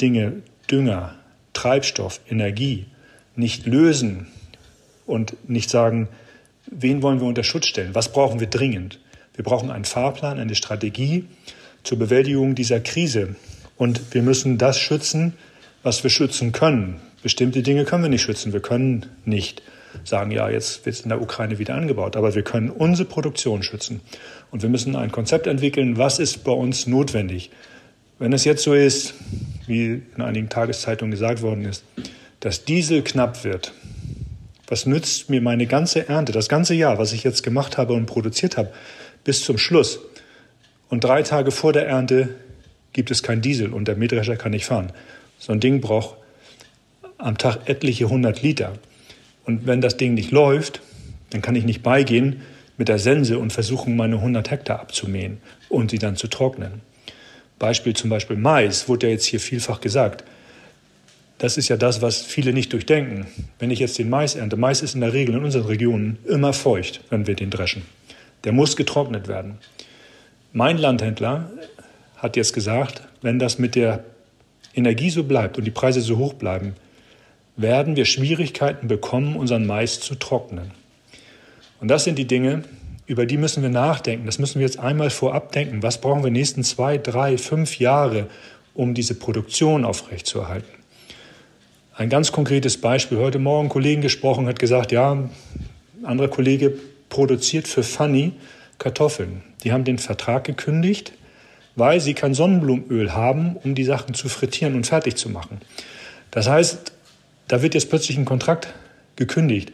Dinge Dünger, Treibstoff, Energie nicht lösen und nicht sagen, wen wollen wir unter Schutz stellen, was brauchen wir dringend. Wir brauchen einen Fahrplan, eine Strategie zur Bewältigung dieser Krise. Und wir müssen das schützen, was wir schützen können. Bestimmte Dinge können wir nicht schützen. Wir können nicht sagen, ja, jetzt wird es in der Ukraine wieder angebaut, aber wir können unsere Produktion schützen. Und wir müssen ein Konzept entwickeln, was ist bei uns notwendig. Wenn es jetzt so ist, wie in einigen Tageszeitungen gesagt worden ist, dass Diesel knapp wird, was nützt mir meine ganze Ernte, das ganze Jahr, was ich jetzt gemacht habe und produziert habe, bis zum Schluss? Und drei Tage vor der Ernte gibt es kein Diesel und der Mähdrescher kann nicht fahren. So ein Ding braucht am Tag etliche hundert Liter. Und wenn das Ding nicht läuft, dann kann ich nicht beigehen mit der Sense und versuchen, meine 100 Hektar abzumähen und sie dann zu trocknen. Beispiel zum Beispiel Mais, wurde ja jetzt hier vielfach gesagt. Das ist ja das, was viele nicht durchdenken. Wenn ich jetzt den Mais ernte, Mais ist in der Regel in unseren Regionen immer feucht, wenn wir den dreschen. Der muss getrocknet werden. Mein Landhändler hat jetzt gesagt, wenn das mit der Energie so bleibt und die Preise so hoch bleiben, werden wir Schwierigkeiten bekommen, unseren Mais zu trocknen. Und das sind die Dinge, über die müssen wir nachdenken. Das müssen wir jetzt einmal vorab denken. Was brauchen wir nächsten zwei, drei, fünf Jahre, um diese Produktion aufrechtzuerhalten? Ein ganz konkretes Beispiel. Heute Morgen ein Kollegen gesprochen, hat gesagt, ja, ein anderer Kollege produziert für Funny Kartoffeln. Die haben den Vertrag gekündigt, weil sie kein Sonnenblumenöl haben, um die Sachen zu frittieren und fertig zu machen. Das heißt, da wird jetzt plötzlich ein Kontrakt gekündigt.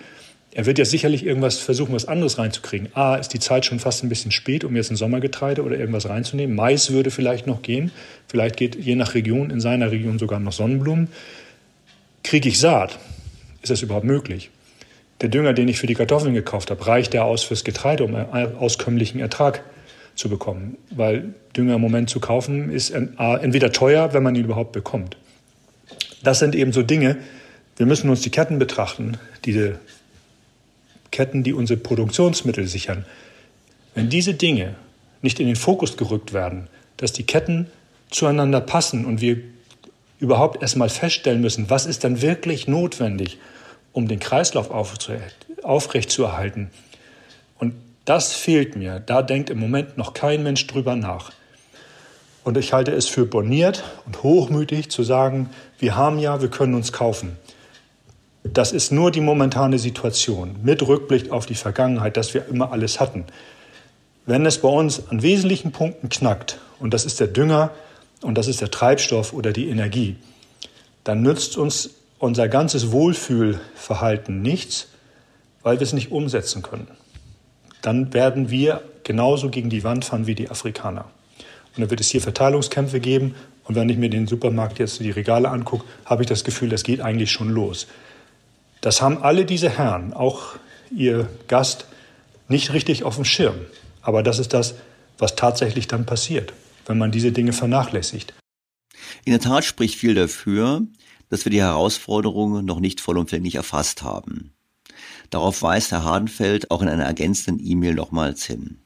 Er wird ja sicherlich irgendwas versuchen, was anderes reinzukriegen. A, ist die Zeit schon fast ein bisschen spät, um jetzt ein Sommergetreide oder irgendwas reinzunehmen. Mais würde vielleicht noch gehen. Vielleicht geht je nach Region, in seiner Region sogar noch Sonnenblumen. Kriege ich Saat? Ist das überhaupt möglich? Der Dünger, den ich für die Kartoffeln gekauft habe, reicht der aus fürs Getreide, um einen auskömmlichen Ertrag zu bekommen? Weil Dünger im Moment zu kaufen ist entweder teuer, wenn man ihn überhaupt bekommt. Das sind eben so Dinge, wir müssen uns die Ketten betrachten, diese Ketten, die unsere Produktionsmittel sichern. Wenn diese Dinge nicht in den Fokus gerückt werden, dass die Ketten zueinander passen und wir überhaupt erstmal feststellen müssen, was ist dann wirklich notwendig, um den Kreislauf aufrechtzuerhalten. Und das fehlt mir. Da denkt im Moment noch kein Mensch drüber nach. Und ich halte es für borniert und hochmütig zu sagen, wir haben ja, wir können uns kaufen. Das ist nur die momentane Situation mit Rückblick auf die Vergangenheit, dass wir immer alles hatten. Wenn es bei uns an wesentlichen Punkten knackt, und das ist der Dünger und das ist der Treibstoff oder die Energie, dann nützt uns unser ganzes Wohlfühlverhalten nichts, weil wir es nicht umsetzen können. Dann werden wir genauso gegen die Wand fahren wie die Afrikaner. Und dann wird es hier Verteilungskämpfe geben. Und wenn ich mir den Supermarkt jetzt die Regale angucke, habe ich das Gefühl, das geht eigentlich schon los. Das haben alle diese Herren, auch ihr Gast, nicht richtig auf dem Schirm. Aber das ist das, was tatsächlich dann passiert, wenn man diese Dinge vernachlässigt. In der Tat spricht viel dafür, dass wir die Herausforderungen noch nicht vollumfänglich erfasst haben. Darauf weist Herr Hardenfeld auch in einer ergänzenden E-Mail nochmals hin.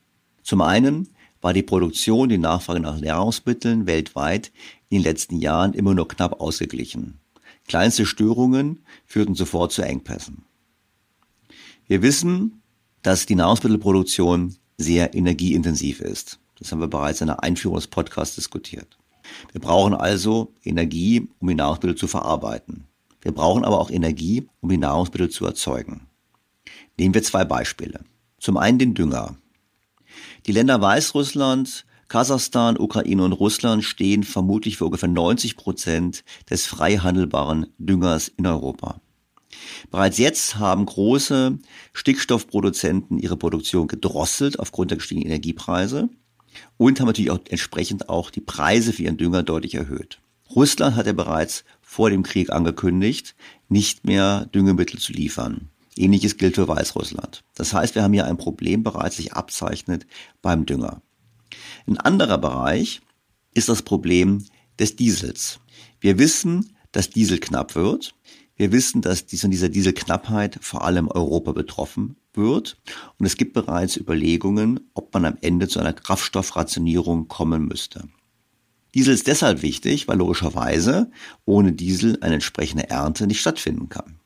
Zum einen war die Produktion, die Nachfrage nach Nahrungsmitteln weltweit in den letzten Jahren immer nur knapp ausgeglichen. Kleinste Störungen führten sofort zu Engpässen. Wir wissen, dass die Nahrungsmittelproduktion sehr energieintensiv ist. Das haben wir bereits in einer Einführung des Podcasts diskutiert. Wir brauchen also Energie, um die Nahrungsmittel zu verarbeiten. Wir brauchen aber auch Energie, um die Nahrungsmittel zu erzeugen. Nehmen wir zwei Beispiele. Zum einen den Dünger. Die Länder Weißrussland, Kasachstan, Ukraine und Russland stehen vermutlich für ungefähr 90 Prozent des frei handelbaren Düngers in Europa. Bereits jetzt haben große Stickstoffproduzenten ihre Produktion gedrosselt aufgrund der gestiegenen Energiepreise und haben natürlich auch entsprechend auch die Preise für ihren Dünger deutlich erhöht. Russland hat ja bereits vor dem Krieg angekündigt, nicht mehr Düngemittel zu liefern. Ähnliches gilt für Weißrussland. Das heißt, wir haben hier ein Problem bereits sich abzeichnet beim Dünger. Ein anderer Bereich ist das Problem des Diesels. Wir wissen, dass Diesel knapp wird. Wir wissen, dass dies von dieser Dieselknappheit vor allem Europa betroffen wird. Und es gibt bereits Überlegungen, ob man am Ende zu einer Kraftstoffrationierung kommen müsste. Diesel ist deshalb wichtig, weil logischerweise ohne Diesel eine entsprechende Ernte nicht stattfinden kann.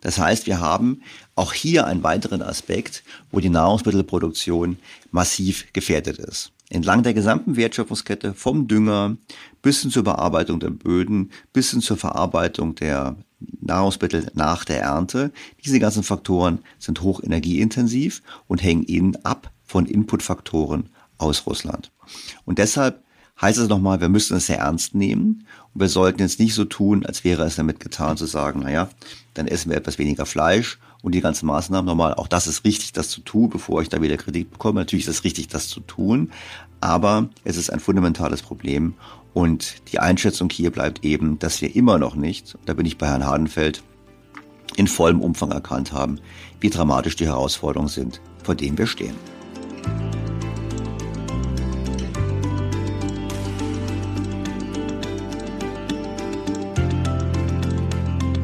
Das heißt, wir haben auch hier einen weiteren Aspekt, wo die Nahrungsmittelproduktion massiv gefährdet ist entlang der gesamten Wertschöpfungskette vom Dünger bis hin zur Bearbeitung der Böden, bis hin zur Verarbeitung der Nahrungsmittel nach der Ernte. Diese ganzen Faktoren sind hoch energieintensiv und hängen innen ab von Inputfaktoren aus Russland. Und deshalb heißt es nochmal, wir müssen es sehr ernst nehmen und wir sollten jetzt nicht so tun, als wäre es damit getan zu sagen, naja, dann essen wir etwas weniger Fleisch und die ganzen Maßnahmen nochmal, auch das ist richtig, das zu tun, bevor ich da wieder Kritik bekomme. Natürlich ist es richtig, das zu tun, aber es ist ein fundamentales Problem und die Einschätzung hier bleibt eben, dass wir immer noch nicht, da bin ich bei Herrn Hardenfeld, in vollem Umfang erkannt haben, wie dramatisch die Herausforderungen sind, vor denen wir stehen.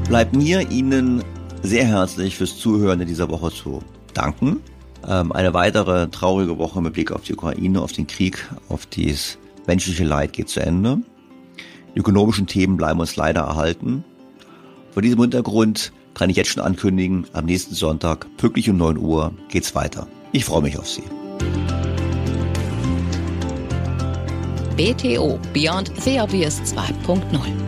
Bleibt mir Ihnen sehr herzlich fürs Zuhören in dieser Woche zu danken. Ähm, eine weitere traurige Woche mit Blick auf die Ukraine, auf den Krieg, auf das menschliche Leid geht zu Ende. Die ökonomischen Themen bleiben uns leider erhalten. Vor diesem Hintergrund kann ich jetzt schon ankündigen, am nächsten Sonntag, pünktlich um 9 Uhr, geht's weiter. Ich freue mich auf Sie. BTO Beyond the Obvious 2.0